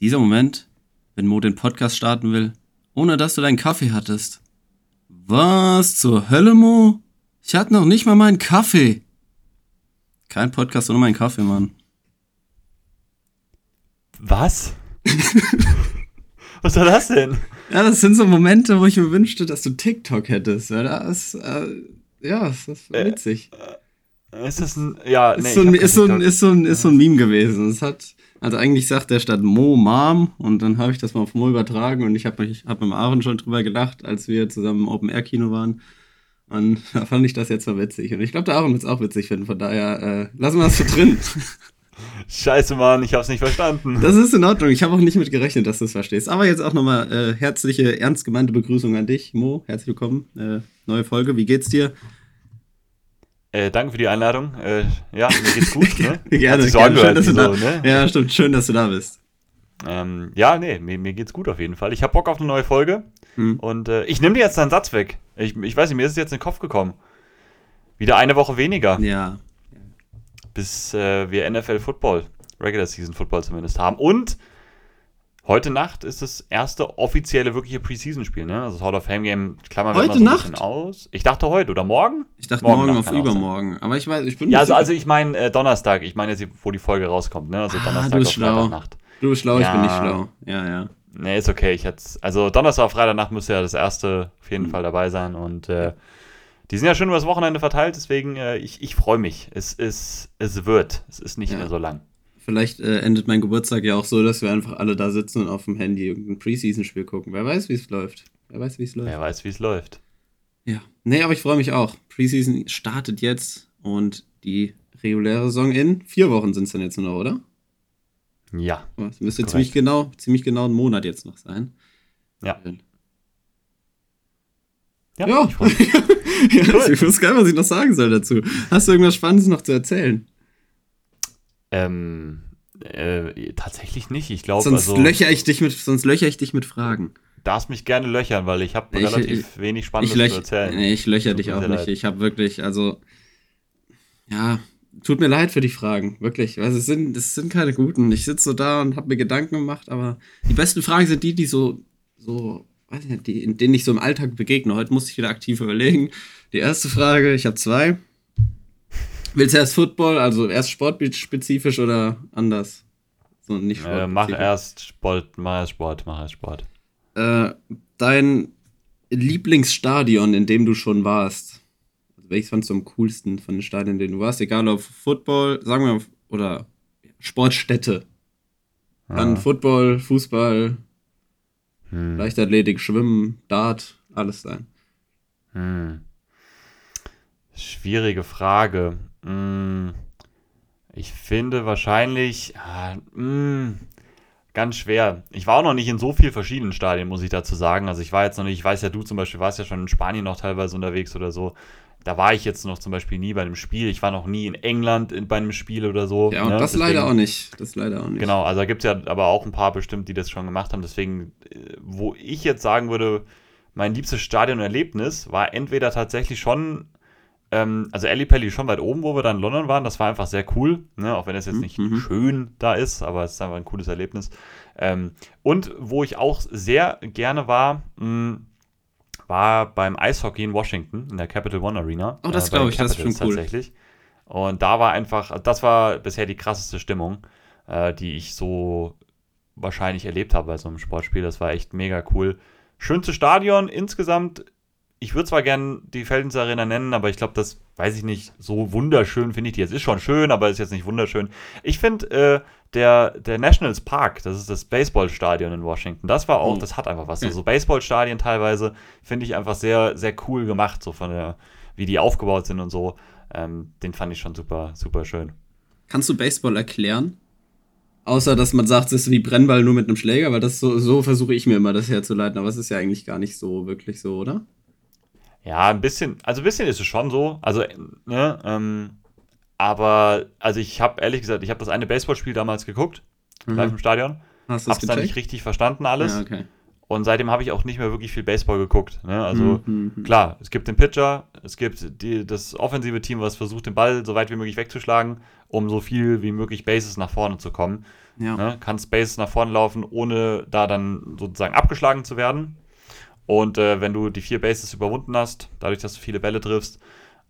Dieser Moment, wenn Mo den Podcast starten will, ohne dass du deinen Kaffee hattest. Was zur Hölle, Mo? Ich hatte noch nicht mal meinen Kaffee. Kein Podcast ohne meinen Kaffee, Mann. Was? Was war das denn? Ja, das sind so Momente, wo ich mir wünschte, dass du TikTok hättest. Weil das, äh, ja, das ist Äh, witzig. Ist das ein. Ja, ist, nee, so ich ein, ist, so ein, ist, so ein, ist so ein Meme gewesen. Es hat, also eigentlich sagt der statt Mo Mom und dann habe ich das mal auf Mo übertragen und ich habe mich hab mit Aaron schon drüber gelacht, als wir zusammen im Open Air Kino waren. Und da fand ich das jetzt mal witzig. Und ich glaube, der Aaron wird es auch witzig finden. Von daher äh, lassen wir das so drin. Scheiße, Mann, ich hab's nicht verstanden. Das ist in Ordnung. Ich habe auch nicht mit gerechnet, dass du es verstehst. Aber jetzt auch nochmal äh, herzliche, ernst gemeinte Begrüßung an dich, Mo. Herzlich willkommen. Äh, neue Folge. Wie geht's dir? Äh, danke für die Einladung. Äh, ja, mir geht's gut. Ne? Gerne, so gerne. Schön, dass du wie da, so, ne? Ja, stimmt. Schön, dass du da bist. Ähm, ja, nee, mir, mir geht's gut auf jeden Fall. Ich hab Bock auf eine neue Folge. Hm. Und äh, ich nehme dir jetzt deinen Satz weg. Ich, ich weiß nicht, mir ist es jetzt in den Kopf gekommen. Wieder eine Woche weniger, Ja. bis äh, wir NFL Football, Regular Season Football zumindest haben. Und heute Nacht ist das erste offizielle, wirkliche Preseason-Spiel. Ne? Also das Hall of Fame Game klammern wir Heute so ein Nacht? bisschen aus. Ich dachte heute oder morgen? Ich dachte morgen, Nacht auf übermorgen. Aber ich weiß, ich bin Ja, also, also ich meine äh, Donnerstag. Ich meine jetzt, wo die Folge rauskommt. Ne? Also Ah, Donnerstag du bist auf schlau. Freitagnacht. Du bist schlau, ich bin nicht Ja. schlau. Ja, ja. Nee, ist okay. Ich hätt's, also Donnerstag auf Freitagnacht müsste ja das erste auf Mhm. jeden Fall dabei sein. Und äh, die sind ja schon übers Wochenende verteilt, deswegen äh, ich, ich freue mich. Es, ist, es wird. Es ist nicht Ja. mehr so lang. Vielleicht äh, endet mein Geburtstag ja auch so, dass wir einfach alle da sitzen und auf dem Handy irgendein Preseason-Spiel gucken. Wer weiß, wie es läuft. Wer weiß, wie es läuft. Wer weiß, wie es läuft. Ja. Nee, aber ich freue mich auch. Preseason startet jetzt und die reguläre Saison in vier Wochen sind es dann jetzt nur noch, oder? Ja. Es müsste Korrekt. ziemlich genau, ziemlich genau ein Monat jetzt noch sein. Ja. Ja, Ja. ich ja Cool. Ich weiß gar nicht, was ich noch sagen soll dazu. Hast du irgendwas Spannendes noch zu erzählen? Ähm, äh, tatsächlich nicht. Ich glaube, Sonst also, löcher ich dich mit, sonst löcher ich dich mit Fragen. darfst mich gerne löchern, weil ich habe Ich- relativ wenig Spannendes Ich, löch, zu erzählen. nee, ich löcher Tut dich auch nicht. leid. Ich habe wirklich, also, ja, tut mir leid für die Fragen, wirklich. Weil es sind, es sind keine guten. Ich sitze so da und habe mir Gedanken gemacht, aber die besten Fragen sind die, die so, so, weiß ich nicht, die, in denen ich so im Alltag begegne. Heute muss ich wieder aktiv überlegen. Die erste Frage, ich habe zwei. Willst du erst Football, also erst sportspezifisch oder anders? So, nicht Äh, mach erst Sport, mach erst Sport, mach erst Sport. Äh, dein Lieblingsstadion, in dem du schon warst. Also welches fandst du am coolsten von den Stadien, in denen du warst? Egal ob Football, sagen wir, oder Sportstätte. Kann Ja. Football, Fußball, Hm. Leichtathletik, Schwimmen, Dart, alles sein. Hm. Schwierige Frage. Hm. Ich finde wahrscheinlich ah, hm, ganz schwer. Ich war auch noch nicht in so vielen verschiedenen Stadien, muss ich dazu sagen. Also ich war jetzt noch nicht, ich weiß ja, du zum Beispiel warst ja schon in Spanien noch teilweise unterwegs oder so. Da war ich jetzt noch zum Beispiel nie bei einem Spiel. Ich war noch nie in England in, bei einem Spiel oder so. Ja, und ne? das Deswegen- leider auch nicht. Das leider auch nicht. Genau, also da gibt es ja aber auch ein paar bestimmt, die das schon gemacht haben. Deswegen, äh, wo ich jetzt sagen würde, mein liebstes Stadionerlebnis war entweder tatsächlich schon, ähm, also Ellipelli schon weit oben, wo wir dann in London waren. Das war einfach sehr cool, ne? auch wenn es jetzt Mhm, nicht mhm. schön da ist, aber es ist einfach ein cooles Erlebnis. Ähm, und wo ich auch sehr gerne war, mh, war beim Eishockey in Washington, in der Capital One Arena. Oh, das äh, bei glaub den ich, das ist schon Capitals cool. Tatsächlich. Und da war einfach, das war bisher die krasseste Stimmung, äh, die ich so wahrscheinlich erlebt habe bei so einem Sportspiel. Das war echt mega cool. Schönste Stadion insgesamt. Ich würde zwar gerne die Feldens Arena nennen, aber ich glaube, das weiß ich nicht, so wunderschön finde ich die. Es ist schon schön, aber ist jetzt nicht wunderschön. Ich finde, äh, der, der Nationals Park, das ist das Baseballstadion in Washington, das war auch, Oh. das hat einfach was. So Baseballstadien teilweise finde ich einfach sehr, sehr cool gemacht, so von der, wie die aufgebaut sind und so. Ähm, den fand ich schon super, super schön. Kannst du Baseball erklären? Außer, dass man sagt, es ist wie Brennball nur mit einem Schläger, weil das so, so versuche ich mir immer das herzuleiten, aber es ist ja eigentlich gar nicht so wirklich so, oder? Ja, ein bisschen, also ein bisschen ist es schon so. Also, ne, ähm, aber, also ich habe ehrlich gesagt, ich habe das eine Baseballspiel damals geguckt, live im Stadion. Hast du es Hab's dann nicht richtig verstanden alles. Ja, okay. Und seitdem habe ich auch nicht mehr wirklich viel Baseball geguckt. Ne? Also Mhm, mhm. klar, es gibt den Pitcher, es gibt die, das offensive Team, was versucht, den Ball so weit wie möglich wegzuschlagen, um so viel wie möglich Bases nach vorne zu kommen. Ja. Ne? Kannst Bases nach vorne laufen, ohne da dann sozusagen abgeschlagen zu werden. Und äh, wenn du die vier Bases überwunden hast, dadurch, dass du viele Bälle triffst,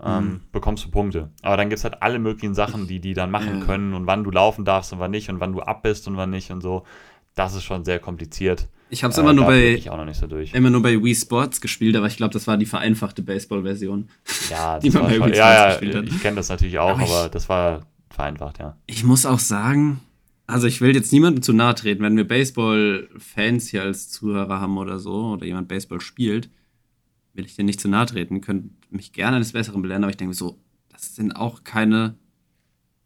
ähm, Mhm. bekommst du Punkte. Aber dann gibt es halt alle möglichen Sachen, die die dann machen Ja. können und wann du laufen darfst und wann nicht und wann du ab bist und wann nicht und so. Das ist schon sehr kompliziert. Ich habe es Äh, immer nur da blick bei ich so immer nur bei Wii Sports gespielt, aber ich glaube, das war die vereinfachte Baseball-Version. Ja, die man bei Wii Sports ja, ja, gespielt hat. ich kenne das natürlich auch, Aber ich- aber das war vereinfacht, ja. Ich muss auch sagen, also ich will jetzt niemandem zu nahe treten, wenn wir Baseball-Fans hier als Zuhörer haben oder so, oder jemand Baseball spielt, will ich dir nicht zu nahe treten, könnt mich gerne eines Besseren belehren, aber ich denke so, das sind auch keine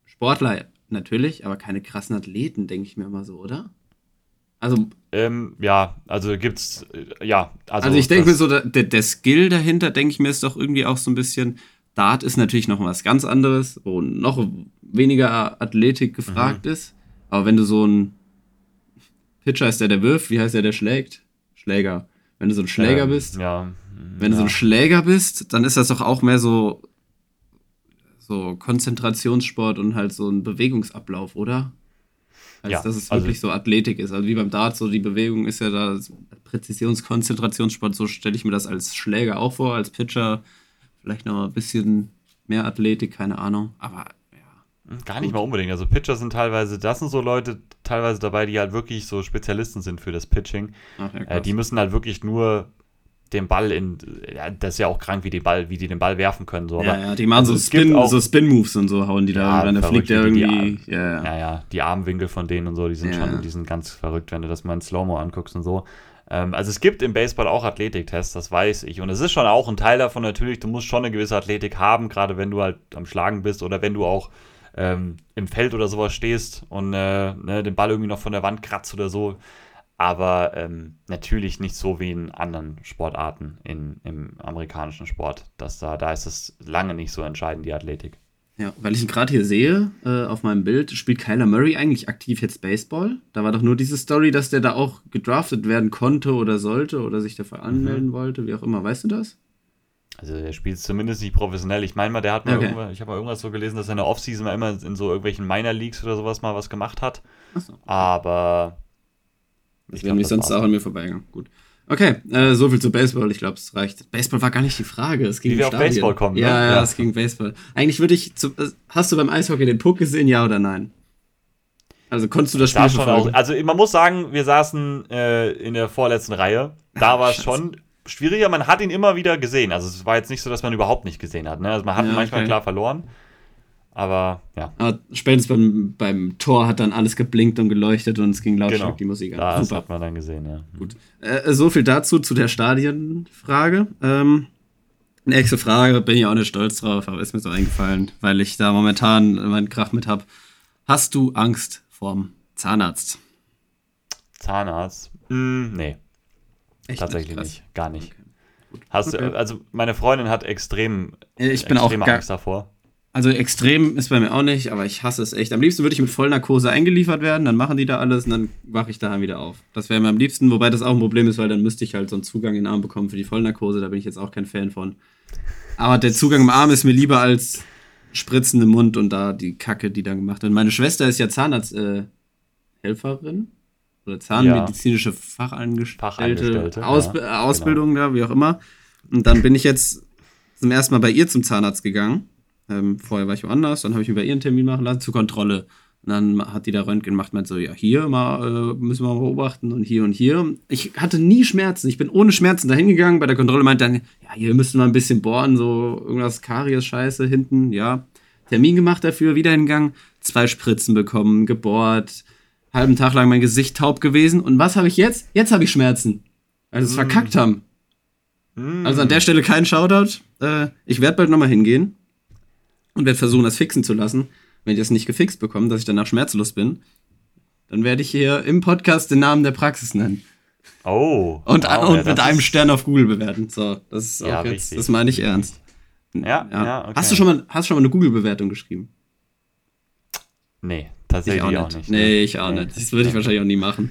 Sportler, natürlich, aber keine krassen Athleten, denke ich mir immer so, oder? Also, Ähm, ja, also gibt's, äh, ja, also, also, ich denke mir so, der, der der Skill dahinter, denke ich mir, ist doch irgendwie auch so ein bisschen, Dart ist natürlich noch was ganz anderes, wo noch weniger Athletik gefragt Mhm. ist. Aber wenn du so ein Pitcher ist der, der wirft, wie heißt der, der schlägt? Schläger. Wenn du so ein Schläger ähm, bist, Ja. wenn du so ja. ein Schläger bist, dann ist das doch auch mehr so, so Konzentrationssport und halt so ein Bewegungsablauf, oder? Als Ja, dass es also- wirklich so Athletik ist. Also wie beim Dart, so die Bewegung ist ja da Präzisionskonzentrationssport, so stelle ich mir das als Schläger auch vor, als Pitcher vielleicht noch ein bisschen mehr Athletik, keine Ahnung. Aber ja. Gar nicht mal unbedingt. Also Pitcher sind teilweise, das sind so Leute teilweise dabei, die halt wirklich so Spezialisten sind für das Pitching. Ach, ja, Äh, die müssen halt wirklich nur den Ball in, ja, das ist ja auch krank, wie die Ball, wie die den Ball werfen können. So. ja, Aber ja, die machen also so es gibt Spin, auch- so Spin-Moves und so hauen die da Ja, rein. Da verrückt, fliegt der wie die irgendwie. Ja, ja. Ja, ja, die Armwinkel von denen und so, die sind Ja. schon, die sind ganz verrückt, wenn du das mal in Slow-Mo anguckst und so. Ähm, also es gibt im Baseball auch Athletiktests, das weiß ich. Und es ist schon auch ein Teil davon natürlich, du musst schon eine gewisse Athletik haben, gerade wenn du halt am Schlagen bist oder wenn du auch ähm, im Feld oder sowas stehst und äh, ne, den Ball irgendwie noch von der Wand kratzt oder so. Aber ähm, natürlich nicht so wie in anderen Sportarten in, im amerikanischen Sport. Das da, da ist es lange nicht so entscheidend, die Athletik. Ja, weil ich ihn gerade hier sehe, äh, auf meinem Bild, spielt Kyler Murray eigentlich aktiv jetzt Baseball? Da war doch nur diese Story, dass der da auch gedraftet werden konnte oder sollte oder sich dafür anmelden Mhm. wollte, wie auch immer. Weißt du das? Also er spielt zumindest nicht professionell. Ich meine mal, der hat mal Okay. ich habe mal irgendwas so gelesen, dass er in der Offseason mal immer in so irgendwelchen Minor Leagues oder sowas mal was gemacht hat. Achso. Aber Das ich wäre das sonst auch an mir vorbeigegangen. Gut. Okay, äh, so viel zu Baseball. Ich glaube, es reicht. Baseball war gar nicht die Frage. Es ging Wie wir auf. Baseball kommen, ne? Ja, ja, Ja. es ging Baseball. Eigentlich würde ich. Zu, äh, hast du beim Eishockey den Puck gesehen, ja oder nein? Also konntest du das Spiel Da schon auch, also man muss sagen, wir saßen äh, in der vorletzten Reihe. Da war es schon schwieriger. Man hat ihn immer wieder gesehen. Also es war jetzt nicht so, dass man überhaupt nicht gesehen hat. Ne? Also man hat Ja, manchmal okay. klar verloren. Aber ja, Aber spätestens beim, beim Tor hat dann alles geblinkt und geleuchtet und es ging lautstark genau. die Musik an. Das Super. hat man dann gesehen, ja. Gut. Äh, so viel dazu, zu der Stadienfrage. Ähm, nächste Frage, bin ich auch nicht stolz drauf, aber ist mir so eingefallen, weil ich da momentan meinen Krach mit habe. Hast du Angst vorm Zahnarzt? Zahnarzt? Hm, nee. Echt Tatsächlich Krass. nicht, gar nicht. Okay, gut. Hast Okay. du, also meine Freundin hat extrem, Ich bin auch gar, Angst davor. Also extrem ist bei mir auch nicht, aber ich hasse es echt. Am liebsten würde ich mit Vollnarkose eingeliefert werden, dann machen die da alles und dann wache ich daheim wieder auf. Das wäre mir am liebsten, wobei das auch ein Problem ist, weil dann müsste ich halt so einen Zugang in den Arm bekommen für die Vollnarkose, da bin ich jetzt auch kein Fan von. Aber der Zugang im Arm ist mir lieber als Spritzen im Mund und da die Kacke, die dann gemacht wird. Meine Schwester ist ja Zahnarzthelferin äh, Helferin oder zahnmedizinische Fachangestellte, Fachangestellte, Aus ja, genau. Ausbildung da, wie auch immer. Und dann bin ich jetzt zum ersten Mal bei ihr zum Zahnarzt gegangen. Ähm, vorher war ich woanders, dann habe ich mir bei ihr einen Termin machen lassen zur Kontrolle. Und dann hat die da Röntgen gemacht, meint so, ja, hier mal, äh, müssen wir mal beobachten und hier und hier. Ich hatte nie Schmerzen. Ich bin ohne Schmerzen da hingegangen. Bei der Kontrolle meint dann, ja, hier müssten wir ein bisschen bohren, so irgendwas Karies-Scheiße hinten, ja. Termin gemacht dafür, wieder hingegangen, zwei Spritzen bekommen, gebohrt, halben Tag lang mein Gesicht taub gewesen. Und was habe ich jetzt? Jetzt habe ich Schmerzen. Sie es verkackt haben. Mm. Also an der Stelle kein Shoutout. Äh, ich werde bald nochmal hingehen und werde versuchen, das fixen zu lassen. Wenn ich das nicht gefixt bekomme, dass ich danach schmerzlos bin, dann werde ich hier im Podcast den Namen der Praxis nennen. Oh. Und, wow, und ja, mit einem Stern auf Google bewerten. So, das ist auch Ja, jetzt, richtig. das meine ich ernst. Ja, ja, okay. Hast du schon mal, hast du schon mal eine Google-Bewertung geschrieben? Nee, tatsächlich ich auch nicht. Nee, ich auch Nee. nicht. Das würde ich wahrscheinlich auch nie machen.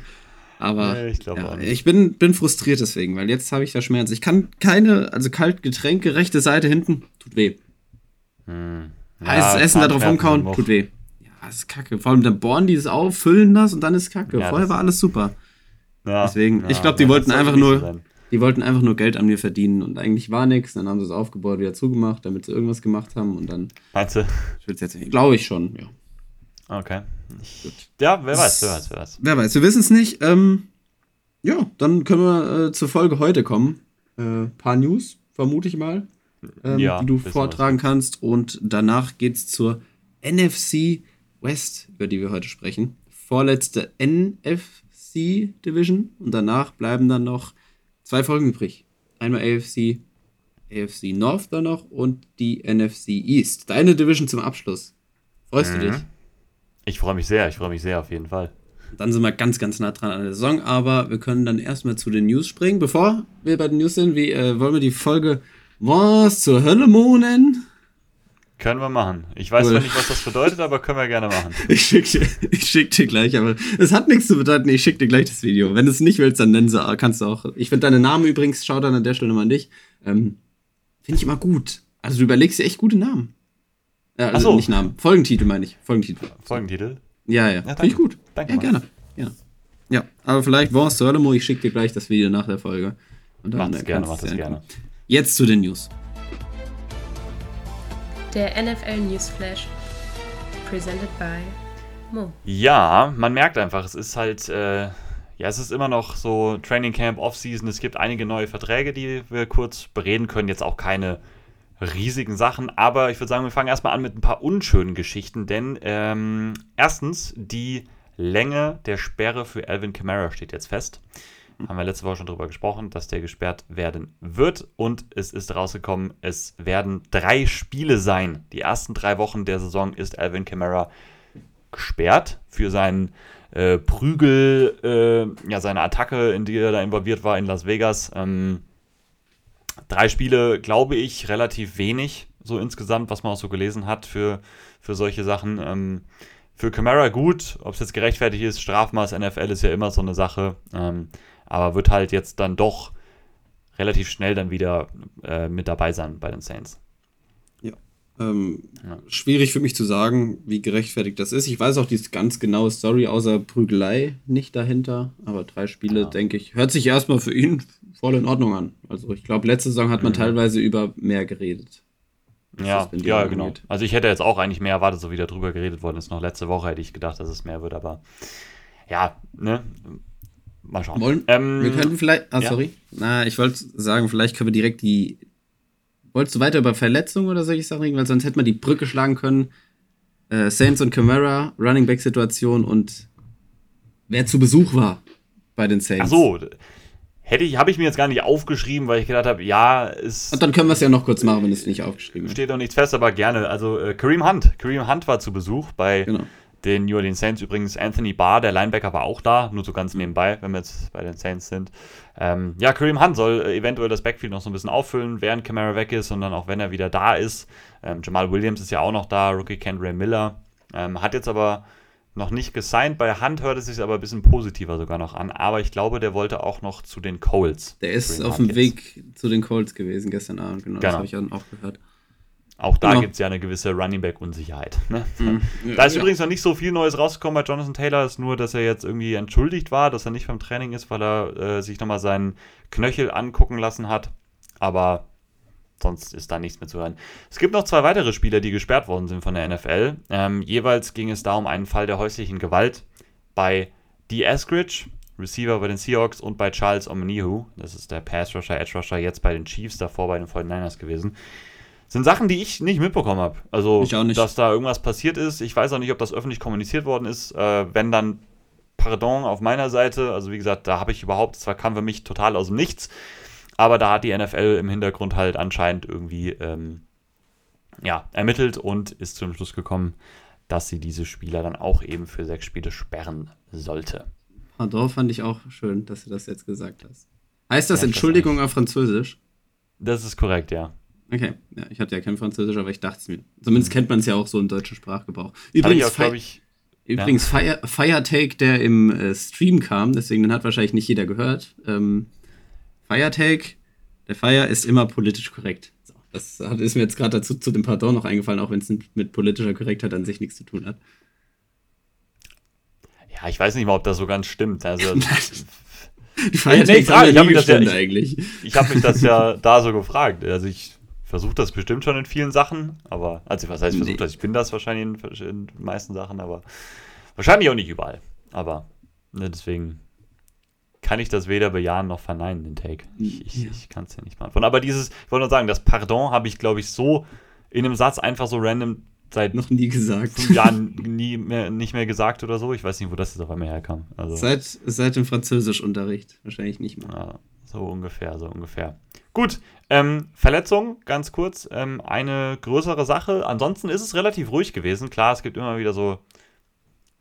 Aber Nee, ich ja, auch nicht. ich bin, bin frustriert deswegen, weil jetzt habe ich da Schmerz. Ich kann keine, also kalt Getränke, rechte Seite hinten, tut weh. Hm. Heißes Ja, Essen da drauf rumkauen, auch- tut weh. Ja, das ist kacke. Vor allem dann bohren die es auf, füllen das und dann ist kacke. Ja, Vorher war alles super. Ja, Deswegen, ich glaube, die wollten einfach nicht nur, sein. die wollten einfach nur Geld an mir verdienen und eigentlich war nichts. Dann haben sie es aufgebaut, wieder zugemacht, damit sie irgendwas gemacht haben und dann wird jetzt Glaube ich schon, ja. Okay. Ja, wer weiß, wer weiß, wer weiß. Wer weiß, wir wissen es nicht. Ähm, ja, dann können wir äh, zur Folge heute kommen. Äh, paar News, vermute ich mal, ähm, Ja, die du vortragen kannst. Und danach geht's zur NFC West, über die wir heute sprechen. Vorletzte NFC Division. Und danach bleiben dann noch zwei Folgen übrig. Einmal AFC, AFC North dann noch und die NFC East. Deine Division zum Abschluss. Freust du Mhm. dich? Ich freue mich sehr, ich freue mich sehr auf jeden Fall. Dann sind wir ganz, ganz nah dran an der Saison, aber wir können dann erstmal zu den News springen. Bevor wir bei den News sind, wie, äh, wollen wir die Folge Was zur Hölle mohnen? Können wir machen. Ich weiß Cool. zwar nicht, was das bedeutet, aber können wir gerne machen. Ich schick, dir, ich schick dir gleich, aber es hat nichts zu bedeuten. Ich schick dir gleich das Video. Wenn du es nicht willst, dann nennen sie, kannst du auch. Ich finde deine Namen übrigens, schau dann an der Stelle mal an dich. Ähm, finde ich immer gut. Also du überlegst dir echt gute Namen. Ja, also Ach so. nicht Namen. Folgentitel meine ich. Folgentitel. Folgentitel. Ja, ja. danke. Finde ich gut. Danke ja, mal. gerne. gerne. Ja, aber vielleicht Was zur Hölle, Mo, ich schicke dir gleich das Video nach der Folge. Und Mach das äh, gerne, mach das gerne. Jetzt zu den News. Der NFL Newsflash. Presented by Mo. Ja, man merkt einfach, es ist halt, äh, ja, es ist immer noch so Training Camp, Offseason. Es gibt einige neue Verträge, die wir kurz bereden können. Jetzt auch keine riesigen Sachen, aber ich würde sagen, wir fangen erstmal an mit ein paar unschönen Geschichten, denn ähm, erstens, die Länge der Sperre für Alvin Kamara steht jetzt fest. Haben wir letzte Woche schon drüber gesprochen, dass der gesperrt werden wird. Und es ist rausgekommen, es werden drei Spiele sein. Die ersten drei Wochen der Saison ist Alvin Kamara gesperrt für seinen äh, Prügel, äh, ja, seine Attacke, in die er da involviert war in Las Vegas. Ähm, drei Spiele, glaube ich, relativ wenig, so insgesamt, was man auch so gelesen hat für, für solche Sachen. Ähm, für Camara gut, ob es jetzt gerechtfertigt ist, Strafmaß NFL ist ja immer so eine Sache, ähm, aber wird halt jetzt dann doch relativ schnell dann wieder äh, mit dabei sein bei den Saints. Ähm, Ja. Schwierig für mich zu sagen, wie gerechtfertigt das ist. Ich weiß auch die ganz genaue Story außer Prügelei nicht dahinter, aber drei Spiele, Ja. denke ich, hört sich erstmal für ihn voll in Ordnung an. Also ich glaube, letzte Saison hat man Mhm. teilweise über mehr geredet. Ja, das, ja, angeht. genau. Also ich hätte jetzt auch eigentlich mehr erwartet, so wie darüber geredet worden ist. Noch letzte Woche hätte ich gedacht, dass es mehr wird, aber ja, ne? Mal schauen. Wollen, Ähm, wir können vielleicht, ah, ja. sorry. Na, ich wollte sagen, vielleicht können wir direkt die. Wolltest du weiter über Verletzungen oder solche Sachen reden? Weil sonst hätte man die Brücke schlagen können. Äh, Saints und Camara, Running Back Situation und wer zu Besuch war bei den Saints. Ach so, hätte ich, habe ich mir jetzt gar nicht aufgeschrieben, weil ich gedacht habe, ja, es Und dann können wir es ja noch kurz machen, wenn es nicht aufgeschrieben ist. steht noch nichts fest, aber gerne. Also äh, Kareem Hunt, Kareem Hunt war zu Besuch bei Genau. Den New Orleans Saints. Übrigens Anthony Barr, der Linebacker, war auch da, nur so ganz nebenbei, wenn wir jetzt bei den Saints sind. Ähm, ja, Kareem Hunt soll äh, eventuell das Backfield noch so ein bisschen auffüllen, während Camara weg ist und dann auch wenn er wieder da ist. Ähm, Jamal Williams ist ja auch noch da, Rookie Kendra Miller. Ähm, hat jetzt aber noch nicht gesigned. Bei Hunt hört es sich aber ein bisschen positiver sogar noch an. Aber ich glaube, der wollte auch noch zu den Colts. Der ist Kareem auf dem. Weg zu den Colts gewesen gestern Abend, genau. Das Genau. habe ich auch gehört. Auch da Genau. gibt es ja eine gewisse Running Back-Unsicherheit. Ne? Mhm. Da ist Ja. übrigens noch nicht so viel Neues rausgekommen bei Jonathan Taylor, ist nur, dass er jetzt irgendwie entschuldigt war, dass er nicht beim Training ist, weil er äh, sich nochmal seinen Knöchel angucken lassen hat. Aber sonst ist da nichts mehr zu hören. Es gibt noch zwei weitere Spieler, die gesperrt worden sind von der NFL. Ähm, jeweils ging es da um einen Fall der häuslichen Gewalt bei D. Eskridge, Receiver bei den Seahawks, und bei Charles Omenihu. Das ist der Pass-Rusher, Edge-Rusher, jetzt bei den Chiefs, davor bei den 49ers gewesen. Sind Sachen, die ich nicht mitbekommen habe. Also, nicht. dass da irgendwas passiert ist. Ich weiß auch nicht, ob das öffentlich kommuniziert worden ist. Äh, wenn dann, pardon, auf meiner Seite. Also, wie gesagt, da habe ich überhaupt, zwar kam für mich total aus dem Nichts, aber da hat die NFL im Hintergrund halt anscheinend irgendwie ähm, ja, ermittelt und ist zum Schluss gekommen, dass sie diese Spieler dann auch eben für sechs Spiele sperren sollte. Pardon fand ich auch schön, dass du das jetzt gesagt hast. Heißt das Ja, Entschuldigung auf Französisch? Das ist korrekt, ja. Okay, ja, ich hatte ja kein Französisch, aber ich dachte es mir. Zumindest kennt man es ja auch so im deutschen Sprachgebrauch. Habe ich Übrigens, glaube ich, übrigens Fire, Firetake, der im äh, Stream kam, deswegen den hat wahrscheinlich nicht jeder gehört. Ähm, Firetake, der Fire ist immer politisch korrekt. So, das hat, ist mir jetzt gerade dazu zu dem Pardon noch eingefallen, auch wenn es mit politischer Korrektheit an sich nichts zu tun hat. Ja, ich weiß nicht mal, ob das so ganz stimmt. Also, Die Feiertage nee, ich haben ich ja hab nie mich das ja- ich- ich habe mich das ja da so gefragt. Also ich versuche das bestimmt schon in vielen Sachen, aber, also was heißt Nee. versucht das? Ich bin das wahrscheinlich in, in den meisten Sachen, aber wahrscheinlich auch nicht überall. Aber ne, deswegen kann ich das weder bejahen noch verneinen, den Take. Ich, ich, ich kann es ja nicht beantworten. Aber dieses, ich wollte nur sagen, das Pardon habe ich, glaube ich, so in einem Satz einfach so random seit Noch nie gesagt. fünf Jahren nie mehr, nicht mehr gesagt oder so. Ich weiß nicht, wo das jetzt auf einmal herkam. Also, Seit, seit dem Französischunterricht. Wahrscheinlich nicht mehr. ja, so ungefähr, so ungefähr. Gut, ähm, Verletzung, ganz kurz. Ähm, eine größere Sache. Ansonsten ist es relativ ruhig gewesen. Klar, es gibt immer wieder so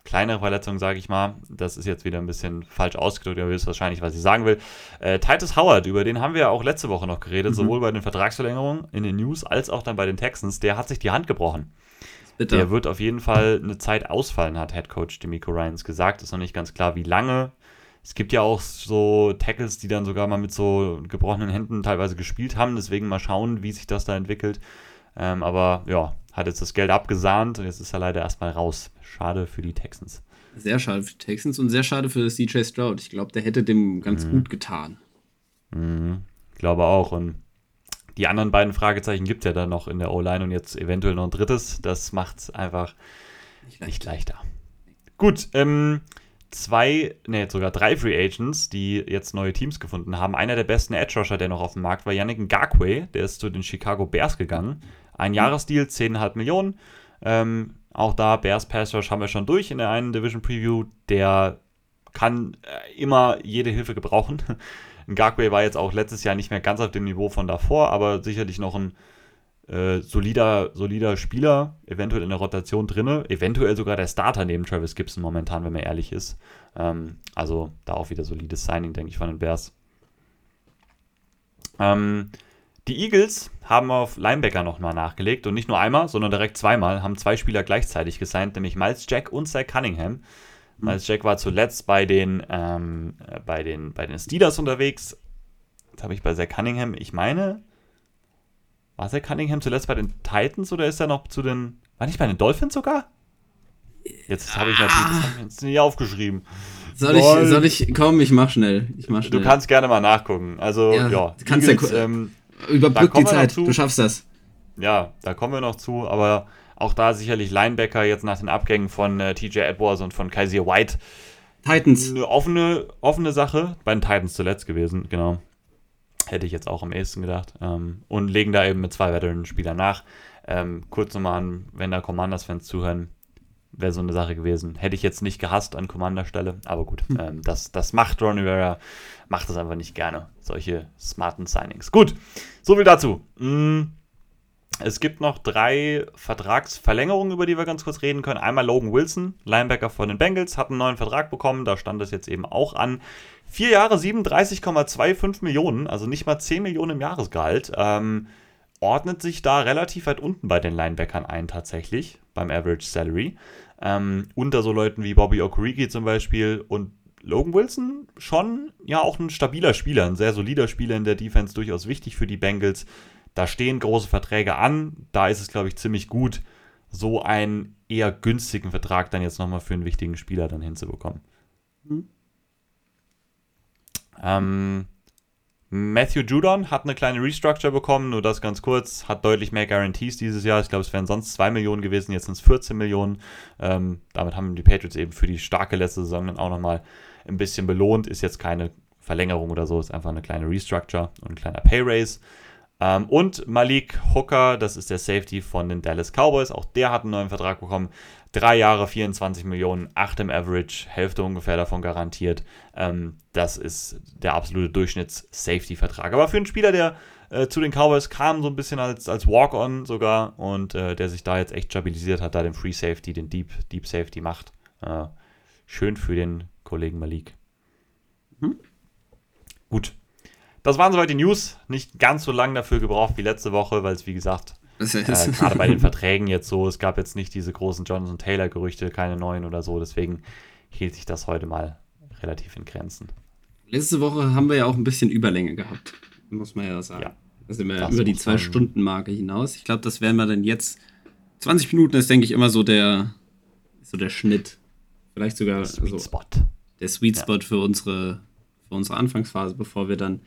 kleinere Verletzungen, sage ich mal. Das ist jetzt wieder ein bisschen falsch ausgedrückt. Ihr wisst wahrscheinlich, was ich sagen will. Äh, Titus Howard, über den haben wir ja auch letzte Woche noch geredet, Mhm. sowohl bei den Vertragsverlängerungen in den News als auch dann bei den Texans. Der hat sich die Hand gebrochen. Bitte. Der wird auf jeden Fall eine Zeit ausfallen, hat Head Coach Demico Ryans gesagt. Ist noch nicht ganz klar, wie lange. Es gibt ja auch so Tackles, die dann sogar mal mit so gebrochenen Händen teilweise gespielt haben. Deswegen mal schauen, wie sich das da entwickelt. Ähm, aber ja, hat jetzt das Geld abgesahnt und jetzt ist er leider erstmal raus. Schade für die Texans. Sehr schade für die Texans und sehr schade für CJ Stroud. Ich glaube, der hätte dem ganz Mhm. gut getan. Mhm, glaube auch. Und die anderen beiden Fragezeichen gibt es ja dann noch in der O-Line und jetzt eventuell noch ein drittes. Das macht es einfach Nicht nicht leichter. Gut, ähm, zwei, ne, sogar drei Free Agents, die jetzt neue Teams gefunden haben. Einer der besten Edge Rusher, der noch auf dem Markt war, Yannick Ngakwe, der ist zu den Chicago Bears gegangen. Ein Jahresdeal, 10,5 Millionen. Ähm, auch da, Bears Pass Rush haben wir schon durch in der einen Division Preview. Der kann äh, immer jede Hilfe gebrauchen. Ngakwe war jetzt auch letztes Jahr nicht mehr ganz auf dem Niveau von davor, aber sicherlich noch ein äh, solider, solider Spieler, eventuell in der Rotation drinne, eventuell sogar der Starter neben Travis Gibson momentan, wenn man ehrlich ist. Ähm, also da auch wieder solides Signing, denke ich, von den Bears. Ähm, die Eagles haben auf Linebacker nochmal nachgelegt und nicht nur einmal, sondern direkt zweimal, haben zwei Spieler gleichzeitig gesigned, nämlich Miles Jack und Zach Cunningham. Miles Jack war zuletzt bei den, ähm, äh, bei den, bei den Steelers unterwegs. Jetzt habe ich bei Zach Cunningham, ich meine, war Zach Cunningham zuletzt bei den Titans oder ist er noch zu den, war nicht bei den Dolphins sogar? Jetzt habe ich natürlich, jetzt nicht aufgeschrieben. Soll ich, soll ich, komm, ich mach schnell. Ich mach schnell. Du kannst gerne mal nachgucken. Also, Ja, ja, du kannst ja Eagles, ku- ähm, Überbrück die Zeit. Du schaffst das. Ja, da kommen wir noch zu, aber auch da sicherlich Linebacker jetzt nach den Abgängen von äh, TJ Edwards und von Kaiser White Titans. eine offene, offene Sache. Bei den Titans zuletzt gewesen, genau. Hätte ich jetzt auch am ehesten gedacht. Ähm, und legen da eben mit zwei Veteran-Spielern nach. Ähm, kurz nochmal an, wenn da Commanders-Fans zuhören, wäre so eine Sache gewesen. Hätte ich jetzt nicht gehasst an Commander-Stelle, aber gut, ähm, das, das macht Ron Rivera, macht das einfach nicht gerne, solche smarten Signings. Gut, so viel dazu. Mm, es gibt noch drei Vertragsverlängerungen, über die wir ganz kurz reden können. Einmal Logan Wilson, Linebacker von den Bengals, hat einen neuen Vertrag bekommen. Da stand es jetzt eben auch an. Vier Jahre 37,25 Millionen, also nicht mal 10 Millionen im Jahresgehalt. Ähm, ordnet sich da relativ weit unten bei den Linebackern ein, tatsächlich, beim Average Salary. Ähm, unter so Leuten wie Bobby Okereke zum Beispiel und Logan Wilson schon ja auch ein stabiler Spieler, ein sehr solider Spieler in der Defense, durchaus wichtig für die Bengals. Da stehen große Verträge an. Da ist es, glaube ich, ziemlich gut, so einen eher günstigen Vertrag dann jetzt nochmal für einen wichtigen Spieler dann hinzubekommen. Ähm, Matthew Judon hat eine kleine Restructure bekommen, nur das ganz kurz, hat deutlich mehr Guarantees dieses Jahr. Ich glaube, es wären sonst 2 Millionen gewesen, jetzt sind es 14 Millionen. Ähm, damit haben die Patriots eben für die starke letzte Saison dann auch nochmal ein bisschen belohnt. Ist jetzt keine Verlängerung oder so, ist einfach eine kleine Restructure und ein kleiner Pay Raise. Ähm, und Malik Hooker, das ist der Safety von den Dallas Cowboys, auch der hat einen neuen Vertrag bekommen. Drei Jahre, 24 Millionen, 8 im Average, Hälfte ungefähr davon garantiert. Ähm, das ist der absolute Durchschnitts-Safety-Vertrag. Aber für einen Spieler, der äh, zu den Cowboys kam, so ein bisschen als, als Walk-On sogar und äh, der sich da jetzt echt stabilisiert hat, da den Free Safety, den Deep, Deep Safety macht. Äh, schön für den Kollegen Malik. Gut. Das waren soweit die News. Nicht ganz so lang dafür gebraucht wie letzte Woche, weil es, wie gesagt, äh, gerade bei den Verträgen jetzt so, es gab jetzt nicht diese großen Jonathan Taylor-Gerüchte, keine neuen oder so, deswegen hielt sich das heute mal relativ in Grenzen. Letzte Woche haben wir ja auch ein bisschen Überlänge gehabt. Muss man ja sagen. Ja. Da sind wir ja über die Zwei-Stunden-Marke hinaus. Ich glaube, das werden wir dann jetzt. 20 Minuten ist, denke ich, immer so der, so der Schnitt Vielleicht sogar Sweet so Spot. der Sweet Ja. Spot für, unsere, für unsere Anfangsphase, bevor wir dann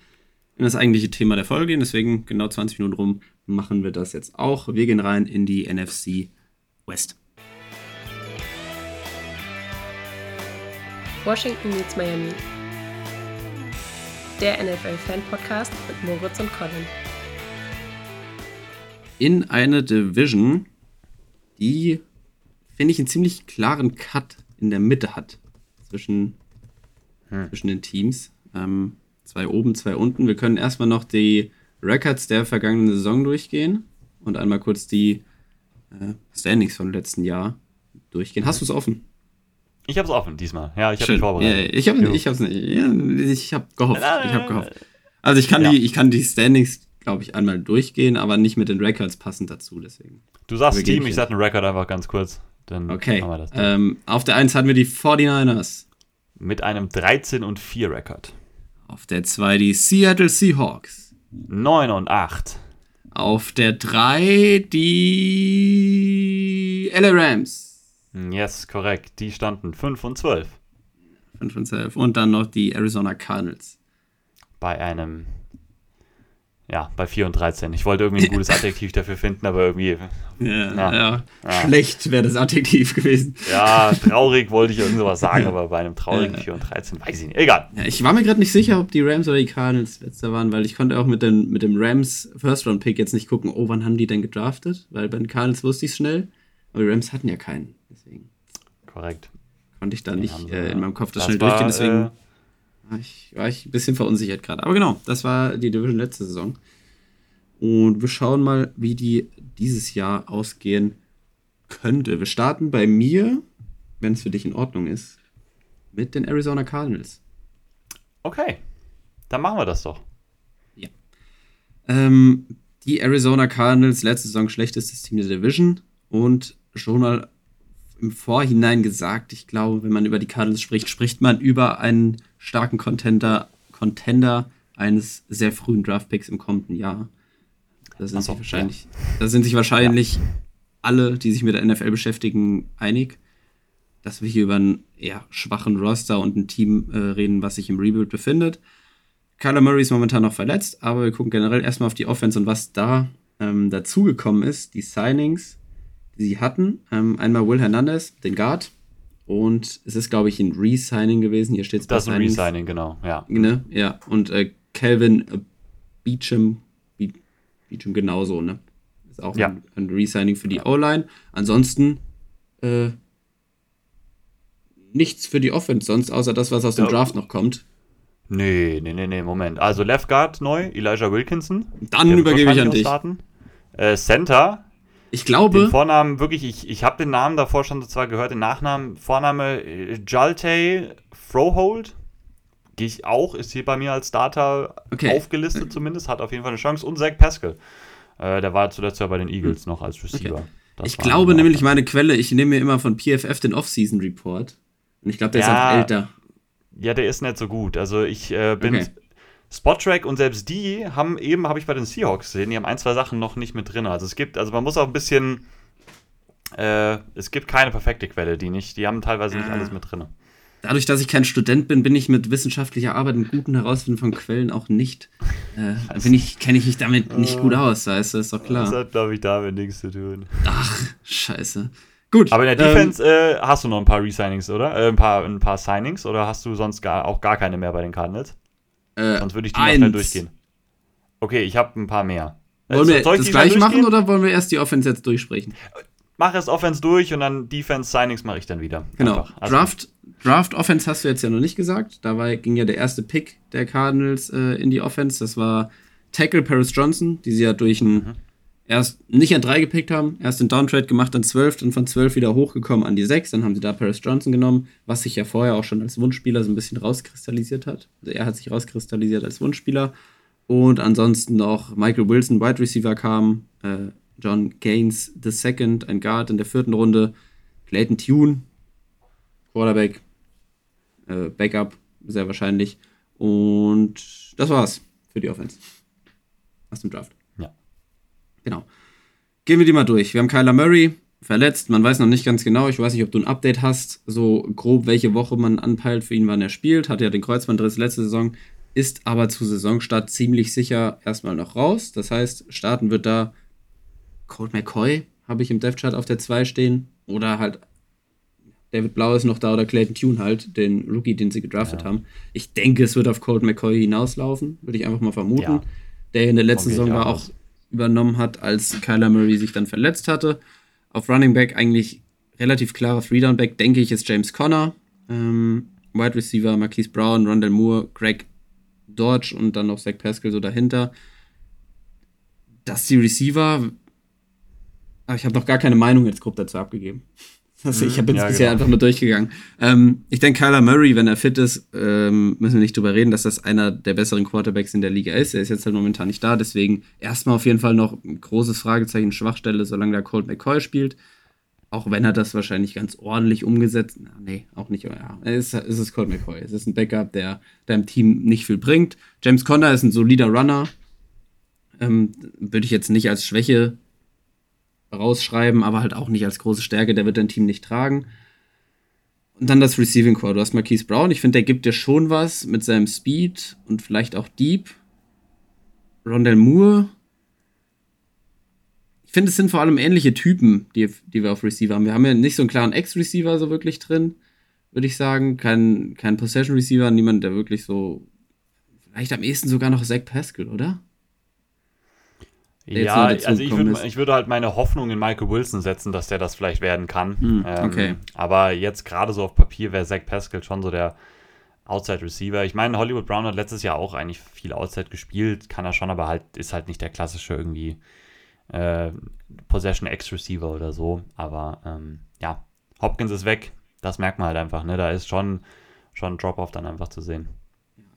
in das eigentliche Thema der Folge gehen. Deswegen genau 20 Minuten rum machen wir das jetzt auch. Wir gehen rein in die NFC West. Washington meets Miami. Der NFL-Fan-Podcast mit Moritz und Colin. In eine Division, die, finde ich, einen ziemlich klaren Cut in der Mitte hat zwischen, zwischen den Teams. Ähm, zwei oben, zwei unten. Wir können erstmal noch die Records der vergangenen Saison durchgehen und einmal kurz die äh, Standings vom letzten Jahr durchgehen. Hast du es offen? Ich habe es offen diesmal. Ja, ich habe mich vorbereitet. Ja, ich habe ich hab's nicht. Ja, ich habe gehofft. Ich habe gehofft. Also ich kann Ja. die, ich kann die Standings, glaube ich, einmal durchgehen, aber nicht mit den Records passend dazu. Deswegen. Du sagst Team, ich ich sag einen Rekord einfach ganz kurz. Dann Okay. machen wir das. Ähm, auf der 1 hatten wir die 49ers. Mit einem 13 und 4 Rekord. Auf der 2 die Seattle Seahawks. 9 und 8. Auf der 3 die LA Rams. Yes, korrekt. Die standen 5 und 12. 5 und 12. Und dann noch die Arizona Cardinals. Bei einem. Ja, bei 4 und 13. Ich wollte irgendwie ein gutes Adjektiv dafür finden, aber irgendwie. Ja, Ja. ja. Ja. Schlecht wäre das Adjektiv gewesen. Ja, traurig wollte ich irgend sowas sagen, aber bei einem traurigen Ja. 4 und 13 weiß ich nicht. Egal. Ich war mir gerade nicht sicher, ob die Rams oder die Cardinals letzter waren, weil ich konnte auch mit dem, mit dem Rams First-Round-Pick jetzt nicht gucken, oh, wann haben die denn gedraftet? Weil bei den Cardinals wusste ich es schnell, aber die Rams hatten ja keinen. Deswegen Korrekt. konnte ich da nicht äh, in meinem Kopf das, Das schnell war, durchgehen. Deswegen äh, war, ich, war ich ein bisschen verunsichert gerade. Aber genau, das war die Division letzte Saison. Und wir schauen mal, wie die dieses Jahr ausgehen könnte. Wir starten bei mir, wenn es für dich in Ordnung ist, mit den Arizona Cardinals. Okay. Dann machen wir das doch. Ähm, die Arizona Cardinals, letzte Saison schlechtestes Team der Division und schon mal im Vorhinein gesagt, ich glaube, wenn man über die Cardinals spricht, spricht man über einen starken Contender, Contender eines sehr frühen Draftpicks im kommenden Jahr. Da sind, so, sich wahrscheinlich, da sind sich wahrscheinlich alle, die sich mit der NFL beschäftigen, einig, dass wir hier über einen eher schwachen Roster und ein Team äh, reden, was sich im Rebuild befindet. Kyler Murray ist momentan noch verletzt, aber wir gucken generell erstmal auf die Offense und was da ähm, dazugekommen ist. Die Signings, die sie hatten. Ähm, einmal Will Hernandez, den Guard. Und es ist, glaube ich, ein Re-Signing gewesen. Hier steht es Das ist ein Resigning, genau. Ja. Ne? Ja, und äh, Calvin äh, Beecham, Be Beecham genauso, ne? Ist auch Ja. ein, ein Resigning für die O-Line. Ansonsten äh, nichts für die Offense sonst, außer das, was aus dem. Draft noch kommt. Nee, nee, nee, nee, Moment. Also Left Guard neu, Elijah Wilkinson. Dann übergebe ich an dich. Äh, Center, Ich den glaube, Vornamen wirklich, ich, ich habe den Namen davor schon zwar gehört, den Nachnamen, Vorname äh, Jalte Frohold. Gehe ich auch, ist hier bei mir als Starter Okay. aufgelistet zumindest, hat auf jeden Fall eine Chance. Und Zach Pascal. Äh, der war zuletzt ja bei den Eagles noch als Receiver. Das ich glaube nämlich, meine Quelle, ich nehme mir immer von PFF den Off-Season-Report. Und ich glaube, der ist Ja. auch älter. Ja, der ist nicht so gut. Also ich äh, bin Okay. Spottrack und selbst die haben eben, habe ich bei den Seahawks gesehen, die haben ein, zwei Sachen noch nicht mit drin. Also es gibt, also man muss auch ein bisschen, äh, es gibt keine perfekte Quelle, die nicht, die haben teilweise nicht Ah. alles mit drin. Dadurch, dass ich kein Student bin, bin ich mit wissenschaftlicher Arbeit und guten Herausfinden von Quellen auch nicht. Äh, bin ich, kenne ich mich damit nicht gut aus, weißt du, ist doch Das klar. hat, glaube ich, damit nichts zu tun. Ach, scheiße. Gut. Aber in der ähm, Defense äh, hast du noch ein paar Resignings, oder? Äh, ein, paar, ein paar Signings oder hast du sonst gar, auch gar keine mehr bei den Cardinals? Äh, Sonst würde ich die noch schnell eins. durchgehen. Okay, ich habe ein paar mehr. Äh, Wollen wir soll das schnell gleich machen oder wollen wir erst die Offense jetzt durchsprechen? Mach erst Offense durch und dann Defense Signings mache ich dann wieder. Genau. Also, Draft, Draft Offense hast du jetzt ja noch nicht gesagt. Dabei ging ja der erste Pick der Cardinals äh, in die Offense. Das war Tackle Paris Johnson, die sie ja durch einen Mhm. Erst nicht an drei gepickt haben, erst den Downtrade gemacht, dann 12, dann von 12 wieder hochgekommen an die 6. Dann haben sie da Paris Johnson genommen, was sich ja vorher auch schon als Wunschspieler so ein bisschen rauskristallisiert hat. Also er hat sich rauskristallisiert als Wunschspieler. Und ansonsten noch Michael Wilson, Wide Receiver kam, äh, John Gaines II, ein Guard in der vierten Runde, Clayton Tune, Quarterback, äh, Backup, sehr wahrscheinlich. Und das war's für die Offense. Aus dem Draft. Genau. Gehen wir die mal durch. Wir haben Kyler Murray, verletzt. Man weiß noch nicht ganz genau. Ich weiß nicht, ob du ein Update hast, so grob, welche Woche man anpeilt für ihn, wann er spielt. Hat ja den Kreuzbandriss letzte Saison, ist aber zu Saisonstart ziemlich sicher erstmal noch raus. Das heißt, starten wird da Colt McCoy, habe ich im Dev-Chart auf der 2 stehen. Oder halt David Blau ist noch da oder Clayton Tune halt, den Rookie, den sie gedraftet ja. haben. Ich denke, es wird auf Colt McCoy hinauslaufen, würde ich einfach mal vermuten. Ja. Der in der letzten Saison war auch übernommen hat, als Kyler Murray sich dann verletzt hatte. Auf Running Back eigentlich relativ klarer Three-Down-Back, denke ich, ist James Conner. Ähm, Wide Receiver Marquise Brown, Rondell Moore, Greg Dodge und dann noch Zach Pascal so dahinter. Dass die Receiver, aber ich habe noch gar keine Meinung jetzt grob dazu abgegeben. Also ich bin mhm. ja, bisher genau. einfach nur durchgegangen. Ähm, ich denke, Kyler Murray, wenn er fit ist, ähm, müssen wir nicht drüber reden, dass das einer der besseren Quarterbacks in der Liga ist. Er ist jetzt halt momentan nicht da, deswegen erstmal auf jeden Fall noch ein großes Fragezeichen, Schwachstelle, solange der Colt McCoy spielt. Auch wenn er das wahrscheinlich ganz ordentlich umgesetzt. Na, nee, auch nicht. Ja, es, es ist Colt McCoy. Es ist ein Backup, der deinem Team nicht viel bringt. James Conner ist ein solider Runner. Ähm, Würde ich jetzt nicht als Schwäche rausschreiben, aber halt auch nicht als große Stärke, der wird dein Team nicht tragen. Und dann das Receiving Core. Du hast Marquise Brown, ich finde, der gibt dir schon was mit seinem Speed und vielleicht auch Deep. Rondell Moore. Ich finde, es sind vor allem ähnliche Typen, die, die wir auf Receiver haben. Wir haben ja nicht so einen klaren Ex-Receiver so wirklich drin, würde ich sagen. Kein, kein Possession-Receiver, niemand, der wirklich so. Vielleicht am ehesten sogar noch Zach Pascal, oder? Ja, also ich würde, ich würde halt meine Hoffnung in Michael Wilson setzen, dass der das vielleicht werden kann. Hm, okay. Ähm, aber jetzt gerade so auf Papier wäre Zach Pascal schon so der Outside Receiver. Ich meine, Hollywood Brown hat letztes Jahr auch eigentlich viel Outside gespielt, kann er schon, aber halt ist halt nicht der klassische irgendwie äh, Possession X Receiver oder so. Aber ähm, ja, Hopkins ist weg. Das merkt man halt einfach. Ne? Da ist schon schon Drop-off dann einfach zu sehen.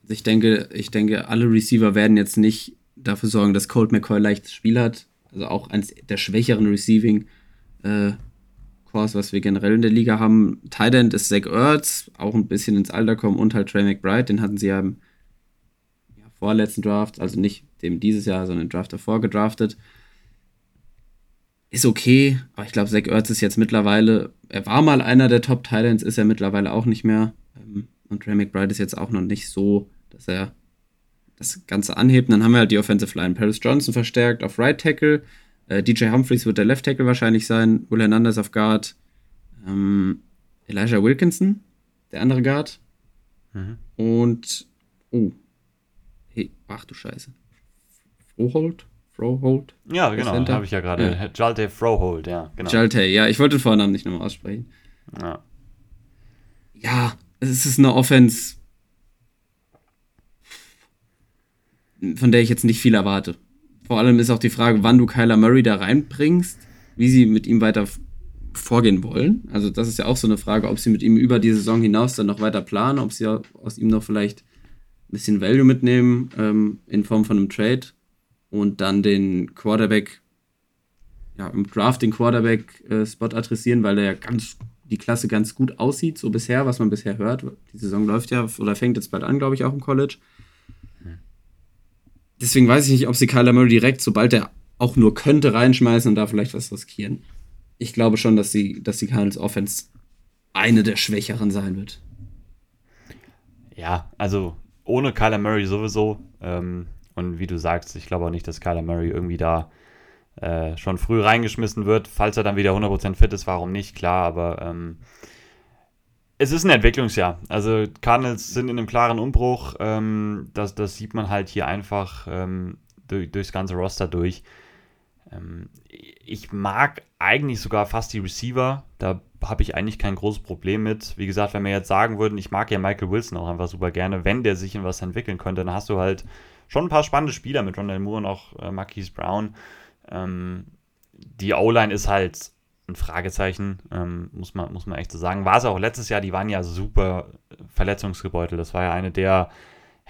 Ich denke, ich denke, alle Receiver werden jetzt nicht dafür sorgen, dass Colt McCoy leichtes Spiel hat. Also auch eines der schwächeren Receiving äh, Cores, was wir generell in der Liga haben. Tight End ist Zach Ertz, auch ein bisschen ins Alter kommen und halt Trey McBride, den hatten sie ja im ja, vorletzten Draft, also nicht dem dieses Jahr, sondern im Draft davor gedraftet. Ist okay, aber ich glaube, Zach Ertz ist jetzt mittlerweile, er war mal einer der Top Titans, ist er mittlerweile auch nicht mehr. Ähm, und Trey McBride ist jetzt auch noch nicht so, dass er das Ganze anhebt. dann haben wir halt die Offensive Line. Paris Johnson verstärkt auf Right Tackle. Äh, DJ Humphreys wird der Left Tackle wahrscheinlich sein. Will Hernandez auf Guard. Ähm, Elijah Wilkinson, der andere Guard. Mhm. Und, oh. Hey, ach du Scheiße. Froholt? Froholt? Ja, genau, habe ich ja gerade. Ja. Jalte Froholt, ja, genau. Jalte, ja, ich wollte den Vornamen nicht nochmal aussprechen. Ja. Ja, es ist eine Offense, von der ich jetzt nicht viel erwarte. Vor allem ist auch die Frage, wann du Kyler Murray da reinbringst, wie sie mit ihm weiter vorgehen wollen. Also das ist ja auch so eine Frage, ob sie mit ihm über die Saison hinaus dann noch weiter planen, ob sie aus ihm noch vielleicht ein bisschen Value mitnehmen ähm, in Form von einem Trade und dann den Quarterback, ja, im Draft den Quarterback-Spot äh, adressieren, weil der ja ganz die Klasse ganz gut aussieht, so bisher, was man bisher hört. Die Saison läuft ja oder fängt jetzt bald an, glaube ich, auch im College deswegen weiß ich nicht, ob sie Kyler Murray direkt, sobald er auch nur könnte, reinschmeißen und da vielleicht was riskieren. Ich glaube schon, dass die, dass die Cardinals Offense eine der schwächeren sein wird. Ja, also ohne Kyler Murray sowieso. Ähm, und wie du sagst, ich glaube auch nicht, dass Kyler Murray irgendwie da äh, schon früh reingeschmissen wird. Falls er dann wieder 100% fit ist, warum nicht? Klar, aber ähm, es ist ein Entwicklungsjahr. Also Cardinals sind in einem klaren Umbruch. Ähm, das, das sieht man halt hier einfach ähm, durch, durchs ganze Roster durch. Ähm, ich mag eigentlich sogar fast die Receiver. Da habe ich eigentlich kein großes Problem mit. Wie gesagt, wenn wir jetzt sagen würden, ich mag ja Michael Wilson auch einfach super gerne, wenn der sich in was entwickeln könnte, dann hast du halt schon ein paar spannende Spieler mit Rondell Moore und auch äh, Marquise Brown. Ähm, die O-Line ist halt ein Fragezeichen, ähm, muss, man, muss man echt so sagen. War es auch letztes Jahr, die waren ja super verletzungsgebeutelt. Das war ja eine der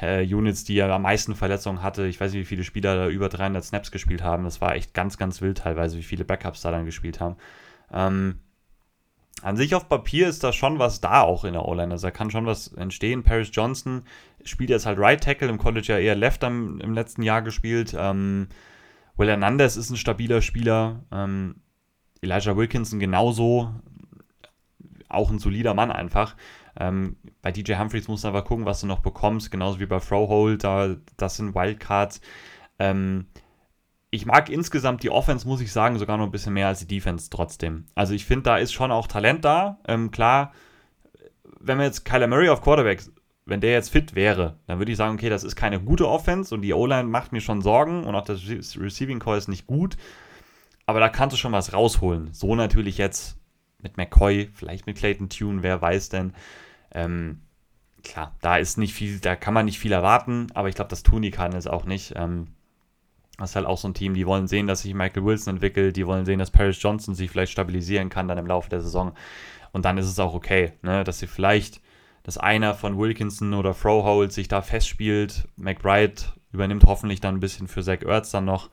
äh, Units, die ja am meisten Verletzungen hatte. Ich weiß nicht, wie viele Spieler da über 300 Snaps gespielt haben. Das war echt ganz, ganz wild teilweise, wie viele Backups da dann gespielt haben. Ähm, an sich auf Papier ist da schon was da auch in der O-Line. Also da kann schon was entstehen. Paris Johnson spielt jetzt halt Right Tackle, im College ja eher Left am, im letzten Jahr gespielt. Ähm, Will Hernandez ist ein stabiler Spieler. Ähm, Elijah Wilkinson genauso, auch ein solider Mann einfach. Ähm, bei DJ Humphreys musst du aber gucken, was du noch bekommst, genauso wie bei Frohold, da, das sind Wildcards. Ähm, ich mag insgesamt die Offense, muss ich sagen, sogar noch ein bisschen mehr als die Defense trotzdem. Also ich finde, da ist schon auch Talent da. Ähm, klar, wenn wir jetzt Kyler Murray auf Quarterback, wenn der jetzt fit wäre, dann würde ich sagen, okay, das ist keine gute Offense und die O-Line macht mir schon Sorgen und auch das Receiving Call ist nicht gut. Aber da kannst du schon was rausholen. So natürlich jetzt mit McCoy, vielleicht mit Clayton Tune, wer weiß denn. Ähm, klar, da ist nicht viel, da kann man nicht viel erwarten, aber ich glaube, das tun die Cardinals auch nicht. Ähm, das ist halt auch so ein Team, die wollen sehen, dass sich Michael Wilson entwickelt, die wollen sehen, dass Paris Johnson sich vielleicht stabilisieren kann dann im Laufe der Saison. Und dann ist es auch okay, ne, dass sie vielleicht, dass einer von Wilkinson oder Frohold sich da festspielt. McBride übernimmt hoffentlich dann ein bisschen für Zach Ertz dann noch.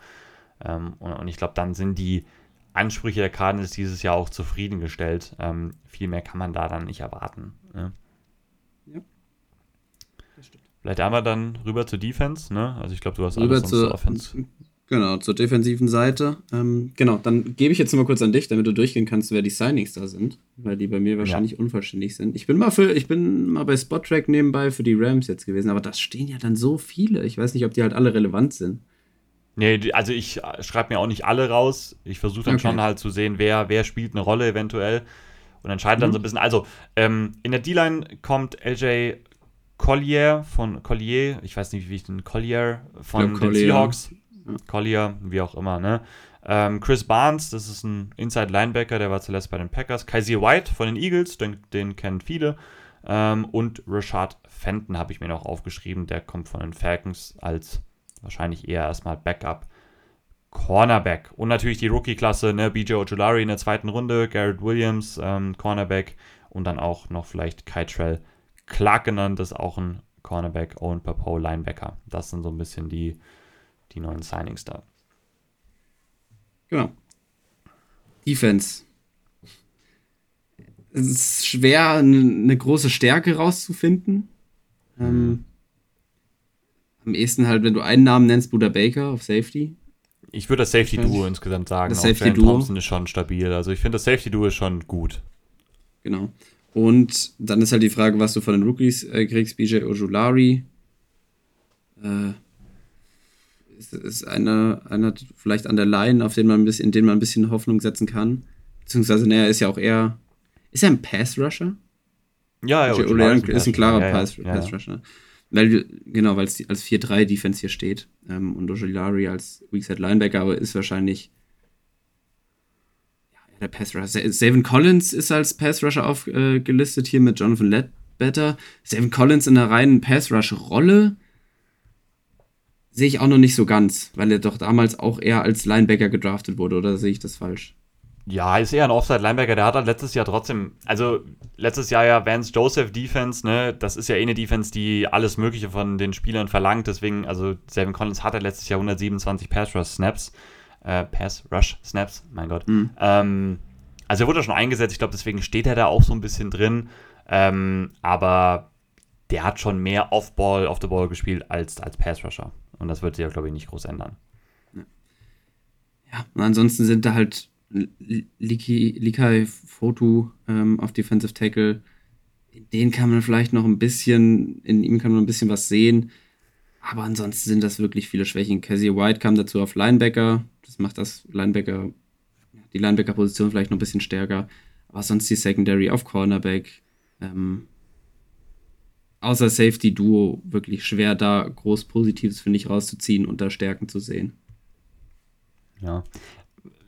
Ähm, und, und, ich glaube, dann sind die Ansprüche der Cardinals dieses Jahr auch zufriedengestellt. Ähm, viel mehr kann man da dann nicht erwarten. Ne? Ja. Vielleicht einmal dann rüber zur Defense, ne? Also ich glaube, du hast rüber alles zur Offense. Genau, zur defensiven Seite. Ähm, genau, dann gebe ich jetzt mal kurz an dich, damit du durchgehen kannst, wer die Signings da sind, weil die bei mir wahrscheinlich ja. unvollständig sind. Ich bin mal für, ich bin mal bei Spottrack nebenbei für die Rams jetzt gewesen, aber da stehen ja dann so viele. Ich weiß nicht, ob die halt alle relevant sind. Nee, also ich schreibe mir auch nicht alle raus. Ich versuche dann okay. schon halt zu sehen, wer, wer spielt eine Rolle eventuell und entscheide dann mhm. so ein bisschen. Also, ähm, in der D-Line kommt LJ Collier von Collier, ich weiß nicht, wie ich den Collier von den Collier. Seahawks. Ja. Collier, wie auch immer, ne? Ähm, Chris Barnes, das ist ein Inside Linebacker, der war zuletzt bei den Packers. Kaiser White von den Eagles, den, den kennen viele. Ähm, und Rashad Fenton habe ich mir noch aufgeschrieben, der kommt von den Falcons als wahrscheinlich eher erstmal Backup. Cornerback. Und natürlich die Rookie-Klasse, ne? BJ Ojulari in der zweiten Runde, Garrett Williams, ähm, Cornerback und dann auch noch vielleicht Kytrell Clark genannt, ist auch ein Cornerback, Owen Papo, Linebacker. Das sind so ein bisschen die, die neuen Signings da. Genau. Defense. Es ist schwer, eine große Stärke rauszufinden. Ähm, mhm. Am ehesten halt, wenn du einen Namen nennst, Buda Baker auf Safety. Ich würde das Safety-Duo insgesamt sagen. Das Safety-Duo. Thompson ist schon stabil. Also ich finde, das Safety-Duo ist schon gut. Genau. Und dann ist halt die Frage, was du von den Rookies äh, kriegst. BJ Ojulari. Äh, ist, ist einer, einer vielleicht an der Line, auf den man ein bisschen, in den man ein bisschen Hoffnung setzen kann. Beziehungsweise, naja, ist ja auch eher. Ist er ein Pass-Rusher? Ja, ja, Ojulari ist, ein klarer ja, Pass-Rusher. Ja, ja. Weil, genau, weil es als 4-3-Defense hier steht. Ähm, und Ojulari als Weakside Linebacker, aber ist wahrscheinlich der Pass Rusher. Savin Collins ist als Pass Rusher aufgelistet äh, hier mit Jonathan Ledbetter. Savin Collins in einer reinen Pass Rush Rolle sehe ich auch noch nicht so ganz, weil er doch damals auch eher als Linebacker gedraftet wurde, oder sehe ich das falsch? Ja, ist eher ein Offside-Linebacker. Der hat halt letztes Jahr trotzdem, also letztes Jahr ja Vance Joseph Defense, ne, das ist ja eh eine Defense, die alles Mögliche von den Spielern verlangt. Deswegen, also Savin Collins hatte letztes Jahr 127 Pass-Rush-Snaps äh, Pass-Rush-Snaps, mein Gott. Mhm. Ähm, also er wurde schon eingesetzt, ich glaube, deswegen steht er da auch so ein bisschen drin. Ähm, aber der hat schon mehr Off-Ball, Off-the-Ball gespielt als, als Pass-Rusher. Und das wird sich ja, glaube ich, nicht groß ändern. Ja, und ansonsten sind da halt Likai Foto ähm, auf Defensive Tackle. Den kann man vielleicht noch ein bisschen, in ihm kann man ein bisschen was sehen. Aber ansonsten sind das wirklich viele Schwächen. Cassie White kam dazu auf Linebacker. Das macht das Linebacker, die Linebacker-Position vielleicht noch ein bisschen stärker. Aber sonst die Secondary auf Cornerback. Ähm, außer Safety Duo wirklich schwer, da groß Positives, finde ich, rauszuziehen und da Stärken zu sehen. Ja.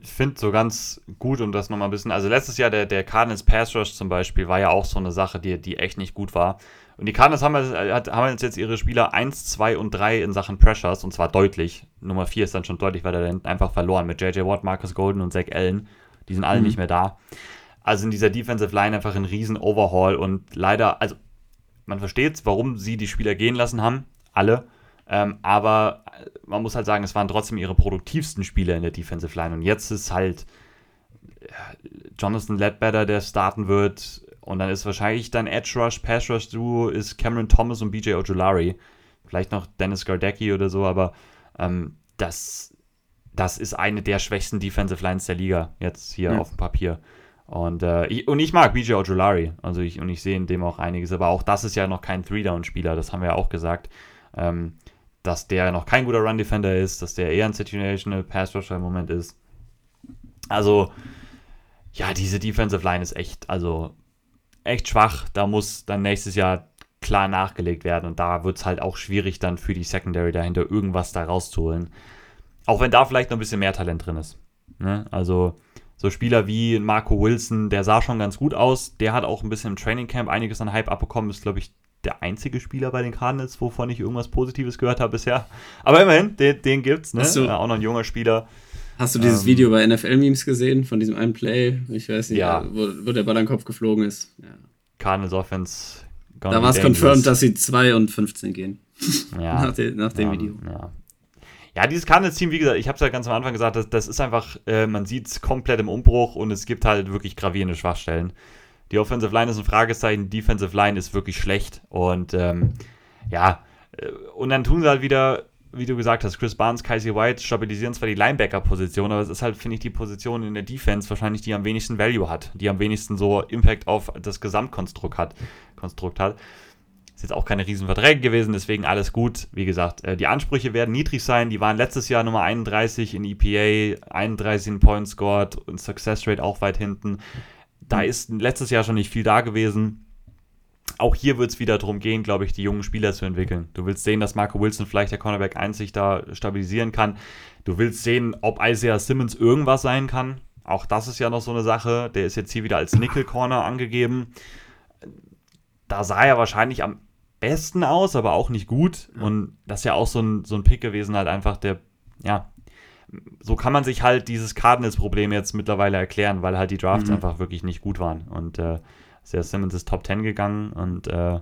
Ich finde so ganz gut, um das nochmal ein bisschen. Also letztes Jahr der, der Cardinals Pass Rush zum Beispiel war ja auch so eine Sache, die, die echt nicht gut war. Und die Cardinals haben, haben jetzt ihre Spieler 1, 2 und 3 in Sachen Pressures und zwar deutlich. Nummer 4 ist dann schon deutlich, weil er dann einfach verloren mit JJ Watt, Marcus Golden und Zach Allen. Die sind alle mhm. nicht mehr da. Also in dieser Defensive Line einfach ein riesen Overhaul und leider, also man versteht, warum sie die Spieler gehen lassen haben, alle. Ähm, aber man muss halt sagen, es waren trotzdem ihre produktivsten Spieler in der Defensive Line. Und jetzt ist halt Jonathan Ledbetter, der starten wird, und dann ist wahrscheinlich dein Edge Rush, Pass Rush Duo ist Cameron Thomas und BJ Ojulari. Vielleicht noch Dennis Gardecki oder so, aber ähm, das, das ist eine der schwächsten Defensive Lines der Liga, jetzt hier ja. auf dem Papier. Und, äh, ich, und ich mag BJ Ojolari, also ich, und ich sehe in dem auch einiges, aber auch das ist ja noch kein Three-Down-Spieler, das haben wir ja auch gesagt, ähm, dass der noch kein guter Run-Defender ist, dass der eher ein Situational Pass-Rusher im Moment ist. Also, ja, diese Defensive Line ist echt, also echt schwach. Da muss dann nächstes Jahr klar nachgelegt werden und da wird es halt auch schwierig dann für die Secondary dahinter irgendwas da rauszuholen. Auch wenn da vielleicht noch ein bisschen mehr Talent drin ist. Ne? Also so Spieler wie Marco Wilson, der sah schon ganz gut aus. Der hat auch ein bisschen im Training Camp einiges an Hype abbekommen. Ist, glaube ich, der einzige Spieler bei den Cardinals, wovon ich irgendwas Positives gehört habe bisher. Aber immerhin, den, den gibt's, ne? Du, auch noch ein junger Spieler. Hast du dieses ähm, Video bei NFL-Memes gesehen, von diesem einen Play? Ich weiß nicht, ja. wo, wo, der Ball an den Kopf geflogen ist. Ja. Cardinals Offense. Da war es confirmed, dass sie 2 und 15 gehen. Ja. nach, de, nach dem Video. Ja. Ja, dieses Cardinals-Team, wie gesagt, ich habe es ja ganz am Anfang gesagt, das, das ist einfach, äh, man sieht es komplett im Umbruch und es gibt halt wirklich gravierende Schwachstellen. Die Offensive Line ist ein Fragezeichen, die Defensive Line ist wirklich schlecht und ähm, ja, äh, und dann tun sie halt wieder, wie du gesagt hast, Chris Barnes, Casey White stabilisieren zwar die Linebacker-Position, aber es ist halt, finde ich, die Position in der Defense wahrscheinlich, die am wenigsten Value hat, die am wenigsten so Impact auf das Gesamtkonstrukt hat. Konstrukt hat. Ist jetzt auch keine Riesenverträge gewesen, deswegen alles gut. Wie gesagt, äh, die Ansprüche werden niedrig sein. Die waren letztes Jahr Nummer 31 in EPA, 31 in Points scored und Success Rate auch weit hinten. Da ist letztes Jahr schon nicht viel da gewesen. Auch hier wird es wieder darum gehen, glaube ich, die jungen Spieler zu entwickeln. Du willst sehen, dass Marco Wilson vielleicht der Cornerback 1 sich da stabilisieren kann. Du willst sehen, ob Isaiah Simmons irgendwas sein kann. Auch das ist ja noch so eine Sache. Der ist jetzt hier wieder als Nickel Corner angegeben. Da sah er wahrscheinlich am besten aus, aber auch nicht gut. Und das ist ja auch so ein, so ein Pick gewesen, halt einfach der, ja, so kann man sich halt dieses Cardinals-Problem jetzt mittlerweile erklären, weil halt die Drafts mhm. einfach wirklich nicht gut waren. Und äh, Sarah Simmons ist Top 10 gegangen und äh,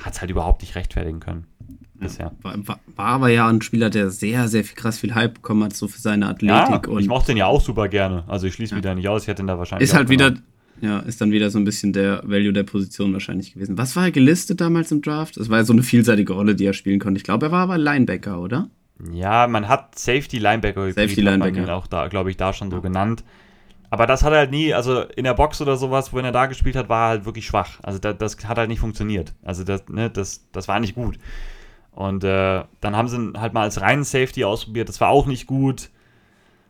hat es halt überhaupt nicht rechtfertigen können. Bisher. War, war, war, aber ja ein Spieler, der sehr, sehr viel krass viel Hype bekommen hat, so für seine Athletik. Ja, und ich mochte den ja auch super gerne. Also ich schließe ja. da nicht aus, ich hätte ihn da wahrscheinlich. Ist halt wieder, ja, ist dann wieder so ein bisschen der Value der Position wahrscheinlich gewesen. Was war er gelistet damals im Draft? Das war ja so eine vielseitige Rolle, die er spielen konnte. Ich glaube, er war aber Linebacker, oder? Ja, man hat Safety Linebacker Safety Linebacker. auch da, glaube ich, da schon so genannt. Aber das hat er halt nie, also in der Box oder sowas, wo er da gespielt hat, war er halt wirklich schwach. Also das, das hat halt nicht funktioniert. Also das, ne, das, das war nicht gut. Und äh, dann haben sie ihn halt mal als reinen Safety ausprobiert. Das war auch nicht gut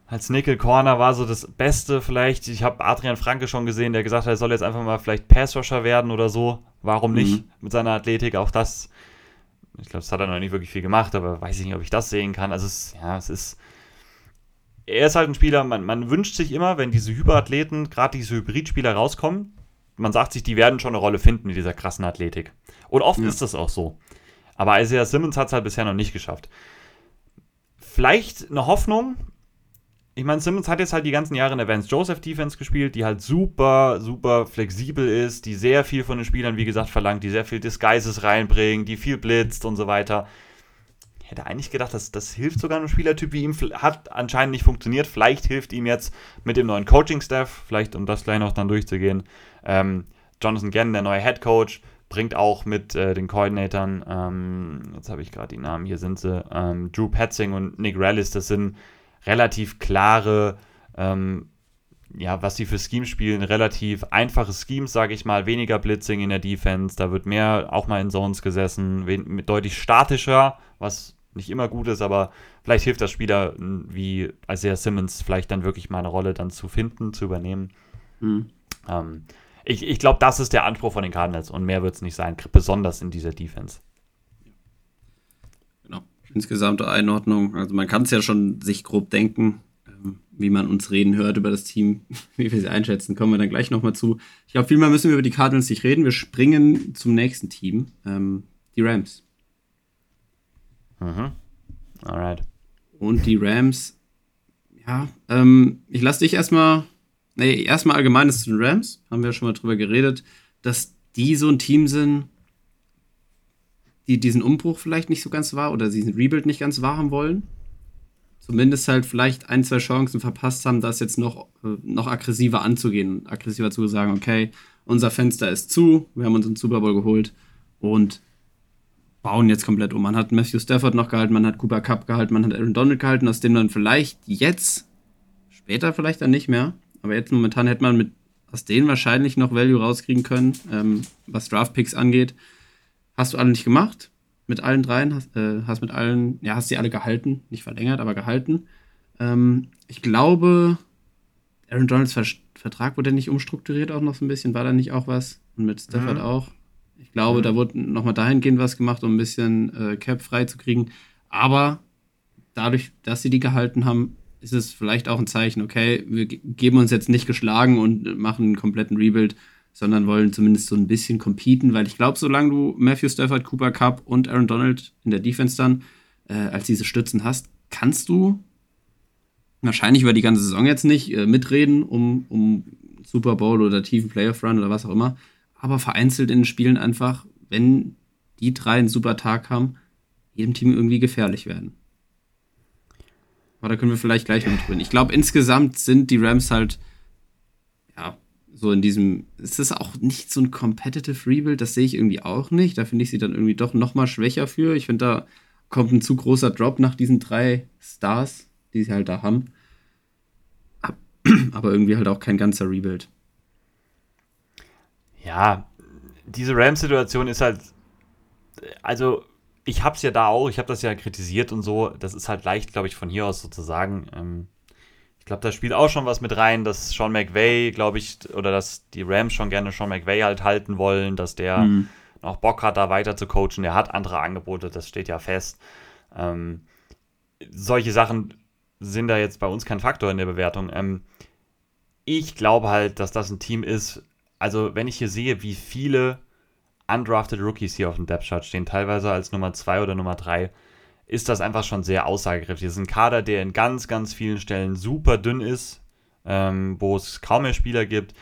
als Nickel Corner war so das Beste vielleicht. Ich habe Adrian Franke schon gesehen, der gesagt hat, er soll jetzt einfach mal vielleicht Passrusher werden oder so. Warum nicht mhm. mit seiner Athletik? Auch das, ich glaube, das hat er noch nicht wirklich viel gemacht, aber weiß ich nicht, ob ich das sehen kann. Also es, ja, es ist, er ist halt ein Spieler, man, man wünscht sich immer, wenn diese Hyperathleten, gerade diese Hybridspieler rauskommen, man sagt sich, die werden schon eine Rolle finden mit dieser krassen Athletik. Und oft ja. ist das auch so. Aber Isaiah Simmons hat es halt bisher noch nicht geschafft. Vielleicht eine Hoffnung, ich meine, Simmons hat jetzt halt die ganzen Jahre in der Vance Joseph Defense gespielt, die halt super, super flexibel ist, die sehr viel von den Spielern, wie gesagt, verlangt, die sehr viel Disguises reinbringen, die viel blitzt und so weiter. Ich hätte eigentlich gedacht, dass das hilft sogar einem Spielertyp wie ihm. Hat anscheinend nicht funktioniert. Vielleicht hilft ihm jetzt mit dem neuen Coaching-Staff, vielleicht um das gleich noch dann durchzugehen. Ähm, Jonathan Gann, der neue Head Coach, bringt auch mit äh, den Koordinatoren, ähm, jetzt habe ich gerade die Namen, hier sind sie, ähm, Drew Petzing und Nick Rallis, das sind relativ klare, ähm, ja, was sie für Schemes spielen, relativ einfache Schemes, sage ich mal, weniger Blitzing in der Defense, da wird mehr auch mal in Zones gesessen, deutlich statischer, was nicht immer gut ist, aber vielleicht hilft das Spieler wie Isaiah Simmons vielleicht dann wirklich mal eine Rolle dann zu finden, zu übernehmen. Mhm. Ähm, ich, ich glaube, das ist der Anspruch von den Cardinals und mehr wird es nicht sein, besonders in dieser Defense insgesamte Einordnung. Also man kann es ja schon sich grob denken, ähm, wie man uns reden hört über das Team, wie wir sie einschätzen, kommen wir dann gleich nochmal zu. Ich glaube, viel mehr müssen wir über die Cardinals nicht reden. Wir springen zum nächsten Team, ähm, die Rams. Mhm. Alright. Und die Rams, ja, ähm, ich lasse dich erstmal, nee, erstmal allgemeines zu den Rams, haben wir ja schon mal drüber geredet, dass die so ein Team sind, die diesen Umbruch vielleicht nicht so ganz wahr oder diesen Rebuild nicht ganz wahr haben wollen. Zumindest halt vielleicht ein, zwei Chancen verpasst haben, das jetzt noch, äh, noch aggressiver anzugehen. Aggressiver zu sagen, okay, unser Fenster ist zu, wir haben uns einen Super Bowl geholt und bauen jetzt komplett um. Man hat Matthew Stafford noch gehalten, man hat Cooper Cup gehalten, man hat Aaron Donald gehalten, aus dem dann vielleicht jetzt, später vielleicht dann nicht mehr, aber jetzt momentan hätte man mit aus denen wahrscheinlich noch Value rauskriegen können, ähm, was Draftpicks angeht. Hast du alle nicht gemacht? Mit allen dreien? Hast, äh, hast mit allen, ja, hast sie alle gehalten, nicht verlängert, aber gehalten. Ähm, ich glaube, Aaron Donalds Ver Vertrag wurde nicht umstrukturiert auch noch so ein bisschen, war da nicht auch was? Und mit Stafford mhm. auch. Ich glaube, mhm. da wurde nochmal dahingehend was gemacht, um ein bisschen äh, Cap frei zu kriegen. Aber dadurch, dass sie die gehalten haben, ist es vielleicht auch ein Zeichen, okay, wir geben uns jetzt nicht geschlagen und machen einen kompletten Rebuild, sondern wollen zumindest so ein bisschen competen, weil ich glaube, solange du Matthew Stafford, Cooper Cup und Aaron Donald in der Defense dann äh, als diese Stützen hast, kannst du wahrscheinlich über die ganze Saison jetzt nicht äh, mitreden, um, um Super Bowl oder tiefen Playoff Run oder was auch immer, aber vereinzelt in den Spielen einfach, wenn die drei einen super Tag haben, jedem Team irgendwie gefährlich werden. Aber da können wir vielleicht gleich noch drüber. Ich glaube, insgesamt sind die Rams halt, so in diesem, es ist auch nicht so ein Competitive Rebuild, das sehe ich irgendwie auch nicht. Da finde ich sie dann irgendwie doch noch mal schwächer für. Ich finde, da kommt ein zu großer Drop nach diesen drei Stars, die sie halt da haben. Aber irgendwie halt auch kein ganzer Rebuild. Ja, diese Rams-Situation ist halt, also ich habe es ja da auch, ich habe das ja kritisiert und so. Das ist halt leicht, glaube ich, von hier aus sozusagen. Ähm, ich glaube, da spielt auch schon was mit rein, dass Sean McVay, glaube ich, oder dass die Rams schon gerne Sean McVay halt halten wollen, dass der mhm. noch Bock hat, da weiter zu coachen. Der hat andere Angebote, das steht ja fest. Ähm, solche Sachen sind da jetzt bei uns kein Faktor in der Bewertung. Ähm, ich glaube halt, dass das ein Team ist. Also, wenn ich hier sehe, wie viele undrafted Rookies hier auf dem Depth Chart stehen, teilweise als Nummer 2 oder Nummer 3, ist das einfach schon sehr aussagekräftig. Das ist ein Kader, der in ganz, ganz vielen Stellen super dünn ist, ähm, wo es kaum mehr Spieler gibt.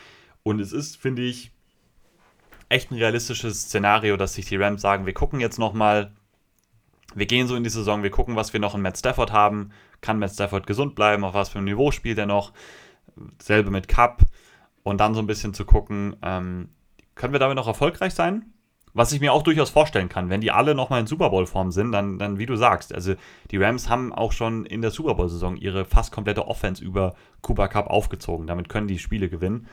Und es ist, finde ich, echt ein realistisches Szenario, dass sich die Rams sagen, wir gucken jetzt nochmal, wir gehen so in die Saison, wir gucken, was wir noch in Matt Stafford haben. Kann Matt Stafford gesund bleiben? Auf was für ein Niveau spielt er noch? Selbe mit Cup. Und dann so ein bisschen zu gucken, ähm, können wir damit noch erfolgreich sein? Was ich mir auch durchaus vorstellen kann, wenn die alle nochmal in Super Bowl-Form sind, dann, dann, wie du sagst, also die Rams haben auch schon in der Super Bowl-Saison ihre fast komplette Offense über Cooper Cup aufgezogen. Damit können die Spiele gewinnen.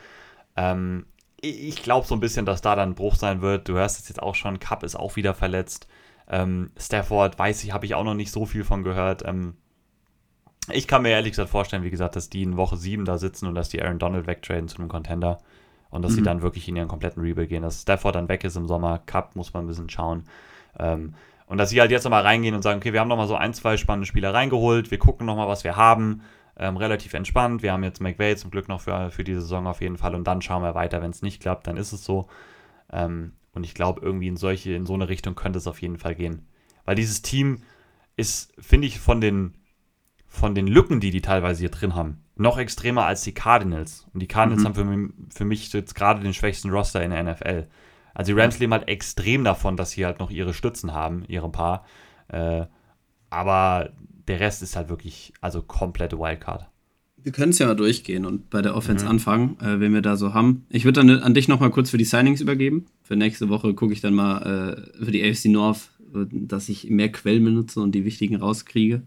Ähm, ich glaube so ein bisschen, dass da dann ein Bruch sein wird. Du hörst es jetzt auch schon, Cup ist auch wieder verletzt. Ähm, Stafford, weiß ich, habe ich auch noch nicht so viel von gehört. Ähm, ich kann mir ehrlich gesagt vorstellen, wie gesagt, dass die in Woche 7 da sitzen und dass die Aaron Donald wegtraden zu einem Contender und dass mhm. sie dann wirklich in ihren kompletten Rebuild gehen. Dass Stafford dann weg ist im Sommer, Cup muss man ein bisschen schauen. Ähm, und dass sie halt jetzt nochmal reingehen und sagen, okay, wir haben nochmal so ein, zwei spannende Spieler reingeholt, wir gucken nochmal, was wir haben. Ähm, relativ entspannt. Wir haben jetzt McVay zum Glück noch für, für die Saison auf jeden Fall und dann schauen wir weiter. Wenn es nicht klappt, dann ist es so. Ähm, und ich glaube, irgendwie in solche, in so eine Richtung könnte es auf jeden Fall gehen. Weil dieses Team ist, finde ich, von den, von den Lücken, die die teilweise hier drin haben, noch extremer als die Cardinals. Und die Cardinals mhm. haben für mich, für mich jetzt gerade den schwächsten Roster in der NFL. Also die Rams leben halt extrem davon, dass sie halt noch ihre Stützen haben, ihre paar. Äh, aber der Rest ist halt wirklich, also komplette Wildcard. Wir können es ja mal durchgehen und bei der Offense mhm. anfangen, äh, wenn wir da so haben. Ich würde dann an dich nochmal kurz für die Signings übergeben. Für nächste Woche gucke ich dann mal äh, für die AFC North, äh, dass ich mehr Quellen benutze und die wichtigen rauskriege.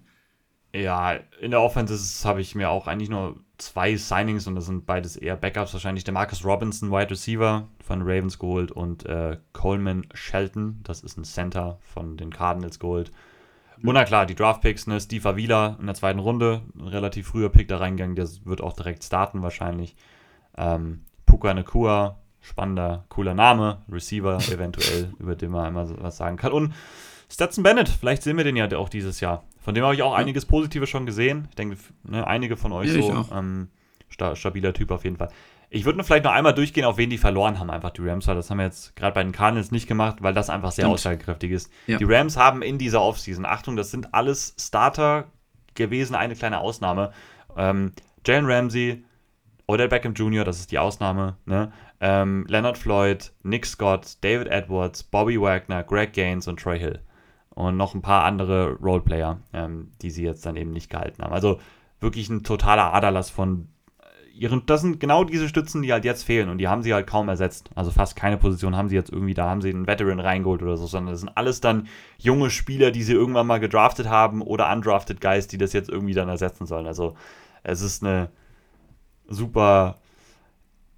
Ja, in der Offense habe ich mir auch eigentlich nur zwei Signings und das sind beides eher Backups. Wahrscheinlich der Marcus Robinson, Wide Receiver von Ravens geholt und äh, Coleman Shelton, das ist ein Center von den Cardinals geholt. Und na klar, die Draft-Picks, ne, Steve Avila in der zweiten Runde, ein relativ früher Pick da reingegangen, der wird auch direkt starten wahrscheinlich. Ähm, Puka Nakua, spannender, cooler Name, Receiver eventuell, über den man einmal was sagen kann. Und Stetson Bennett, vielleicht sehen wir den ja auch dieses Jahr. Von dem habe ich auch ja. einiges Positives schon gesehen. Ich denke, ne, einige von euch ja, so. Ähm, sta stabiler Typ auf jeden Fall. Ich würde vielleicht noch einmal durchgehen, auf wen die verloren haben, einfach die Rams, weil das haben wir jetzt gerade bei den Cardinals nicht gemacht, weil das einfach sehr Stimmt. aussagekräftig ist. Ja. Die Rams haben in dieser Offseason, Achtung, das sind alles Starter gewesen, eine kleine Ausnahme. Ähm, Jalen Ramsey, Odell Beckham Jr., das ist die Ausnahme, ne? ähm, Leonard Floyd, Nick Scott, David Edwards, Bobby Wagner, Greg Gaines und Troy Hill und noch ein paar andere Roleplayer, ähm, die sie jetzt dann eben nicht gehalten haben. Also wirklich ein totaler Aderlass von ihren, das sind genau diese Stützen, die halt jetzt fehlen und die haben sie halt kaum ersetzt. Also fast keine Position haben sie jetzt irgendwie, da haben sie einen Veteran reingeholt oder so, sondern das sind alles dann junge Spieler, die sie irgendwann mal gedraftet haben oder undrafted Guys, die das jetzt irgendwie dann ersetzen sollen. Also es ist eine super,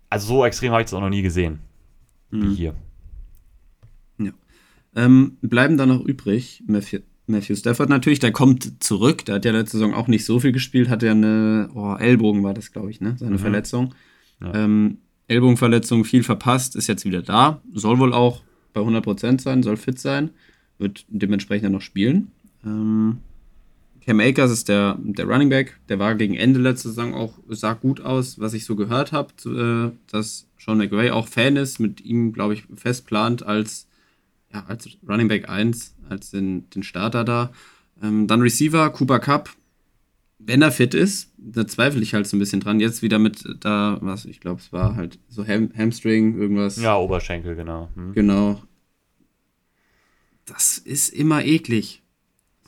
also so extrem habe ich es auch noch nie gesehen wie Mhm. hier. Ähm, bleiben da noch übrig Matthew, Matthew Stafford natürlich, der kommt zurück. Der hat ja letzte Saison auch nicht so viel gespielt, hatte ja eine oh, Ellbogen war das, glaube ich, ne? Seine Mhm. Verletzung. Ja. Ähm, Ellbogenverletzung, viel verpasst, ist jetzt wieder da. Soll wohl auch bei 100% sein, soll fit sein. Wird dementsprechend dann noch spielen. Ähm, Cam Akers ist der, der Running Back. Der war gegen Ende letzte Saison auch, sah gut aus, was ich so gehört habe, äh, dass Sean McVay auch Fan ist, mit ihm, glaube ich, fest plant als, ja, als Running Back 1, als den, den Starter da. Ähm, dann Receiver, Cooper Cup. Wenn er fit ist, da zweifle ich halt so ein bisschen dran. Jetzt wieder mit da, was ich glaube, es war halt so Ham Hamstring, irgendwas. Ja, Oberschenkel, genau. Hm. Genau. Das ist immer eklig.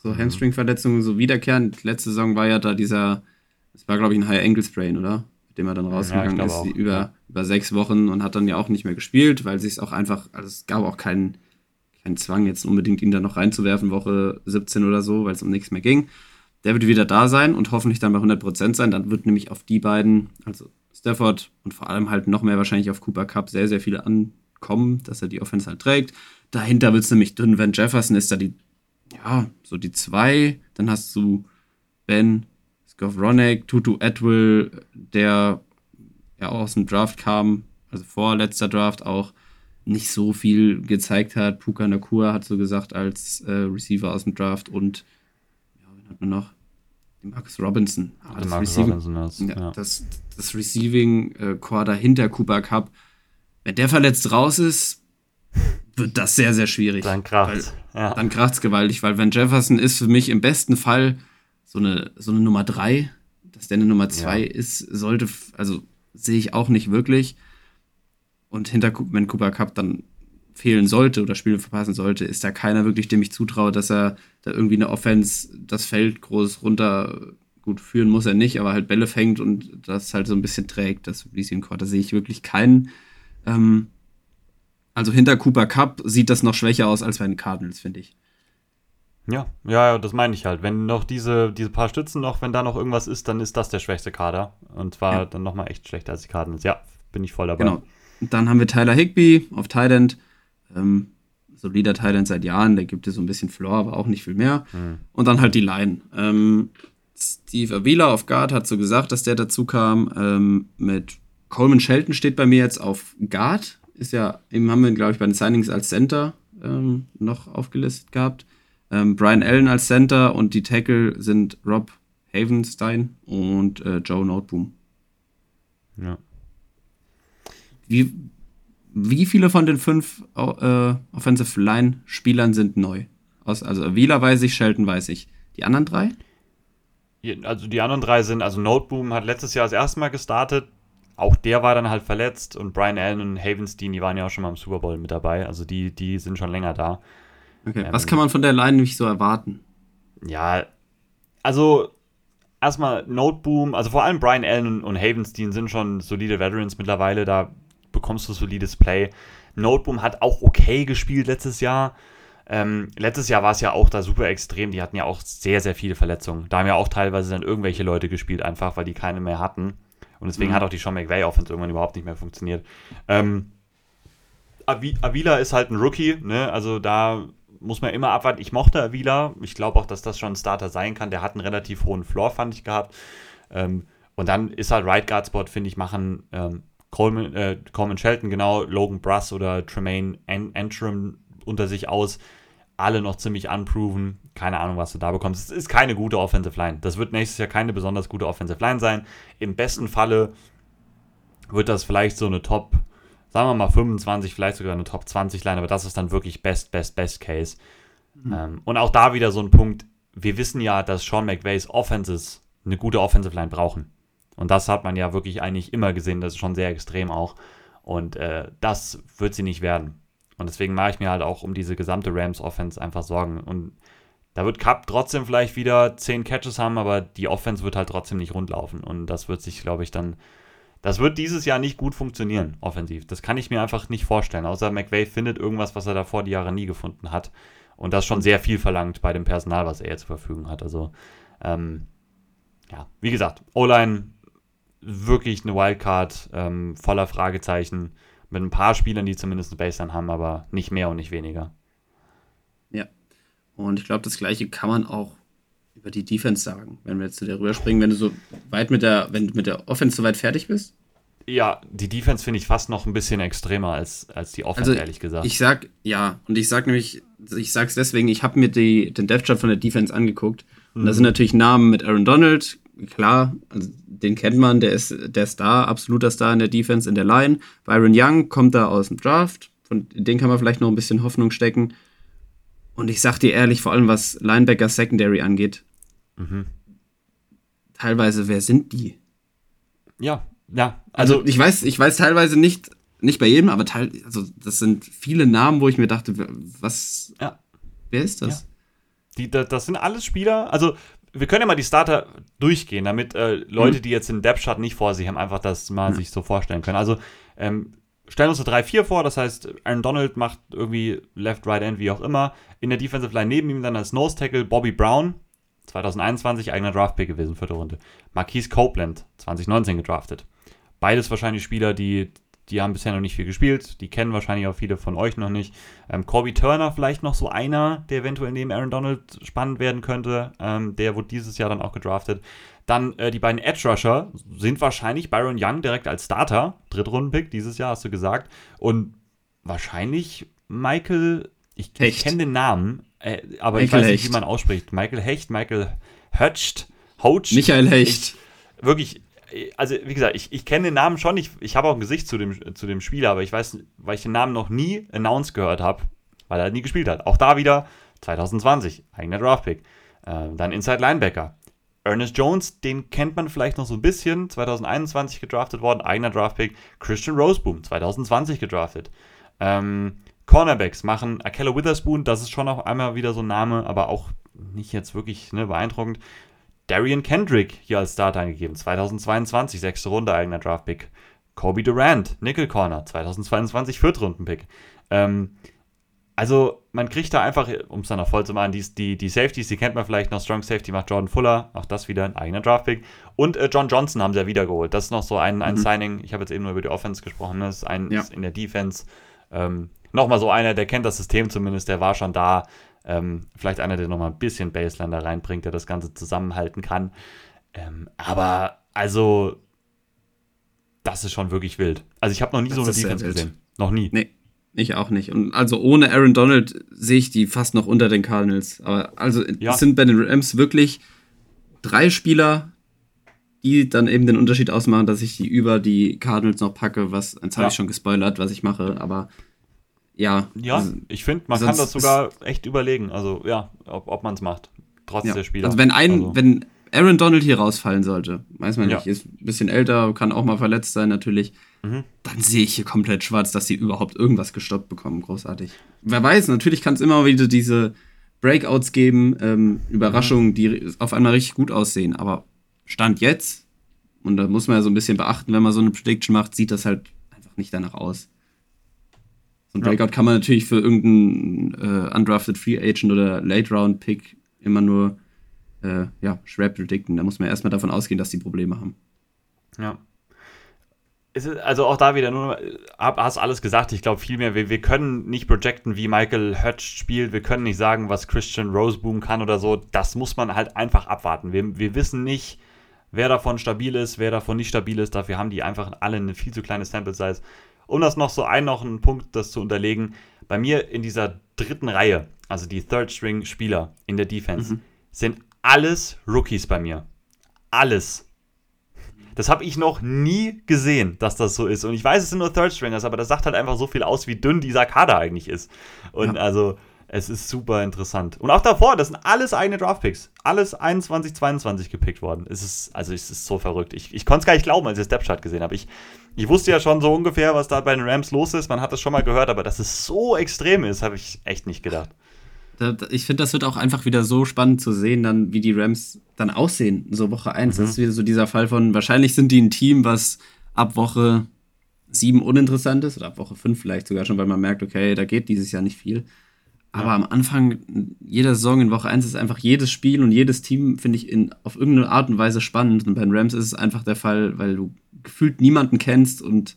So Mhm. Hamstring-Verletzungen so wiederkehren. Letzte Saison war ja da dieser, das war glaube ich ein High Ankle Sprain, oder? Mit dem er dann rausgegangen glaube ist auch, über, ja. über sechs Wochen und hat dann ja auch nicht mehr gespielt, weil sich es auch einfach, also es gab auch keinen, keinen Zwang jetzt unbedingt ihn da noch reinzuwerfen, Woche 17 oder so, weil es um nichts mehr ging. Der wird wieder da sein und hoffentlich dann bei 100% sein. Dann wird nämlich auf die beiden, also Stafford und vor allem halt noch mehr wahrscheinlich auf Cooper Cup sehr, sehr viele ankommen, dass er die Offense halt trägt. Dahinter wird es nämlich dünn, wenn Jefferson ist da die, ja, so die zwei. Dann hast du Ben, Skowronek, Tutu Atwill, der ja auch aus dem Draft kam, also vor letzter Draft auch nicht so viel gezeigt hat. Puka Nakua hat so gesagt als äh, Receiver aus dem Draft und ja, wen hat man noch? Marcus Robinson. Aber Der das Marcus Receiving- Robinson ist, ja. Das, das Receiving äh, Core dahinter Cooper Cup, wenn der verletzt raus ist, wird das sehr, sehr schwierig. Dann kracht. Ja. Dann kracht's gewaltig, weil wenn Jefferson ist für mich im besten Fall so eine, so eine Nummer drei, dass der eine Nummer zwei Ja. ist, sollte, also sehe ich auch nicht wirklich. Und hinter, wenn Cooper Cup dann fehlen sollte oder Spiele verpassen sollte, ist da keiner wirklich, dem ich zutraue, dass er da irgendwie eine Offense das Feld groß runter gut führen muss er nicht, aber halt Bälle fängt und das halt so ein bisschen trägt, das Receiving Core. Da sehe ich wirklich keinen. Ähm, also hinter Cooper Cup sieht das noch schwächer aus als bei den Cardinals, finde ich. Ja, ja, ja, das meine ich halt. Wenn noch diese, diese paar Stützen noch, wenn da noch irgendwas ist, dann ist das der schwächste Kader. Und zwar Ja. dann nochmal echt schlechter als die Cardinals. Ja, bin ich voll dabei. Genau. Dann haben wir Tyler Higby auf Thailand. Ähm, solider Thailand seit Jahren, der gibt es so ein bisschen Floor, aber auch nicht viel mehr. Hm. Und dann halt die Line. Ähm, Steve Avila auf Guard hat so gesagt, dass der dazu kam. Ähm, mit Coleman Shelton steht bei mir jetzt auf Guard. Ist ja, eben haben wir, glaube ich, bei den Signings als Center ähm, noch aufgelistet gehabt. Ähm, Brian Allen als Center und die Tackle sind Rob Havenstein und äh, Joe Noteboom. Ja. Wie, wie viele von den fünf äh, Offensive Line-Spielern sind neu? Aus, also Avila weiß ich, Shelton weiß ich. Die anderen drei? Also die anderen drei sind, also Noteboom hat letztes Jahr das erste Mal gestartet. Auch der war dann halt verletzt und Brian Allen und Havenstein, die waren ja auch schon mal im Super Bowl mit dabei. Also die, die sind schon länger da. Okay. Ähm, Was kann man von der Line nicht so erwarten? Ja, also erstmal Noteboom, also vor allem Brian Allen und Havenstein sind schon solide Veterans mittlerweile, da bekommst du solides Play. Noteboom hat auch okay gespielt letztes Jahr. Ähm, letztes Jahr war es ja auch da super extrem, die hatten ja auch sehr, sehr viele Verletzungen. Da haben ja auch teilweise dann irgendwelche Leute gespielt, einfach weil die keine mehr hatten. Und deswegen Mhm. hat auch die Sean McVay Offense irgendwann überhaupt nicht mehr funktioniert. Ähm, Avi- Avila ist halt ein Rookie, ne? Also da muss man immer abwarten. Ich mochte Avila. Ich glaube auch, dass das schon ein Starter sein kann. Der hat einen relativ hohen Floor, fand ich gehabt. Ähm, und dann ist halt Right Guard Spot, finde ich, machen ähm, Coleman, äh, Coleman Shelton genau, Logan Bruss oder Tremaine An Antrim unter sich aus. Alle noch ziemlich unproven. Keine Ahnung, was du da bekommst. Es ist keine gute Offensive Line. Das wird nächstes Jahr keine besonders gute Offensive Line sein. Im besten Falle wird das vielleicht so eine Top, sagen wir mal 25, vielleicht sogar eine Top 20 Line, aber das ist dann wirklich Best, Best, Best Case. Ähm, und auch da wieder so ein Punkt, wir wissen ja, dass Sean McVays Offenses eine gute Offensive Line brauchen. Und das hat man ja wirklich eigentlich immer gesehen, das ist schon sehr extrem auch. Und äh, das wird sie nicht werden. Und deswegen mache ich mir halt auch um diese gesamte Rams Offense einfach Sorgen. Und da wird Cup trotzdem vielleicht wieder 10 Catches haben, aber die Offense wird halt trotzdem nicht rundlaufen. Und das wird sich, glaube ich, dann Das wird dieses Jahr nicht gut funktionieren, offensiv. Das kann ich mir einfach nicht vorstellen. Außer McVay findet irgendwas, was er davor die Jahre nie gefunden hat. Und das schon sehr viel verlangt bei dem Personal, was er jetzt zur Verfügung hat. Also, ähm, ja, wie gesagt, O-Line wirklich eine Wildcard, ähm, voller Fragezeichen, mit ein paar Spielern, die zumindest eine Baseline haben, aber nicht mehr und nicht weniger. Ja. Und ich glaube, das gleiche kann man auch über die Defense sagen, wenn wir jetzt zu der rüberspringen, wenn du so weit mit der, wenn du mit der Offense so weit fertig bist. Ja, die Defense finde ich fast noch ein bisschen extremer als, als die Offense, Also, ehrlich gesagt. Ich sag, ja, und ich sag nämlich, ich sag's deswegen, ich habe mir die, den Death Chart von der Defense angeguckt. Und da sind natürlich Namen mit Aaron Donald, klar, also den kennt man, der ist der Star, absoluter Star in der Defense, in der Line. Byron Young kommt da aus dem Draft, von den kann man vielleicht noch ein bisschen Hoffnung stecken. Und ich sag dir ehrlich, vor allem was Linebacker Secondary angeht, teilweise, wer sind die? ja, ja. Also, Also, ich weiß, ich weiß teilweise nicht, nicht bei jedem, aber teil, also das sind viele Namen, wo ich mir dachte, was, ja. wer ist das? Die, da- das sind alles Spieler, also wir können ja mal die Starter durchgehen, damit äh, Leute, die jetzt den Depth Chart nicht vor sich haben, einfach das mal sich so vorstellen können. Also ähm, stellen uns eine 3-4 vor, das heißt, Aaron Donald macht irgendwie Left, Right End, wie auch immer. In der Defensive Line neben ihm dann als Nose Tackle Bobby Brown, 2021 eigener Draftpick gewesen, vierte Runde. Marquise Copeland, 2019 gedraftet. Beides wahrscheinlich Spieler, die, die haben bisher noch nicht viel gespielt. Die kennen wahrscheinlich auch viele von euch noch nicht. Ähm, Corby Turner vielleicht noch so einer, der eventuell neben Aaron Donald spannend werden könnte. Ähm, der wurde dieses Jahr dann auch gedraftet. Dann äh, die beiden Edge Rusher sind wahrscheinlich Byron Young direkt als Starter. Drittrunden-Pick dieses Jahr, hast du gesagt. Und wahrscheinlich Michael, ich, ich kenne den Namen, äh, aber ich Michael weiß nicht, Hecht. wie man ausspricht. Michael Hecht, Michael Hötscht, Hoach. Michael Hecht. Ich, wirklich, also wie gesagt, ich, ich kenne den Namen schon, ich, ich habe auch ein Gesicht zu dem, zu dem Spieler, aber ich weiß, weil ich den Namen noch nie announced gehört habe, weil er nie gespielt hat. Auch da wieder 2020, eigener Draftpick. Äh, dann Inside Linebacker. Ernest Jones, den kennt man vielleicht noch so ein bisschen, 2021 gedraftet worden, eigener Draftpick. Christian Roseboom, 2020 gedraftet. Ähm, Cornerbacks machen Akella Witherspoon, das ist schon auch einmal wieder so ein Name, aber auch nicht jetzt wirklich ne, beeindruckend. Darian Kendrick hier als Starter angegeben, 2022, sechste Runde, eigener Draftpick. Kobe Durant, Nickel Corner, 2022, Viertrunden-Pick. Ähm, also, man kriegt da einfach, um es dann noch voll zu machen, die, die, die Safeties, die kennt man vielleicht noch. Strong Safety macht Jordan Fuller, auch das wieder ein eigener Draftpick. Und äh, John Johnson haben sie ja wiedergeholt. Das ist noch so ein, ein Signing. Ich habe jetzt eben nur über die Offense gesprochen, ne? das ist ein Ja. ist in der Defense. Ähm, Nochmal so einer, der kennt das System zumindest, der war schon da. Ähm, vielleicht einer, der nochmal ein bisschen Baseline da reinbringt, der das Ganze zusammenhalten kann. Ähm, aber also, das ist schon wirklich wild. Also, ich habe noch nie Das so eine Defense gesehen. Noch nie. Nee, ich auch nicht. Und also ohne Aaron Donald sehe ich die fast noch unter den Cardinals. Aber also Ja. es sind bei den Rams wirklich drei Spieler, die dann eben den Unterschied ausmachen, dass ich die über die Cardinals noch packe, was, jetzt habe Ja. ich schon gespoilert, was ich mache, aber ja. Ja, also, ich finde, man kann das sogar echt überlegen. Also, ja, ob, ob man es macht. Trotz ja. der Spieler. Also wenn ein, Also, wenn Aaron Donald hier rausfallen sollte, weiß man Ja. nicht, ist ein bisschen älter, kann auch mal verletzt sein natürlich, Mhm. dann sehe ich hier komplett schwarz, dass sie überhaupt irgendwas gestoppt bekommen. Großartig. Wer weiß, natürlich kann es immer wieder diese Breakouts geben, ähm, Überraschungen, die auf einmal richtig gut aussehen, aber Stand jetzt, und da muss man ja so ein bisschen beachten, wenn man so eine Prediction macht, sieht das halt einfach nicht danach aus. So ein Ja. Breakout kann man natürlich für irgendeinen äh, undrafted Free Agent oder Late Round Pick immer nur äh, ja, schwer predikten. Da muss man erstmal davon ausgehen, dass die Probleme haben. Ja. Ist, also auch da wieder nur, hab, hast alles gesagt. Ich glaube vielmehr, wir, wir können nicht projecten, wie Michael Hutch spielt. Wir können nicht sagen, was Christian Roseboom kann oder so. Das muss man halt einfach abwarten. Wir, wir wissen nicht, wer davon stabil ist, wer davon nicht stabil ist. Dafür haben die einfach alle eine viel zu kleine Sample Size. Um das noch so ein, noch einen Punkt, das zu unterlegen. Bei mir in dieser dritten Reihe, also die Third String Spieler in der Defense, sind alles Rookies bei mir. Alles. Das habe ich noch nie gesehen, dass das so ist. Und ich weiß, es sind nur Third Stringers, aber das sagt halt einfach so viel aus, wie dünn dieser Kader eigentlich ist. Und Ja. also, es ist super interessant. Und auch davor, das sind alles eigene Draftpicks. Alles 21, 22 gepickt worden. Es ist, also, es ist so verrückt. Ich, ich konnte es gar nicht glauben, als ich das Depth-Chart gesehen habe. Ich, ich wusste ja schon so ungefähr, was da bei den Rams los ist. Man hat das schon mal gehört, aber dass es so extrem ist, habe ich echt nicht gedacht. Da, da, ich finde, das wird auch einfach wieder so spannend zu sehen, dann, wie die Rams dann aussehen, so Woche 1. Das ist wieder so dieser Fall von, wahrscheinlich sind die ein Team, was ab Woche sieben uninteressant ist oder ab Woche fünf vielleicht sogar schon, weil man merkt, okay, da geht dieses Jahr nicht viel. Aber ja. am Anfang jeder Saison in Woche 1 ist einfach jedes Spiel und jedes Team, finde ich, in, auf irgendeine Art und Weise spannend. Und bei den Rams ist es einfach der Fall, weil du gefühlt niemanden kennst und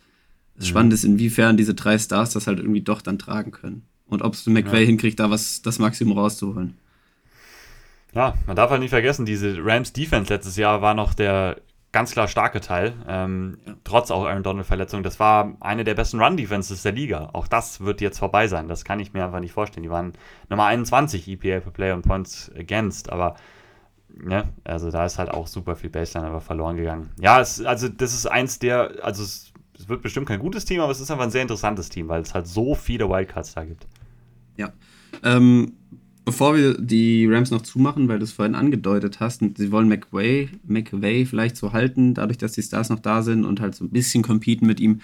es mhm. spannend ist, inwiefern diese drei Stars das halt irgendwie doch dann tragen können. Und ob es McVay ja. hinkriegt, da was das Maximum rauszuholen. Ja, man darf halt nicht vergessen, diese Rams Defense letztes Jahr war noch der ganz klar starke Teil, ähm, ja. trotz auch Aaron Donald Verletzung. Das war eine der besten Run Defenses der Liga. Auch das wird jetzt vorbei sein. Das kann ich mir einfach nicht vorstellen. Die waren Nummer 21 EPA per Play und Points Against, aber ne, also da ist halt auch super viel Baseline aber verloren gegangen. Ja, es, also das ist eins der, also es, es wird bestimmt kein gutes Team, aber es ist einfach ein sehr interessantes Team, weil es halt so viele Wildcards da gibt. Ja. Ähm, bevor wir die Rams noch zumachen, weil du es vorhin angedeutet hast, sie wollen McVay, McVay vielleicht so halten, dadurch, dass die Stars noch da sind und halt so ein bisschen competen mit ihm.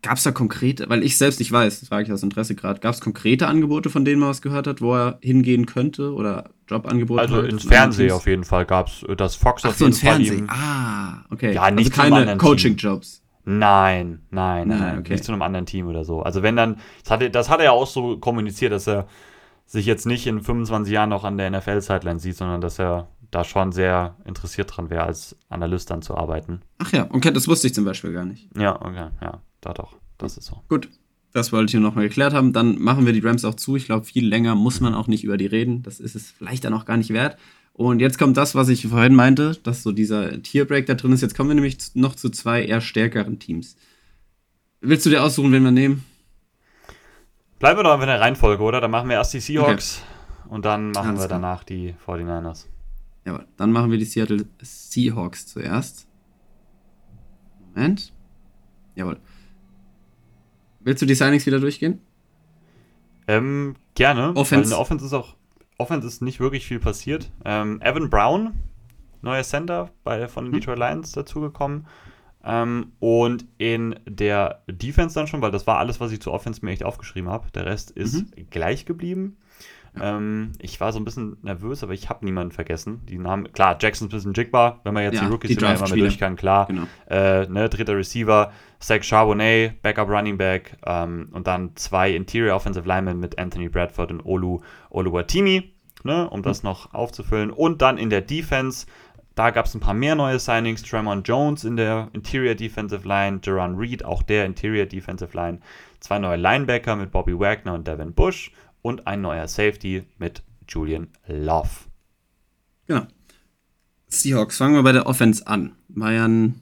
Gab es da konkrete, weil ich selbst nicht weiß, das frage ich aus Interesse gerade, gab es konkrete Angebote, von denen man was gehört hat, wo er hingehen könnte oder Jobangebote? Also ins Fernsehen auf jeden Fall gab es das Fox Ach auf so, jeden ins Fall Fernsehen. Ihm, ah, okay. Ja, nicht also keine Coaching-Jobs. Nein, nein, nein, nein okay. nicht zu einem anderen Team oder so. Also wenn dann, das hat, das hat er ja auch so kommuniziert, dass er sich jetzt nicht in 25 Jahren noch an der NFL-Sideline sieht, sondern dass er da schon sehr interessiert dran wäre, als Analyst dann zu arbeiten. Ach ja, okay, das wusste ich zum Beispiel gar nicht. Ja, okay, ja, da doch, das ist so. Gut, das wollte ich nur nochmal geklärt haben. Dann machen wir die Rams auch zu. Ich glaube, viel länger muss man auch nicht über die reden. Das ist es vielleicht dann auch gar nicht wert. Und jetzt kommt das, was ich vorhin meinte, dass so dieser Tierbreak da drin ist. Jetzt kommen wir nämlich noch zu zwei eher stärkeren Teams. Willst du dir aussuchen, wen wir nehmen? Bleiben wir doch einfach in der Reihenfolge, oder? Dann machen wir erst die Seahawks okay. und dann machen Alles wir danach die 49ers. Ja, dann machen wir die Seattle Seahawks zuerst. Moment. Jawohl. Willst du die Signings wieder durchgehen? Ähm, gerne. Offense. In der Offense ist auch Offense ist nicht wirklich viel passiert. Ähm, Evan Brown, neuer Center bei, von den hm. Detroit Lions dazugekommen. Ähm, und in der Defense dann schon, weil das war alles, was ich zur Offense mir echt aufgeschrieben habe. Der Rest ist mhm. gleich geblieben. Ähm, ich war so ein bisschen nervös, aber ich habe niemanden vergessen. Die Namen, klar, Jackson ist ein bisschen jigbar, wenn man jetzt ja, die Rookies die immer, immer durch kann, klar. Genau. Äh, ne, dritter Receiver, Zach Charbonnet, Backup Running Back ähm, und dann zwei Interior Offensive Linemen mit Anthony Bradford und Olu Oluwatimi, ne, um das mhm. noch aufzufüllen. Und dann in der Defense da gab es ein paar mehr neue Signings. Tremont Jones in der Interior Defensive Line, Jerron Reed, auch der Interior Defensive Line. Zwei neue Linebacker mit Bobby Wagner und Devin Bush und ein neuer Safety mit Julian Love. Genau. Seahawks, fangen wir bei der Offense an. War ja ein,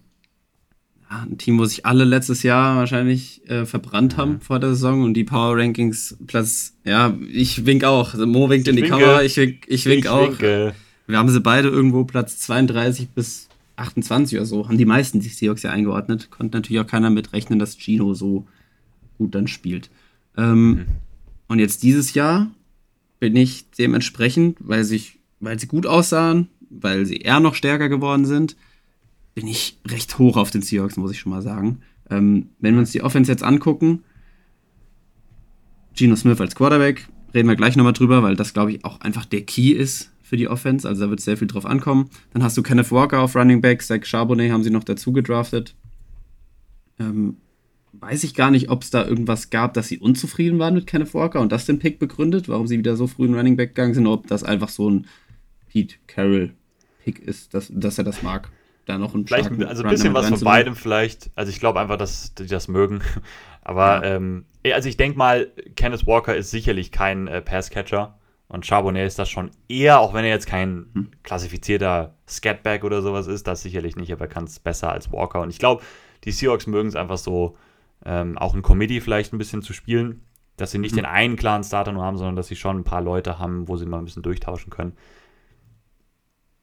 ja, ein Team, wo sich alle letztes Jahr wahrscheinlich äh, verbrannt mhm. haben vor der Saison und die Power Rankings Platz, ja, ich wink auch. Also Mo winkt ich in die winke. Kamera, ich wink, ich wink ich auch. Winke. Wir haben sie beide irgendwo Platz 32 bis 28 oder so, haben die meisten die Seahawks ja eingeordnet. Konnte natürlich auch keiner mitrechnen, dass Gino so gut dann spielt. Ähm, mhm. Und jetzt dieses Jahr bin ich dementsprechend, weil, sich, weil sie gut aussahen, weil sie eher noch stärker geworden sind, bin ich recht hoch auf den Seahawks, muss ich schon mal sagen. Ähm, wenn wir uns die Offense jetzt angucken, Gino Smith als Quarterback, reden wir gleich nochmal drüber, weil das, glaube ich, auch einfach der Key ist für die Offense. Also da wird sehr viel drauf ankommen. Dann hast du Kenneth Walker auf Running Back, Zach Charbonnet haben sie noch dazu gedraftet. Ähm, weiß ich gar nicht, ob es da irgendwas gab, dass sie unzufrieden waren mit Kenneth Walker und das den Pick begründet, warum sie wieder so früh in Running Back gegangen sind, ob das einfach so ein Pete Carroll Pick ist, dass, dass er das mag. Da noch ein vielleicht, also ein bisschen was von beidem vielleicht. Also ich glaube einfach, dass die das mögen. Aber ja. ähm, also ich denke mal, Kenneth Walker ist sicherlich kein äh, Passcatcher. Und Charbonnet ist das schon eher, auch wenn er jetzt kein hm. klassifizierter Scatback oder sowas ist, das sicherlich nicht, aber er kann es besser als Walker. Und ich glaube, die Seahawks mögen es einfach so, ähm, auch ein Committee vielleicht ein bisschen zu spielen, dass sie nicht mhm. den einen klaren Starter nur haben, sondern dass sie schon ein paar Leute haben, wo sie mal ein bisschen durchtauschen können.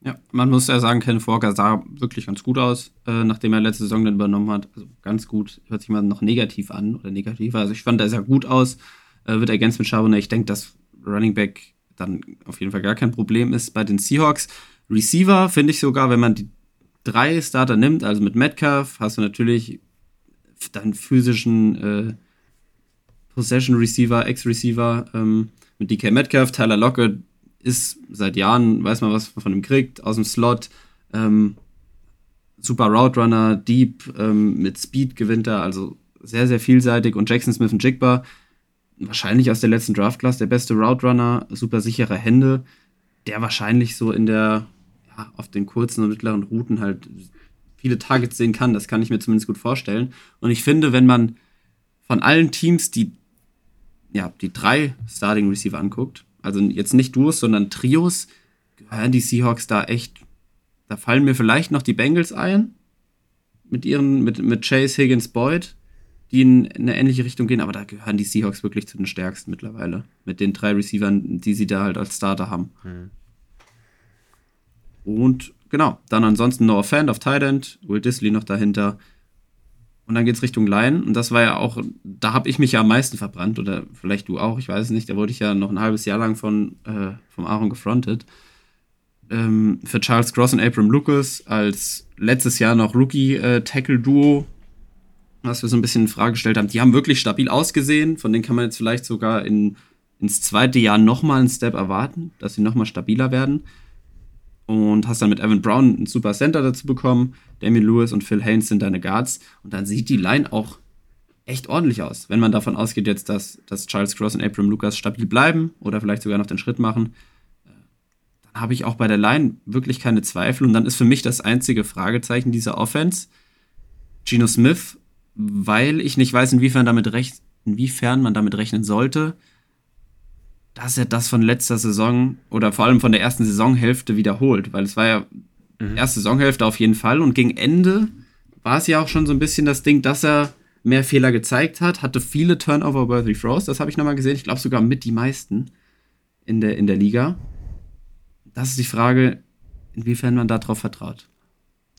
Ja, man muss ja sagen, Ken Walker sah wirklich ganz gut aus, äh, nachdem er letzte Saison dann übernommen hat. Also ganz gut, hört sich mal noch negativ an oder negativ. Also ich fand, er sah gut aus, äh, wird ergänzt mit Charbonnet. Ich denke, dass Running Back dann auf jeden Fall gar kein Problem ist bei den Seahawks. Receiver finde ich sogar, wenn man die drei Starter nimmt, also mit Metcalf, hast du natürlich dann physischen äh, Possession Receiver, Ex-Receiver ähm, mit DK Metcalf, Tyler Lockett ist seit Jahren, weiß man, was man von ihm kriegt, aus dem Slot. Ähm, super Route Runner, Deep, ähm, mit Speed gewinnt er, also sehr, sehr vielseitig. Und Jackson Smith und Jigba, wahrscheinlich aus der letzten Draft Class, der beste Route Runner, super sichere Hände, der wahrscheinlich so in der, ja, auf den kurzen und mittleren Routen halt viele Targets sehen kann. Das kann ich mir zumindest gut vorstellen. Und ich finde, wenn man von allen Teams die, ja, die drei Starting Receiver anguckt, also jetzt nicht Duos, sondern Trios, gehören die Seahawks da echt da fallen mir vielleicht noch die Bengals ein. Mit ihren, mit, mit Chase, Higgins, Boyd, die in, in eine ähnliche Richtung gehen, aber da gehören die Seahawks wirklich zu den stärksten mittlerweile. Mit den drei Receivern, die sie da halt als Starter haben. Mhm. Und genau, dann ansonsten Noah Fan auf Tight End, Will Disley noch dahinter. Und dann geht es Richtung Line. Und das war ja auch, da habe ich mich ja am meisten verbrannt. Oder vielleicht du auch, ich weiß es nicht. Da wurde ich ja noch ein halbes Jahr lang von, äh, vom Aaron gefrontet ähm, für Charles Cross und Abram Lucas als letztes Jahr noch Rookie-Tackle-Duo, äh, was wir so ein bisschen in Frage gestellt haben. Die haben wirklich stabil ausgesehen. Von denen kann man jetzt vielleicht sogar in, ins zweite Jahr nochmal einen Step erwarten, dass sie nochmal stabiler werden. Und hast dann mit Evan Brown einen super Center dazu bekommen. Damien Lewis und Phil Haynes sind deine Guards. Und dann sieht die Line auch echt ordentlich aus. Wenn man davon ausgeht jetzt, dass, dass Charles Cross und Abram Lucas stabil bleiben oder vielleicht sogar noch den Schritt machen, habe ich auch bei der Line wirklich keine Zweifel. Und dann ist für mich das einzige Fragezeichen dieser Offense Geno Smith, weil ich nicht weiß, inwiefern, damit recht, inwiefern man damit rechnen sollte, dass er das von letzter Saison oder vor allem von der ersten Saisonhälfte wiederholt. Weil es war ja mhm. erste Saisonhälfte auf jeden Fall. Und gegen Ende war es ja auch schon so ein bisschen das Ding, dass er mehr Fehler gezeigt hat, hatte viele Turnover-worthy Throws, das habe ich nochmal gesehen. Ich glaube sogar mit die meisten in der, in der Liga das ist die Frage, inwiefern man darauf vertraut.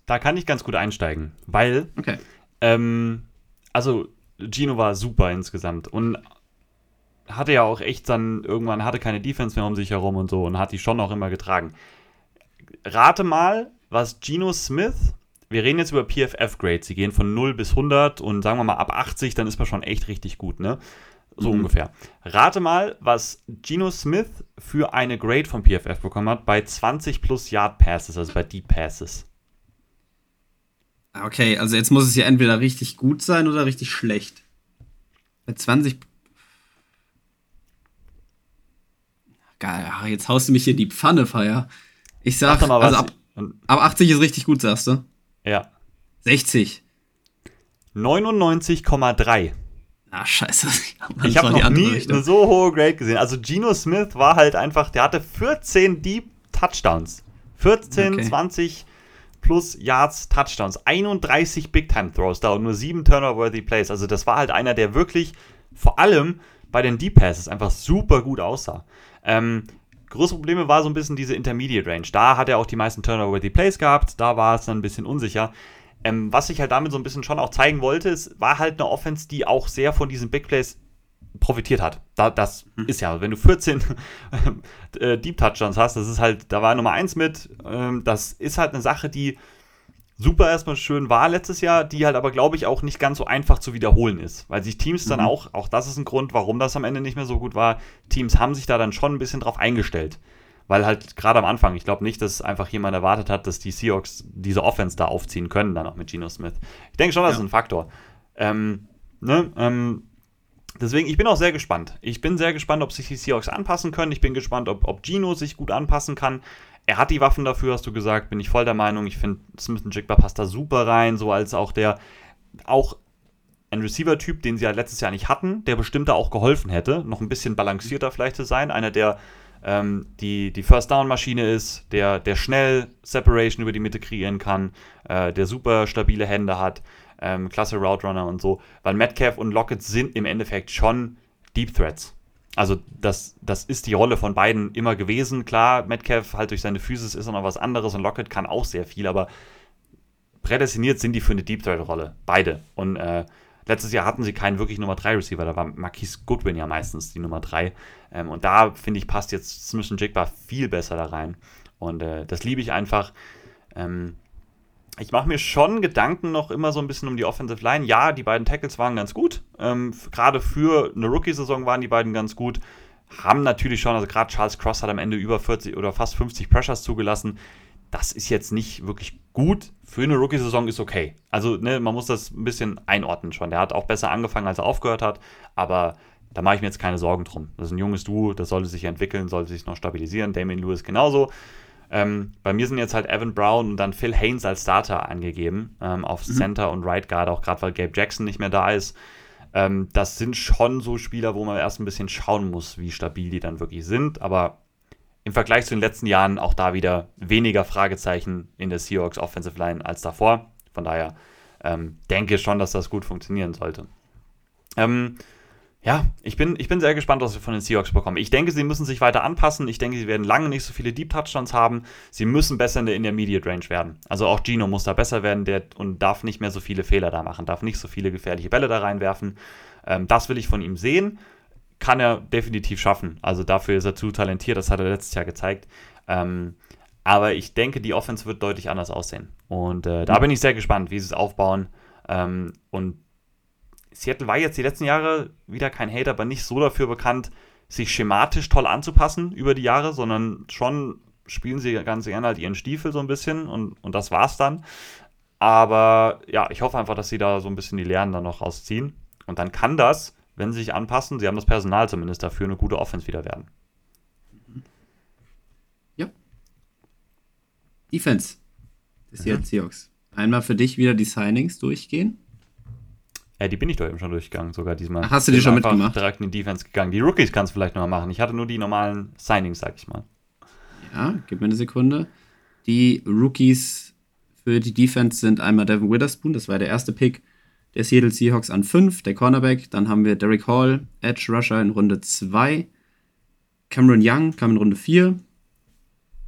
Da kann ich ganz gut einsteigen, weil, okay. Ähm, also Gino war super insgesamt und hatte ja auch echt dann irgendwann, hatte keine Defense mehr um sich herum und so und hat die schon auch immer getragen. Rate mal, was Gino Smith, wir reden jetzt über PFF-Grades, sie gehen von 0 bis 100 und sagen wir mal ab 80, dann ist man schon echt richtig gut, ne? So mhm. ungefähr. Rate mal, was Geno Smith für eine Grade vom PFF bekommen hat bei 20 plus Yard Passes, also bei Deep Passes. Okay, also jetzt muss es ja entweder richtig gut sein oder richtig schlecht. Bei 20. Geil, jetzt haust du mich hier in die Pfanne, Feier. Ich sag, mal, also ab, ab 80 ist richtig gut, sagst du? Ja. 60. 99,3. Ah, scheiße. Ich habe noch nie Richtung. eine so hohe Grade gesehen. Also Geno Smith war halt einfach, der hatte 14 Deep Touchdowns. 14, okay. 20 plus Yards Touchdowns. 31 Big Time Throws da und nur 7 Turner-worthy Plays. Also das war halt einer, der wirklich vor allem bei den Deep Passes einfach super gut aussah. Ähm, Große Probleme war so ein bisschen diese Intermediate Range. Da hat er auch die meisten Turner-worthy Plays gehabt. Da war es dann ein bisschen unsicher. Ähm, was ich halt damit so ein bisschen schon auch zeigen wollte, es war halt eine Offense, die auch sehr von diesen Big Plays profitiert hat. Da, das mhm. ist ja, wenn du 14 äh, Deep Touchdowns hast, das ist halt, da war Nummer 1 mit. Ähm, das ist halt eine Sache, die super erstmal schön war letztes Jahr, die halt aber, glaube ich, auch nicht ganz so einfach zu wiederholen ist. Weil sich Teams mhm. dann auch, auch das ist ein Grund, warum das am Ende nicht mehr so gut war, Teams haben sich da dann schon ein bisschen drauf eingestellt weil halt gerade am Anfang, ich glaube nicht, dass einfach jemand erwartet hat, dass die Seahawks diese Offense da aufziehen können, dann auch mit Geno Smith. Ich denke schon, das ja. ist ein Faktor. Ähm, ne, ähm, deswegen, ich bin auch sehr gespannt. Ich bin sehr gespannt, ob sich die Seahawks anpassen können. Ich bin gespannt, ob, ob Gino sich gut anpassen kann. Er hat die Waffen dafür, hast du gesagt, bin ich voll der Meinung. Ich finde, Smith Jigba passt da super rein, so als auch der, auch ein Receiver-Typ, den sie ja letztes Jahr nicht hatten, der bestimmt da auch geholfen hätte, noch ein bisschen balancierter vielleicht zu sein. Einer, der ähm, die, die First-Down-Maschine ist, der, der schnell Separation über die Mitte kreieren kann, äh, der super stabile Hände hat, ähm, klasse Route Runner und so, weil Metcalf und Lockett sind im Endeffekt schon Deep Threats. Also das, das ist die Rolle von beiden immer gewesen. Klar, Metcalf halt durch seine Physis ist noch was anderes und Lockett kann auch sehr viel, aber prädestiniert sind die für eine Deep Threat Rolle. Beide. Und äh, Letztes Jahr hatten sie keinen wirklich Nummer 3 Receiver, da war Marquise Goodwin ja meistens die Nummer 3. Ähm, und da, finde ich, passt jetzt Smith Jigba viel besser da rein. Und äh, das liebe ich einfach. Ähm, ich mache mir schon Gedanken noch immer so ein bisschen um die Offensive Line. Ja, die beiden Tackles waren ganz gut. Ähm, gerade für eine Rookie-Saison waren die beiden ganz gut. Haben natürlich schon, also gerade Charles Cross hat am Ende über 40 oder fast 50 Pressures zugelassen. Das ist jetzt nicht wirklich gut, für eine Rookie-Saison ist okay. Also, ne, man muss das ein bisschen einordnen schon. Der hat auch besser angefangen, als er aufgehört hat, aber da mache ich mir jetzt keine Sorgen drum. Das ist ein junges Duo, das sollte sich entwickeln, sollte sich noch stabilisieren. Damien Lewis genauso. Ähm, bei mir sind jetzt halt Evan Brown und dann Phil Haynes als Starter angegeben, ähm, auf mhm. Center und Right Guard, auch gerade weil Gabe Jackson nicht mehr da ist. Ähm, das sind schon so Spieler, wo man erst ein bisschen schauen muss, wie stabil die dann wirklich sind. Aber im Vergleich zu den letzten Jahren auch da wieder weniger Fragezeichen in der Seahawks Offensive Line als davor. Von daher ähm, denke schon, dass das gut funktionieren sollte. Ähm, ja, ich bin, ich bin sehr gespannt, was wir von den Seahawks bekommen. Ich denke, sie müssen sich weiter anpassen. Ich denke, sie werden lange nicht so viele Deep Touchdowns haben. Sie müssen besser in der Intermediate Range werden. Also auch Gino muss da besser werden der, und darf nicht mehr so viele Fehler da machen, darf nicht so viele gefährliche Bälle da reinwerfen. Ähm, das will ich von ihm sehen. Kann er definitiv schaffen. Also dafür ist er zu talentiert, das hat er letztes Jahr gezeigt. Ähm, aber ich denke, die Offense wird deutlich anders aussehen. Und äh, da bin ich sehr gespannt, wie sie es aufbauen. Ähm, und Seattle war jetzt die letzten Jahre wieder kein Hater, aber nicht so dafür bekannt, sich schematisch toll anzupassen über die Jahre, sondern schon spielen sie ganz gerne halt ihren Stiefel so ein bisschen und, und das war's dann. Aber ja, ich hoffe einfach, dass sie da so ein bisschen die Lehren dann noch rausziehen. Und dann kann das, wenn sie sich anpassen, sie haben das Personal zumindest dafür, eine gute Offense wieder werden. Ja. Defense des mhm. Seahawks. Einmal für dich wieder die Signings durchgehen. Ja, die bin ich doch eben schon durchgegangen, sogar diesmal. Ach, hast du die schon mitgemacht? direkt in die Defense gegangen. Die Rookies kannst du vielleicht noch mal machen. Ich hatte nur die normalen Signings, sag ich mal. Ja, gib mir eine Sekunde. Die Rookies für die Defense sind einmal Devin Witherspoon, das war der erste Pick der Seattle Seahawks an 5, der Cornerback. Dann haben wir Derek Hall, Edge Rusher in Runde 2. Cameron Young kam in Runde 4.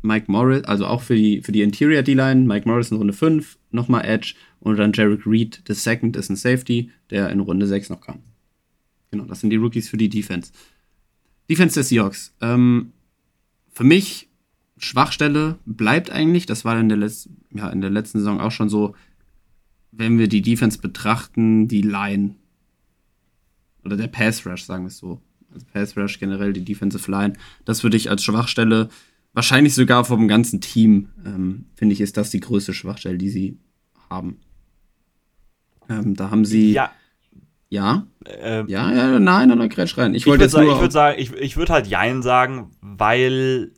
Mike Morris, also auch für die, für die Interior D-Line, Mike Morris in Runde 5, nochmal Edge und dann Jarek Reed, the second ist ein Safety, der in Runde 6 noch kam. Genau, das sind die Rookies für die Defense. Defense der Seahawks. Ähm, für mich, Schwachstelle bleibt eigentlich, das war in der, Letz ja, in der letzten Saison auch schon so, wenn wir die Defense betrachten, die Line. Oder der Pass Rush, sagen wir es so. Also Pass Rush generell, die Defensive Line. Das würde ich als Schwachstelle wahrscheinlich sogar vom ganzen Team, ähm, finde ich, ist das die größte Schwachstelle, die sie haben. Ähm, da haben sie. Ja. Ja? Ähm, ja, ja, nein, nein, Gretsch rein. Ich, ich wollte sagen, ich würde sagen, ich, ich würde halt Jein sagen, weil.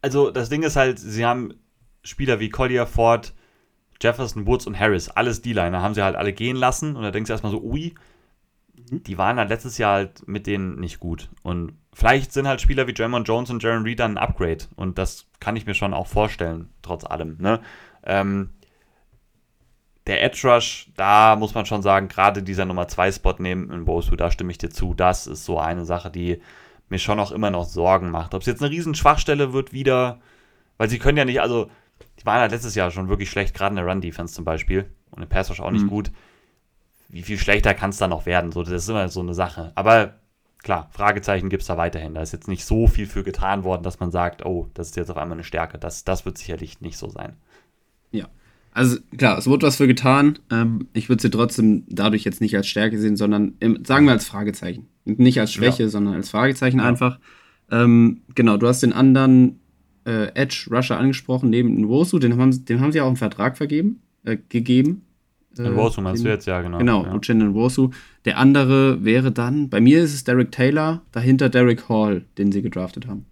Also, das Ding ist halt, sie haben Spieler wie Collier, Ford, Jefferson, Woods und Harris, alles D-Liner, haben sie halt alle gehen lassen. Und da denkst du erstmal so, ui, mhm. die waren halt letztes Jahr halt mit denen nicht gut. Und vielleicht sind halt Spieler wie Jamon Jones und Jaron Reed dann ein Upgrade. Und das kann ich mir schon auch vorstellen, trotz allem. Ne? Ähm, der Edge Rush, da muss man schon sagen, gerade dieser Nummer 2 Spot nehmen in Bosu, da stimme ich dir zu. Das ist so eine Sache, die mir schon auch immer noch Sorgen macht. Ob es jetzt eine riesen Schwachstelle wird wieder, weil sie können ja nicht, also die waren ja letztes Jahr schon wirklich schlecht, gerade in der Run-Defense zum Beispiel. Und im Pass Rush auch nicht mhm. gut. Wie viel schlechter kann es da noch werden? So, das ist immer so eine Sache. Aber klar, Fragezeichen gibt es da weiterhin. Da ist jetzt nicht so viel für getan worden, dass man sagt, oh, das ist jetzt auf einmal eine Stärke. Das, das wird sicherlich nicht so sein. Ja. Also klar, es wurde was für getan. Ähm, ich würde sie trotzdem dadurch jetzt nicht als Stärke sehen, sondern im, sagen wir als Fragezeichen. Nicht als Schwäche, ja. sondern als Fragezeichen ja. einfach. Ähm, genau, du hast den anderen äh, Edge Rusher angesprochen, neben Nwosu, den haben, dem haben sie auch einen Vertrag vergeben, äh, gegeben. Äh, Nwosu meinst den, du jetzt, ja, genau. Genau, ja. Uchenna Nwosu. Der andere wäre dann, bei mir ist es Derek Taylor, dahinter Derek Hall, den sie gedraftet haben.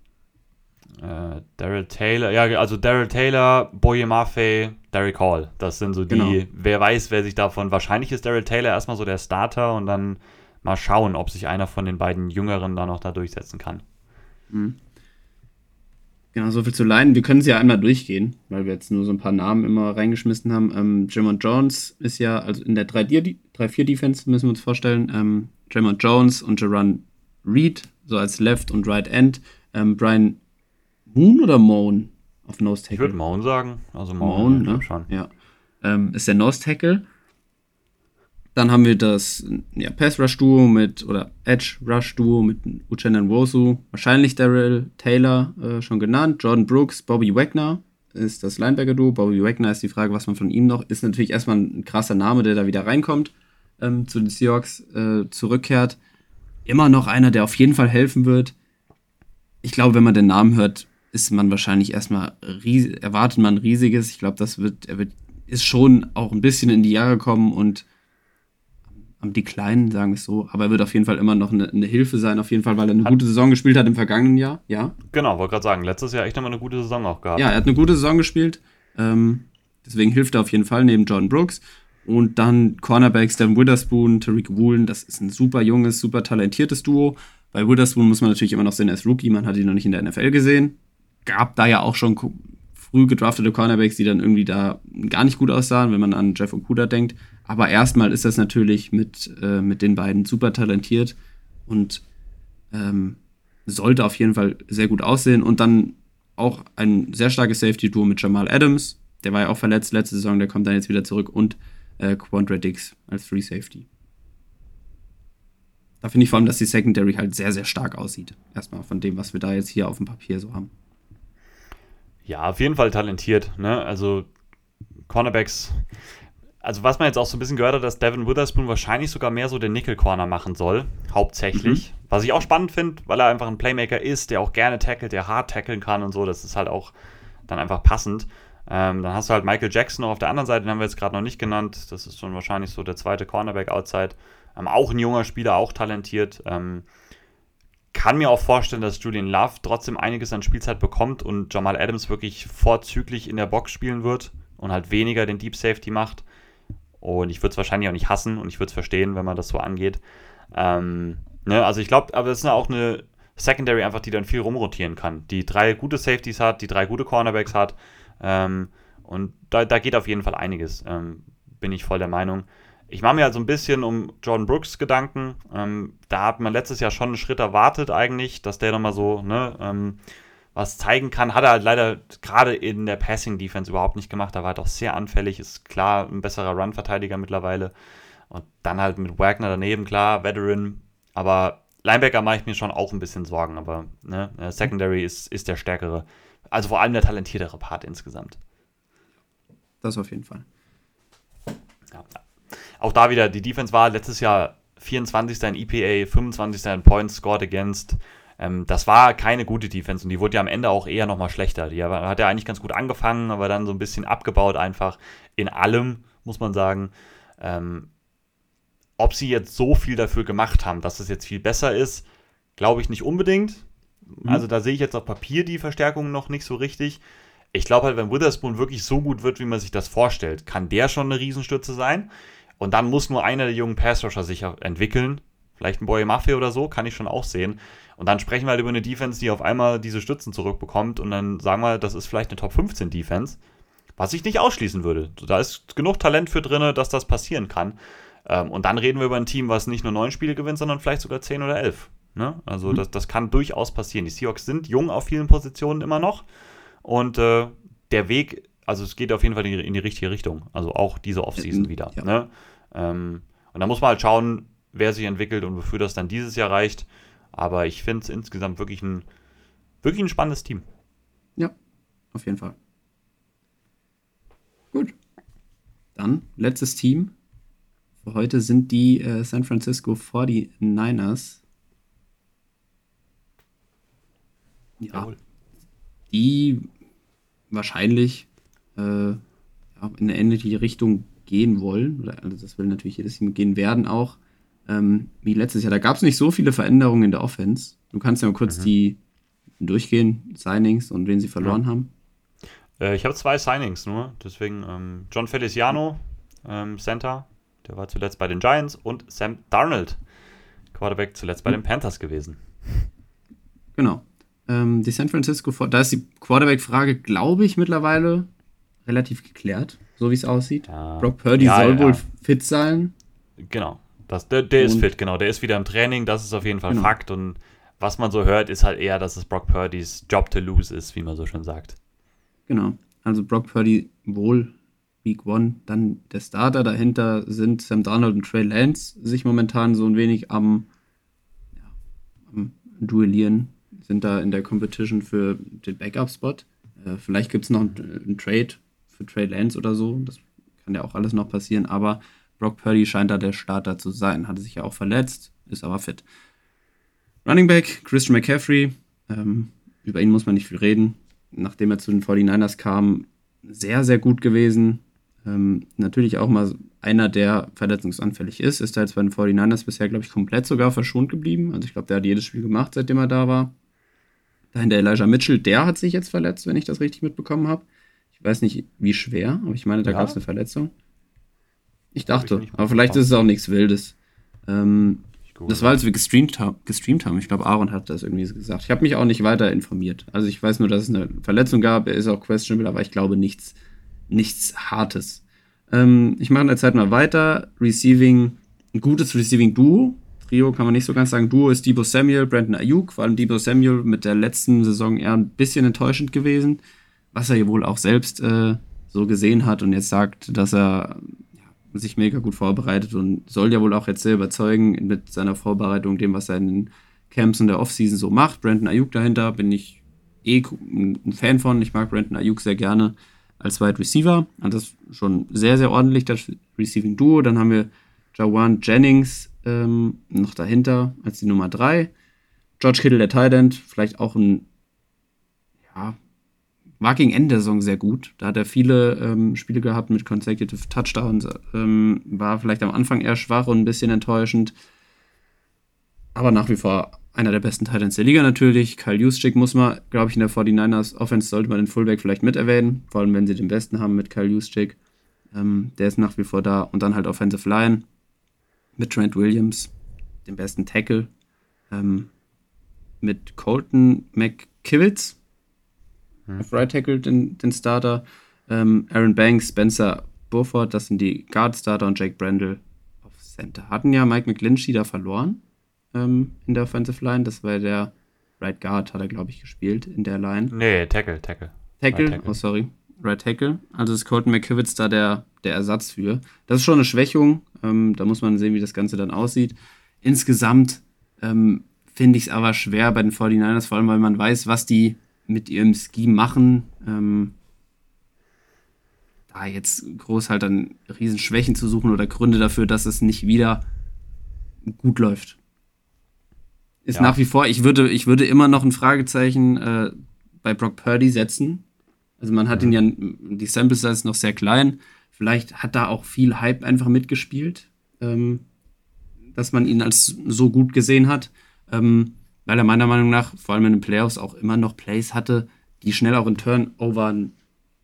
Äh, Daryl Taylor, ja, also Daryl Taylor, Boye Maffei, Derek Hall. Das sind so die, genau. wer weiß, wer sich davon, wahrscheinlich ist Daryl Taylor erstmal so der Starter und dann mal schauen, ob sich einer von den beiden Jüngeren da noch da durchsetzen kann. Mhm. Genau, so viel zu Line. Wir können sie ja einmal durchgehen, weil wir jetzt nur so ein paar Namen immer reingeschmissen haben. Ähm, Jamon Jones ist ja, also in der 3-4-Defense müssen wir uns vorstellen, ähm, Jamon Jones und Jaron Reed, so als Left und Right End. Ähm, Brian Moon oder Moan auf Nose Tackle? Ich würde Moan sagen. Also Moan, ne? schon. Ja. Ähm, ist der Nose Tackle. Dann haben wir das ja, Pass Rush Duo mit, oder Edge Rush Duo mit Uchenna Nwosu, wahrscheinlich Daryl Taylor äh, schon genannt, Jordan Brooks, Bobby Wagner ist das Linebacker Duo. Bobby Wagner ist die Frage, was man von ihm noch, ist natürlich erstmal ein krasser Name, der da wieder reinkommt, ähm, zu den Seahawks äh, zurückkehrt. Immer noch einer, der auf jeden Fall helfen wird. Ich glaube, wenn man den Namen hört, ist man wahrscheinlich erstmal, erwartet man riesiges. Ich glaube, das wird, er wird, ist schon auch ein bisschen in die Jahre gekommen und am Decline, sagen wir es so. Aber er wird auf jeden Fall immer noch eine, eine Hilfe sein, auf jeden Fall, weil er eine hat, gute Saison gespielt hat im vergangenen Jahr, ja. Genau, wollte gerade sagen, letztes Jahr echt nochmal eine gute Saison auch gehabt. Ja, er hat eine gute Saison gespielt. Ähm, deswegen hilft er auf jeden Fall neben Jordan Brooks. Und dann Cornerbacks, Devin Witherspoon, Tariq Woolen, das ist ein super junges, super talentiertes Duo. Bei Witherspoon muss man natürlich immer noch sehen, er ist Rookie, man hat ihn noch nicht in der NFL gesehen. Gab da ja auch schon früh gedraftete Cornerbacks, die dann irgendwie da gar nicht gut aussahen, wenn man an Jeff Okuda denkt. Aber erstmal ist das natürlich mit, äh, mit den beiden super talentiert und ähm, sollte auf jeden Fall sehr gut aussehen. Und dann auch ein sehr starkes Safety-Duo mit Jamal Adams. Der war ja auch verletzt letzte Saison, der kommt dann jetzt wieder zurück. Und äh, Quandre Dix als Free Safety. Da finde ich vor allem, dass die Secondary halt sehr, sehr stark aussieht. Erstmal von dem, was wir da jetzt hier auf dem Papier so haben. Ja, auf jeden Fall talentiert. Ne? Also Cornerbacks also was man jetzt auch so ein bisschen gehört hat, dass Devin Witherspoon wahrscheinlich sogar mehr so den Nickel-Corner machen soll, hauptsächlich. Mhm. Was ich auch spannend finde, weil er einfach ein Playmaker ist, der auch gerne tackelt, der hart tackeln kann und so. Das ist halt auch dann einfach passend. Ähm, dann hast du halt Michael Jackson noch auf der anderen Seite, den haben wir jetzt gerade noch nicht genannt. Das ist schon wahrscheinlich so der zweite Cornerback outside. Ähm, auch ein junger Spieler, auch talentiert. Ähm, kann mir auch vorstellen, dass Julian Love trotzdem einiges an Spielzeit bekommt und Jamal Adams wirklich vorzüglich in der Box spielen wird und halt weniger den Deep Safety macht. Und ich würde es wahrscheinlich auch nicht hassen und ich würde es verstehen, wenn man das so angeht. Ähm, ne, also ich glaube, aber es ist auch eine Secondary einfach, die dann viel rumrotieren kann. Die drei gute Safeties hat, die drei gute Cornerbacks hat. Ähm, und da, da geht auf jeden Fall einiges, ähm, bin ich voll der Meinung. Ich mache mir also ein bisschen um Jordan Brooks Gedanken. Ähm, da hat man letztes Jahr schon einen Schritt erwartet eigentlich, dass der nochmal so, ne, ähm, was zeigen kann. Hat er halt leider gerade in der Passing Defense überhaupt nicht gemacht. Da war er doch sehr anfällig. Ist klar ein besserer Run-Verteidiger mittlerweile. Und dann halt mit Wagner daneben, klar, Veteran. Aber Linebacker mache ich mir schon auch ein bisschen Sorgen. Aber ne, äh, Secondary ist, ist der stärkere. Also vor allem der talentiertere Part insgesamt. Das auf jeden Fall. Ja. Auch da wieder, die Defense war letztes Jahr 24. in EPA, 25. in Points scored against. Ähm, das war keine gute Defense und die wurde ja am Ende auch eher nochmal schlechter. Die hat ja eigentlich ganz gut angefangen, aber dann so ein bisschen abgebaut einfach in allem, muss man sagen. Ähm, ob sie jetzt so viel dafür gemacht haben, dass es jetzt viel besser ist, glaube ich nicht unbedingt. Mhm. Also da sehe ich jetzt auf Papier die Verstärkung noch nicht so richtig. Ich glaube halt, wenn Witherspoon wirklich so gut wird, wie man sich das vorstellt, kann der schon eine Riesenstütze sein. Und dann muss nur einer der jungen Passrusher sich entwickeln. Vielleicht ein Boy Mafia oder so, kann ich schon auch sehen. Und dann sprechen wir halt über eine Defense, die auf einmal diese Stützen zurückbekommt und dann sagen wir, das ist vielleicht eine Top 15 Defense, was ich nicht ausschließen würde. Da ist genug Talent für drin, dass das passieren kann. Ähm, und dann reden wir über ein Team, was nicht nur neun Spiele gewinnt, sondern vielleicht sogar zehn oder elf. Ne? Also mhm. das, das kann durchaus passieren. Die Seahawks sind jung auf vielen Positionen immer noch und äh, der Weg, also es geht auf jeden Fall in die, in die richtige Richtung. Also auch diese Offseason wieder. Ja. Ne? Ähm, und da muss man halt schauen, wer sich entwickelt und wofür das dann dieses Jahr reicht. Aber ich finde es insgesamt wirklich ein, wirklich ein spannendes Team. Ja, auf jeden Fall. Gut. Dann letztes Team für heute sind die äh, San Francisco 49ers. Ja. Jawohl. Die wahrscheinlich äh, in eine ähnliche Richtung gehen wollen. Also das will natürlich jedes Team gehen werden auch ähm, wie letztes Jahr. Da gab es nicht so viele Veränderungen in der Offense. Du kannst ja mal kurz mhm. die durchgehen, Signings und wen sie verloren ja. haben. Äh, ich habe zwei Signings nur, deswegen ähm, John Feliciano, ähm, Center, der war zuletzt bei den Giants und Sam Darnold, Quarterback, zuletzt bei mhm. den Panthers gewesen. Genau. Ähm, die San Francisco, da ist die Quarterback-Frage, glaube ich, mittlerweile relativ geklärt, so wie es aussieht. Ja. Brock Purdy ja, soll ja, wohl fit sein. Genau. Das, der, der ist fit, genau. Der ist wieder im Training, das ist auf jeden Fall genau. Fakt. Und was man so hört, ist halt eher, dass es Brock Purdys Job to lose ist, wie man so schön sagt. Genau. Also Brock Purdy wohl Week One. Dann der Starter. Dahinter sind Sam Darnold und Trey Lance sich momentan so ein wenig am, ja, am Duellieren. Sind da in der Competition für den Backup-Spot. Äh, vielleicht gibt es noch einen, einen Trade für Trey Lance oder so. Das kann ja auch alles noch passieren. Aber Brock Purdy scheint da der Starter zu sein. Hatte sich ja auch verletzt, ist aber fit. Running Back, Christian McCaffrey. Ähm, über ihn muss man nicht viel reden. nachdem er zu den 49ers kam, sehr, sehr gut gewesen. Ähm, natürlich auch mal einer, der verletzungsanfällig ist. Ist er jetzt bei den 49ers bisher, glaube ich, komplett sogar verschont geblieben. Also ich glaube, der hat jedes Spiel gemacht, seitdem er da war. Dahinter Elijah Mitchell, der hat sich jetzt verletzt, wenn ich das richtig mitbekommen habe. Ich weiß nicht, wie schwer, aber ich meine, da Ja. gab es eine Verletzung. Ich ich dachte, nicht aber vielleicht ist es auch nichts Wildes. Ähm, Ich das war, als wir gestreamt, ha gestreamt haben. Ich glaube, Aaron hat das irgendwie gesagt. Ich habe mich auch nicht weiter informiert. Also ich weiß nur, dass es eine Verletzung gab. Er ist auch questionable, aber ich glaube nichts, nichts Hartes. Ähm, ich mache in der Zeit mal weiter. Receiving, ein gutes Receiving-Duo. Trio kann man nicht so ganz sagen. Duo ist Debo Samuel, Brandon Ayuk. Vor allem Debo Samuel mit der letzten Saison eher ein bisschen enttäuschend gewesen. Was er ja wohl auch selbst äh, so gesehen hat und jetzt sagt, dass er ja, sich mega gut vorbereitet und soll ja wohl auch jetzt sehr überzeugen mit seiner Vorbereitung, dem, was er in den Camps und der Offseason so macht. Brandon Ayuk dahinter bin ich eh ein Fan von. Ich mag Brandon Ayuk sehr gerne als Wide Receiver. Und das ist schon sehr, sehr ordentlich, das Receiving Duo. Dann haben wir Jawan Jennings ähm, noch dahinter als die Nummer 3. George Kittle, der Tight End, vielleicht auch ein, ja, war gegen Ende der Saison sehr gut. Da hat er viele ähm, Spiele gehabt mit consecutive Touchdowns. Ähm, war vielleicht am Anfang eher schwach und ein bisschen enttäuschend. Aber nach wie vor einer der besten Titans der Liga natürlich. Kyle Juszczyk muss man, glaube ich, in der 49ers Offense sollte man den Fullback vielleicht mit erwähnen. Vor allem, wenn sie den besten haben mit Kyle Juszczyk. Ähm, der ist nach wie vor da. Und dann halt Offensive Line mit Trent Williams, dem besten Tackle. Ähm, mit Colton McKivitz auf Right Tackle den, den Starter. Ähm, Aaron Banks, Spencer Burford, das sind die Guard Starter und Jake Brandle auf Center. Hatten ja Mike McGlinchey da verloren ähm, in der Offensive Line. Das war der Right Guard, hat er, glaube ich, gespielt in der Line. Nee, Tackle, Tackle. Tackle, Right Tackle. oh sorry, Right Tackle. Also ist Colton McKivitz da der, der Ersatz für. Das ist schon eine Schwächung. Ähm, da muss man sehen, wie das Ganze dann aussieht. Insgesamt ähm, finde ich es aber schwer bei den 49ers, vor allem weil man weiß, was die mit ihrem Scheme machen. Ähm, da jetzt groß halt dann Riesenschwächen zu suchen oder Gründe dafür, dass es nicht wieder gut läuft. Ist Ja. nach wie vor, ich würde, ich würde immer noch ein Fragezeichen äh, bei Brock Purdy setzen. Also man hat ihn ja, die Sample Size ist noch sehr klein. Vielleicht hat da auch viel Hype einfach mitgespielt, ähm, dass man ihn als so gut gesehen hat. Ähm, weil er meiner Meinung nach, vor allem in den Playoffs, auch immer noch Plays hatte, die schnell auch in Turnovern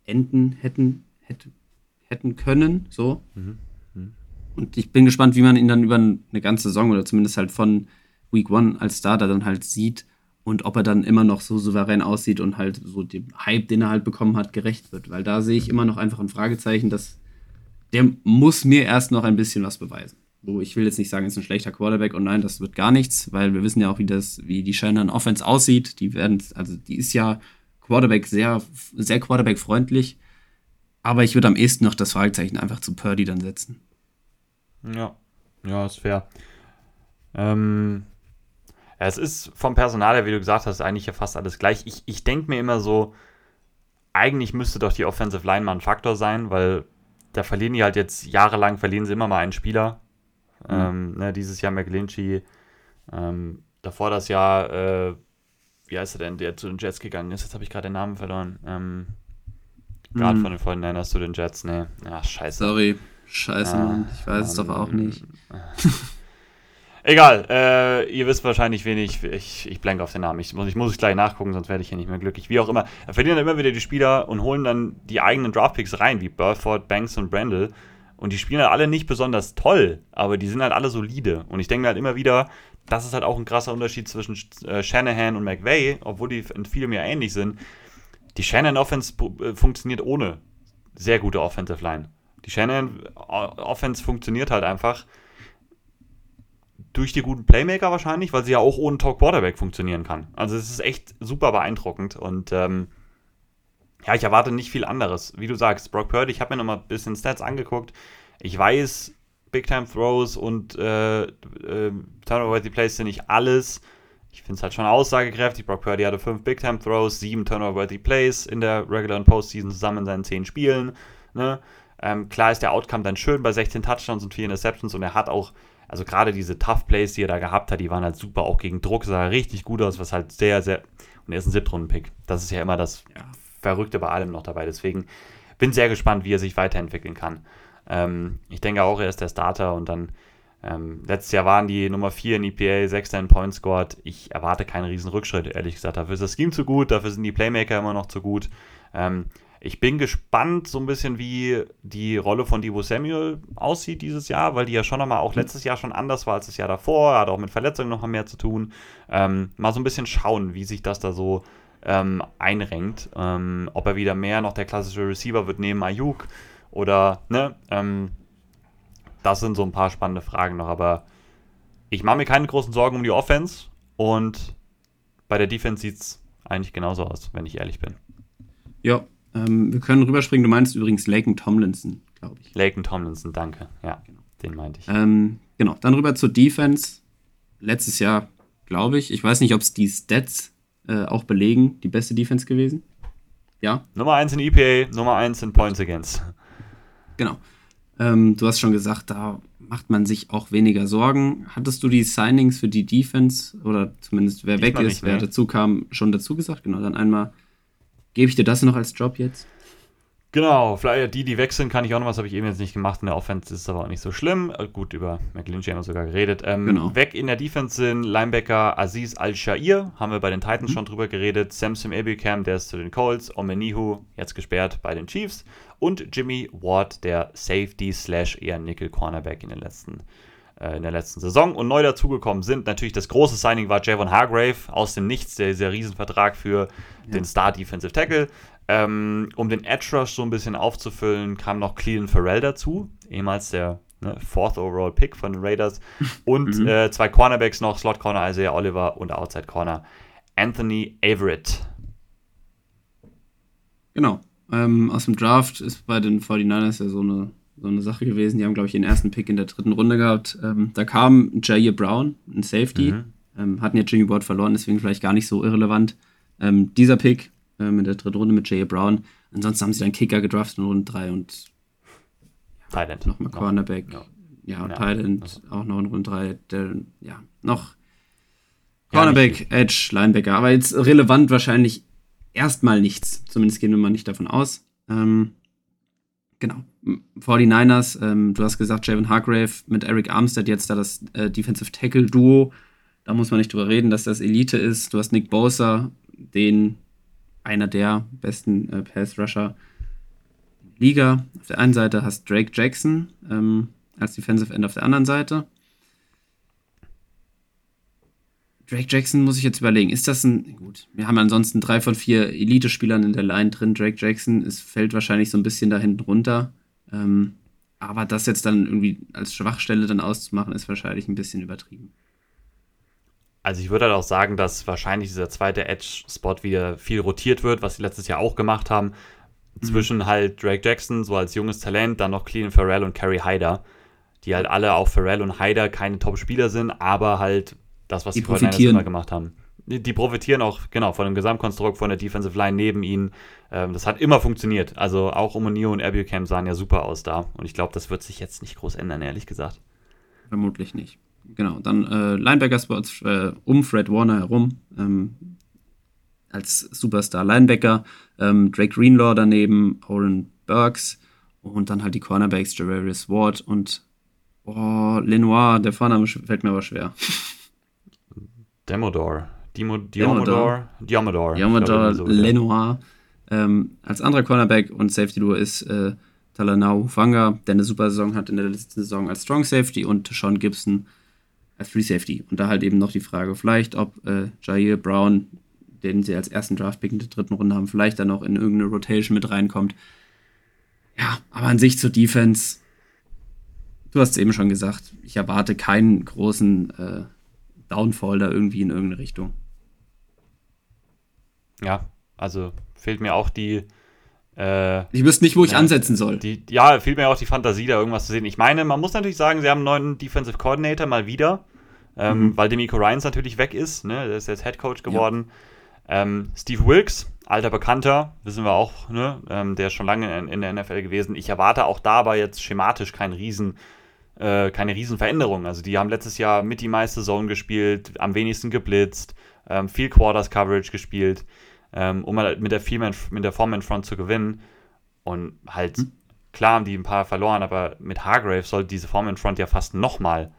enden hätten, hätte, hätten können. So. Und ich bin gespannt, wie man ihn dann über eine ganze Saison oder zumindest halt von Week One als Starter dann halt sieht und ob er dann immer noch so souverän aussieht und halt so dem Hype, den er halt bekommen hat, gerecht wird. Weil da sehe ich immer noch einfach ein Fragezeichen, dass der muss mir erst noch ein bisschen was beweisen. So, ich will jetzt nicht sagen, ist ein schlechter Quarterback und nein, das wird gar nichts, weil wir wissen ja auch, wie das, wie die Shannon Offense aussieht. Die werden, also die ist ja Quarterback sehr, sehr Quarterback-freundlich. Aber ich würde am ehesten noch das Fragezeichen einfach zu Purdy dann setzen. Ja, ja, ist fair. Ähm, ja, es ist vom Personal her, wie du gesagt hast, eigentlich ja fast alles gleich. Ich, ich denke mir immer so, eigentlich müsste doch die Offensive Line mal ein Faktor sein, weil da verlieren die halt jetzt jahrelang, verlieren sie immer mal einen Spieler. Ähm, ne, dieses Jahr McGlinchey, ähm, davor das Jahr, äh, wie heißt er denn, der zu den Jets gegangen ist? Jetzt habe ich gerade den Namen verloren. Ähm, Gerade Mhm. von den 49ers zu den Jets, ne. Ach, scheiße. Sorry, scheiße, Ah, Mann. Ich weiß es doch auch nicht. Egal, äh, ihr wisst wahrscheinlich wenig. Ich, ich blank auf den Namen. Ich muss, ich muss es gleich nachgucken, sonst werde ich hier nicht mehr glücklich. Wie auch immer. Verlieren dann immer wieder die Spieler und holen dann die eigenen Draftpicks rein, wie Burford, Banks und Brandle. Und die spielen halt alle nicht besonders toll, aber die sind halt alle solide. Und ich denke halt immer wieder, das ist halt auch ein krasser Unterschied zwischen äh, Shanahan und McVay, obwohl die in vielem ja ähnlich sind. Die Shanahan-Offense äh, funktioniert ohne sehr gute Offensive Line. Die Shanahan-Offense funktioniert halt einfach durch die guten Playmaker wahrscheinlich, weil sie ja auch ohne Talk Quarterback funktionieren kann. Also es ist echt super beeindruckend und ähm, ja, ich erwarte nicht viel anderes. Wie du sagst, Brock Purdy, ich habe mir noch mal ein bisschen Stats angeguckt. Ich weiß, Big Time Throws und äh, äh, Turnover-Worthy Plays sind nicht alles. Ich finde es halt schon aussagekräftig. Brock Purdy hatte fünf Big Time Throws, sieben Turnover-Worthy Plays in der Regular und Postseason zusammen in seinen zehn Spielen. Ne? Ähm, klar ist der Outcome dann schön bei 16 Touchdowns und 4 Interceptions und er hat auch, also gerade diese Tough Plays, die er da gehabt hat, die waren halt super, auch gegen Druck sah er richtig gut aus, was halt sehr, sehr, Und er ist ein Siebtrunden-Pick. Das ist ja immer das Ja. Verrückte bei allem noch dabei. Deswegen bin sehr gespannt, wie er sich weiterentwickeln kann. Ähm, ich denke auch, er ist der Starter und dann ähm, letztes Jahr waren die Nummer 4 in EPA, 6. in Point Scored. Ich erwarte keinen riesen Rückschritt, ehrlich gesagt. Dafür ist das Scheme zu gut, dafür sind die Playmaker immer noch zu gut. Ähm, ich bin gespannt, so ein bisschen wie die Rolle von Divo Samuel aussieht dieses Jahr, weil die ja schon nochmal auch letztes Jahr schon anders war als das Jahr davor. Er hat auch mit Verletzungen noch mal mehr zu tun. Ähm, mal so ein bisschen schauen, wie sich das da so ähm, einrenkt. Ähm, ob er wieder mehr noch der klassische Receiver wird neben Ayuk oder, ne, ähm, das sind so ein paar spannende Fragen noch, aber ich mache mir keine großen Sorgen um die Offense und bei der Defense sieht es eigentlich genauso aus, wenn ich ehrlich bin. Ja, ähm, wir können rüberspringen. Du meinst übrigens Laken Tomlinson, glaube ich. Laken Tomlinson, danke. Ja, den meinte ich. Ähm, genau, dann rüber zur Defense. Letztes Jahr, glaube ich, ich weiß nicht, ob es die Stats äh, auch belegen, die beste Defense gewesen. Ja, Nummer 1 in EPA, Nummer 1 in Points Against. genau. Ähm, du hast schon gesagt, da macht man sich auch weniger Sorgen. Hattest du die Signings für die Defense oder zumindest wer weg Diesmal ist, nicht, wer nee. dazu kam, schon dazu gesagt? Genau, dann einmal gebe ich dir das noch als Job jetzt. Genau, vielleicht die, die wechseln, kann ich auch noch was, habe ich eben jetzt nicht gemacht. In der Offense ist es aber auch nicht so schlimm. Äh, Gut, über McGlinchey haben wir sogar geredet. Ähm, Genau. Weg in der Defense sind Linebacker Aziz Al-Shair, haben wir bei den Titans schon drüber geredet. Samson Ebicam, der ist zu den Colts. Omenihu, jetzt gesperrt bei den Chiefs. Und Jimmy Ward, der Safety slash eher Nickel Cornerback in den letzten äh, in der letzten Saison. Und neu dazugekommen sind natürlich das große Signing war Javon Hargrave aus dem Nichts, der dieser Riesenvertrag für den Star Defensive Tackle. Ähm, um den Edge Rush so ein bisschen aufzufüllen, kam noch Cleveland Farrell dazu, ehemals der ne, Fourth Overall Pick von den Raiders. Und Mhm. äh, zwei Cornerbacks noch, Slot Corner Isaiah Oliver und Outside Corner Anthony Averett. Genau. Ähm, aus dem Draft ist bei den 49ers ja so eine, so eine Sache gewesen. Die haben, glaube ich, den ersten Pick in der dritten Runde gehabt. Ähm, da kam Jair Brown, ein Safety. Mhm. Ähm, hatten jetzt Jimmy Ward verloren, deswegen vielleicht gar nicht so irrelevant. Ähm, dieser Pick ähm, in der dritten Runde mit Jair Brown. Ansonsten haben sie dann Kicker gedraftet in Runde 3 und Thailand. nochmal Cornerback. Ja. Ja, und Ja. Thailand auch noch in Runde 3. Der, ja, noch Ja, Cornerback, Edge, Linebacker. Aber jetzt relevant wahrscheinlich erstmal nichts. Zumindest gehen wir mal nicht davon aus. Ähm, genau. 49ers, ähm, du hast gesagt, Javon Hargrave mit Eric Armstead jetzt da das äh, Defensive Tackle Duo. Da muss man nicht drüber reden, dass das Elite ist. Du hast Nick Bosa, den einer der besten äh, Pass Rusher Liga. Auf der einen Seite hast Drake Jackson ähm, als Defensive End auf der anderen Seite. Drake Jackson muss ich jetzt überlegen. Ist das ein. Gut, wir haben ansonsten drei von vier Elite-Spielern in der Line drin. Drake Jackson es fällt wahrscheinlich so ein bisschen da hinten runter. Ähm, aber das jetzt dann irgendwie als Schwachstelle dann auszumachen, ist wahrscheinlich ein bisschen übertrieben. Also ich würde halt auch sagen, dass wahrscheinlich dieser zweite Edge-Spot wieder viel rotiert wird, was sie letztes Jahr auch gemacht haben. Zwischen halt Drake Jackson, so als junges Talent, dann noch Clean Farrell und Kerry Hyder, die halt alle auch Farrell und Hyder keine Top-Spieler sind, aber halt das, was Die die 49ers profitieren. immer gemacht haben. Die, die profitieren auch, genau, von dem Gesamtkonstrukt von der Defensive Line neben ihnen. Ähm, das hat immer funktioniert. Also auch Omonio und Abucam sahen ja super aus da. Und ich glaube, das wird sich jetzt nicht groß ändern, ehrlich gesagt. Vermutlich nicht. Genau, dann äh, Linebacker-Spots äh, um Fred Warner herum. Ähm, als Superstar Linebacker. Ähm, Drake Greenlaw daneben, Oren Burks und dann halt die Cornerbacks Javarius Ward und oh, Lenoir, der Vorname fällt mir aber schwer. Demodor. Dimo, irgendwie so, ja. Lenoir. Ähm, als anderer Cornerback und Safety Duo ist äh, Talanau Hufanga, der eine super Saison hat in der letzten Saison als Strong Safety und Sean Gibson Free Safety. Und da halt eben noch die Frage, vielleicht ob äh, Jair Brown, den sie als ersten Draftpick in der dritten Runde haben, vielleicht dann noch in irgendeine Rotation mit reinkommt. Ja, aber an sich zur Defense, du hast es eben schon gesagt, ich erwarte keinen großen äh, Downfall da irgendwie in irgendeine Richtung. Ja, also fehlt mir auch die, äh, Ich wüsste nicht, wo ich Ja, ansetzen soll. die, ja, fehlt mir auch die Fantasie, da irgendwas zu sehen. Ich meine, man muss natürlich sagen, sie haben einen neuen Defensive Coordinator mal wieder, ähm, Mhm. weil Demico Ryans natürlich weg ist, ne? Der ist jetzt Head Coach geworden. Ähm, Steve Wilkes, alter Bekannter, wissen wir auch, ne? Ähm, der ist schon lange in, in der NFL gewesen. Ich erwarte auch dabei jetzt schematisch kein Riesen, äh, keine Riesenveränderung. Also die haben letztes Jahr mit die meiste Zone gespielt, am wenigsten geblitzt. ähm, viel Quarters Coverage gespielt, ähm, um halt mit der, mit der Foreman-Front zu gewinnen. Und halt, mhm. klar haben die ein paar verloren, aber mit Hargrave soll diese Foreman-Front ja fast nochmal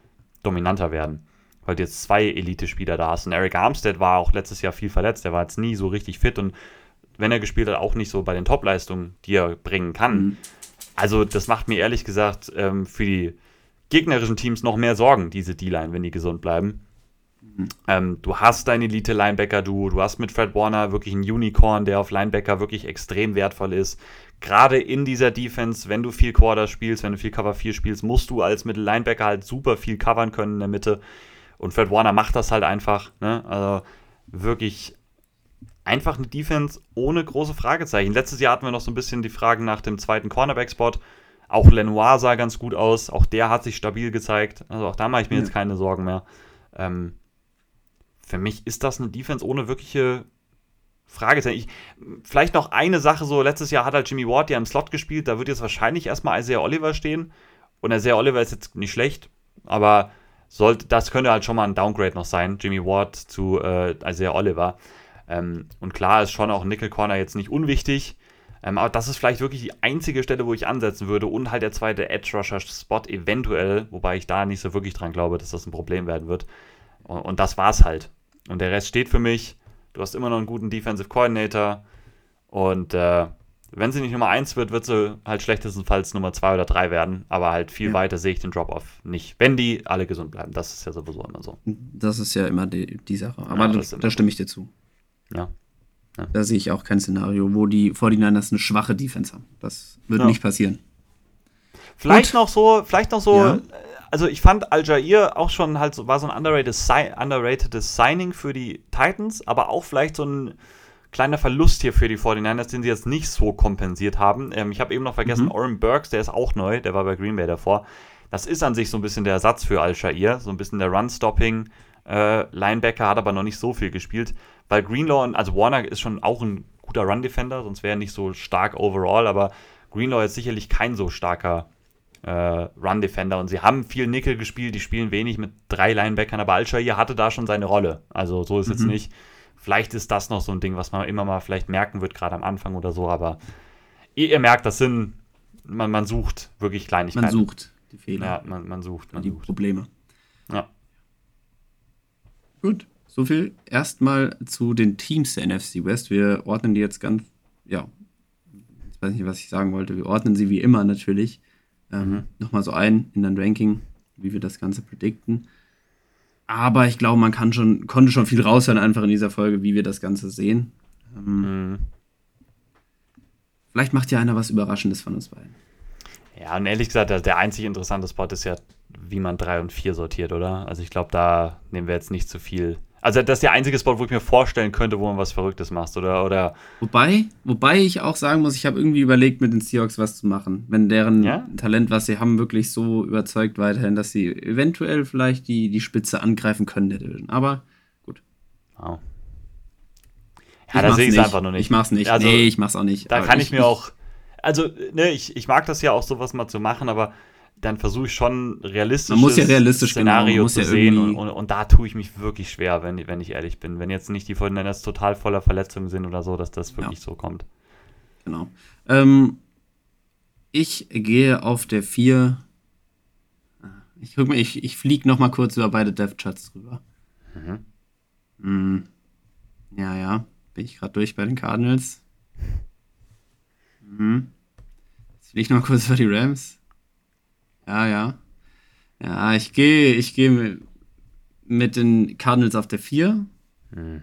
dominanter werden. Weil du jetzt zwei Elite-Spieler da hast. Und Eric Armstead war auch letztes Jahr viel verletzt. Der war jetzt nie so richtig fit und wenn er gespielt hat, auch nicht so bei den Top-Leistungen, die er bringen kann. Mhm. Also, das macht mir ehrlich gesagt ähm, für die gegnerischen Teams noch mehr Sorgen, diese D-Line, wenn die gesund bleiben. Mhm. Ähm, du hast dein Elite-Linebacker, du, du hast mit Fred Warner wirklich einen Unicorn, der auf Linebacker wirklich extrem wertvoll ist. Gerade in dieser Defense, wenn du viel Quarter spielst, wenn du viel Cover 4 spielst, musst du als Mittel-Linebacker halt super viel covern können in der Mitte. Und Fred Warner macht das halt einfach. Ne? Also wirklich einfach eine Defense ohne große Fragezeichen. Letztes Jahr hatten wir noch so ein bisschen die Fragen nach dem zweiten Cornerback-Spot. Auch Lenoir sah ganz gut aus. Auch der hat sich stabil gezeigt. Also auch da mache ich mir ja. jetzt keine Sorgen mehr. Ähm, für mich ist das eine Defense ohne wirkliche Fragezeichen. Ich, vielleicht noch eine Sache: so, letztes Jahr hat halt Jimmy Ward ja im Slot gespielt. Da wird jetzt wahrscheinlich erstmal Isaiah Oliver stehen. Und Isaiah Oliver ist jetzt nicht schlecht, aber sollte, das könnte halt schon mal ein Downgrade noch sein. Jimmy Ward zu äh, Isaiah Oliver. Ähm, und klar ist schon auch Nickel Corner jetzt nicht unwichtig. Ähm, aber das ist vielleicht wirklich die einzige Stelle, wo ich ansetzen würde. Und halt der zweite Edge Rusher Spot eventuell, wobei ich da nicht so wirklich dran glaube, dass das ein Problem werden wird. Und, und das war's halt. Und der Rest steht für mich. Du hast immer noch einen guten Defensive Coordinator. Und äh, wenn sie nicht Nummer 1 wird, wird sie halt schlechtestenfalls Nummer 2 oder 3 werden. Aber halt viel ja. weiter sehe ich den Drop-Off nicht. Wenn die alle gesund bleiben. Das ist ja sowieso immer so. Das ist ja immer die, die Sache. Aber ja, da, da stimme ich dir zu. Ja. ja. Da sehe ich auch kein Szenario, wo die 49ers eine schwache Defense haben. Das wird nicht passieren. Vielleicht Gut. noch so, vielleicht noch so. Also ich fand Al-Jair auch schon halt so, war so ein underrated, underratedes Signing für die Titans, aber auch vielleicht so ein kleiner Verlust hier für die 49ers, den sie jetzt nicht so kompensiert haben. Ähm, ich habe eben noch vergessen, mhm. Oren Burks, der ist auch neu, der war bei Green Bay davor. Das ist an sich so ein bisschen der Ersatz für Al-Shair, so ein bisschen der Run-Stopping. Äh, Linebacker hat aber noch nicht so viel gespielt. Weil Greenlaw, und, also Warner ist schon auch ein guter Run-Defender, sonst wäre er nicht so stark overall, aber Greenlaw ist sicherlich kein so starker äh, Run-Defender und sie haben viel Nickel gespielt, die spielen wenig mit drei Linebackern, aber Alshire hatte da schon seine Rolle. Also so ist mhm. jetzt nicht. Vielleicht ist das noch so ein Ding, was man immer mal vielleicht merken wird, gerade am Anfang oder so, aber ihr, ihr merkt, das sind, man, man sucht wirklich Kleinigkeiten. Man sucht die Fehler. Ja, man, man sucht. Man die sucht. Probleme. Ja. Gut. So viel erstmal zu den Teams der NFC West. Wir ordnen die jetzt ganz, ja, ich weiß nicht, was ich sagen wollte. Wir ordnen sie wie immer natürlich ähm, mhm. nochmal so ein in ein Ranking, wie wir das Ganze predikten. Aber ich glaube, man kann schon, konnte schon viel raushören einfach in dieser Folge, wie wir das Ganze sehen. Ähm, mhm. Vielleicht macht ja einer was Überraschendes von uns beiden. Ja, und ehrlich gesagt, der einzig interessante Spot ist ja, wie man 3 und 4 sortiert, oder? Also ich glaube, da nehmen wir jetzt nicht zu viel also das ist der einzige Spot, wo ich mir vorstellen könnte, wo man was Verrücktes macht, oder? oder wobei, wobei ich auch sagen muss, ich habe irgendwie überlegt, mit den Seahawks was zu machen. Wenn deren ja? Talent, was sie haben, wirklich so überzeugt weiterhin, dass sie eventuell vielleicht die, die Spitze angreifen können der Division. Aber gut. Wow. Ja, da sehe ich es einfach noch nicht. Ich mach's nicht. Also, nee, ich mach's auch nicht. Da kann ich, ich mir auch. Also, ne, ich, ich mag das ja auch, sowas mal zu machen, aber dann versuche ich schon realistisch Man muss ja realistisch genau, Szenario genau, zu ja sehen und, und, und, da tue ich mich wirklich schwer, wenn, wenn ich ehrlich bin. Wenn jetzt nicht die Fortinanders total voller Verletzungen sind oder so, dass das wirklich ja. so kommt. Genau. Ähm, ich gehe auf der 4. Ich, ich, ich fliege noch mal kurz über beide Death Charts drüber. Mhm. Mm, ja, ja. Bin ich gerade durch bei den Cardinals. Mhm. Jetzt fliege ich noch mal kurz über die Rams. Ja, ja. Ja, ich gehe ich geh mit, mit den Cardinals auf der 4. Hm.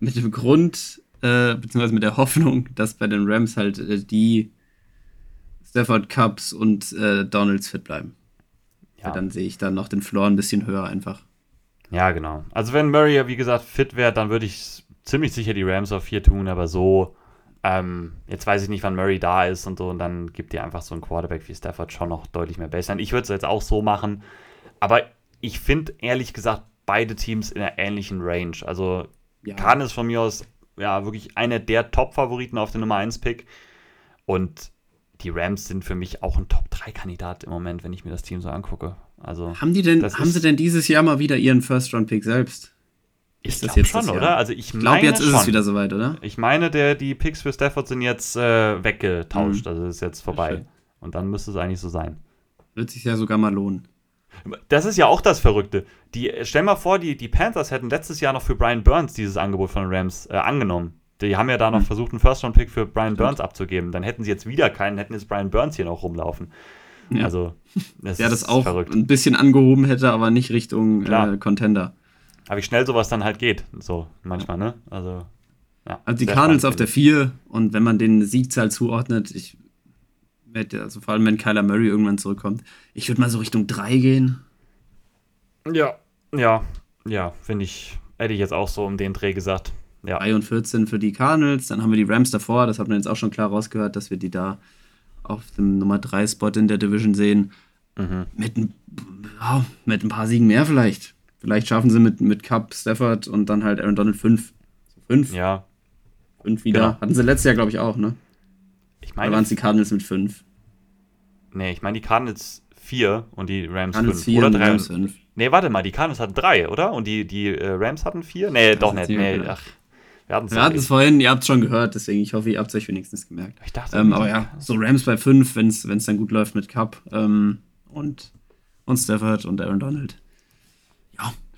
Mit dem Grund, äh, beziehungsweise mit der Hoffnung, dass bei den Rams halt äh, die Stafford Cups und äh, Donalds fit bleiben. Ja. dann sehe ich dann noch den Floor ein bisschen höher einfach. Ja, genau. Also wenn Murray ja wie gesagt fit wäre, dann würde ich ziemlich sicher die Rams auf 4 tun, aber so ähm, jetzt weiß ich nicht, wann Murray da ist und so, und dann gibt dir einfach so ein Quarterback wie Stafford schon noch deutlich mehr Baseline. Ich würde es jetzt auch so machen, aber ich finde ehrlich gesagt beide Teams in einer ähnlichen Range. Also ja. Kahn ist von mir aus ja wirklich einer der Top-Favoriten auf den Nummer 1-Pick und die Rams sind für mich auch ein Top-3-Kandidat im Moment, wenn ich mir das Team so angucke. Also, haben die denn, haben sie denn dieses Jahr mal wieder ihren First-Round-Pick selbst? Ist das jetzt schon, das oder? Also ich, Ich glaube, jetzt ist schon. es wieder soweit, oder? Ich meine, der, die Picks für Stafford sind jetzt äh, weggetauscht. Mhm. Also ist jetzt vorbei. Und dann müsste es eigentlich so sein. Wird sich ja sogar mal lohnen. Das ist ja auch das Verrückte. Die, stell mal vor, die, die Panthers hätten letztes Jahr noch für Brian Burns dieses Angebot von den Rams äh, angenommen. Die haben ja da noch Hm. versucht, einen First-Round-Pick für Brian Stimmt. Burns abzugeben. Dann hätten sie jetzt wieder keinen, hätten jetzt Brian Burns hier noch rumlaufen. Ja. Also, das ist das auch verrückt. ein bisschen angehoben hätte, aber nicht Richtung äh, Contender. Aber wie schnell sowas dann halt geht. So, manchmal, ne? Also, ja. Also die Cardinals auf der 4 und wenn man den Siegzahl zuordnet, ich werde, also vor allem wenn Kyler Murray irgendwann zurückkommt, ich würde mal so Richtung 3 gehen. Ja, ja, ja, finde ich, hätte ich jetzt auch so um den Dreh gesagt. Ja, 3 und 14 für die Cardinals, dann haben wir die Rams davor, das hat man jetzt auch schon klar rausgehört, dass wir die da auf dem Nummer 3 Spot in der Division sehen. mhm. Mit, ein- ja, mit ein paar Siegen mehr vielleicht. Vielleicht schaffen sie mit, mit Cup, Stafford und dann halt Aaron Donald 5. 5, ja. 5 wieder. Genau. Hatten sie letztes Jahr, glaube ich, auch, ne? Ich Da meine, waren es die Cardinals mit 5. nee, ich meine die Cardinals 4 und die Rams Cardinals 5. 4 Oder und 3. Rams 5. Nee, warte mal, die Cardinals hatten 3, oder? Und die, die äh, Rams hatten 4? Nee, doch ist nicht. Nee, hier- ach, wir hatten Wir hatten es vorhin, ihr habt es schon gehört, deswegen ich hoffe, ihr habt es euch wenigstens gemerkt. Ich dachte, Ähm, aber ja, so Rams bei 5, wenn es dann gut läuft mit Cup ähm, und, und Stafford und Aaron Donald.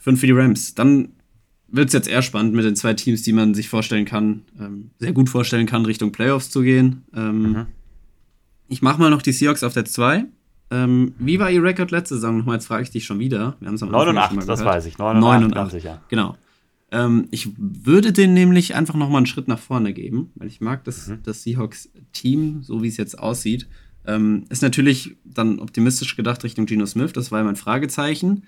Ja, 5 für die Rams. Dann wird es jetzt eher spannend mit den zwei Teams, die man sich vorstellen kann, ähm, sehr gut vorstellen kann, Richtung Playoffs zu gehen. Ähm, Mhm. Ich mache mal noch die Seahawks auf der 2. Ähm, wie war ihr Rekord letzte Saison? Nochmal, jetzt frage ich dich schon wieder. Wir haben es am 9 und Anfang 8, schon mal das weiß ich. 9 und 9 8, und ganz 8. sicher. Genau. Ähm, ich würde den nämlich einfach nochmal einen Schritt nach vorne geben, weil ich mag das, Mhm. das Seahawks-Team, so wie es jetzt aussieht. Ähm, ist natürlich dann optimistisch gedacht Richtung Geno Smith, das war ja mein Fragezeichen.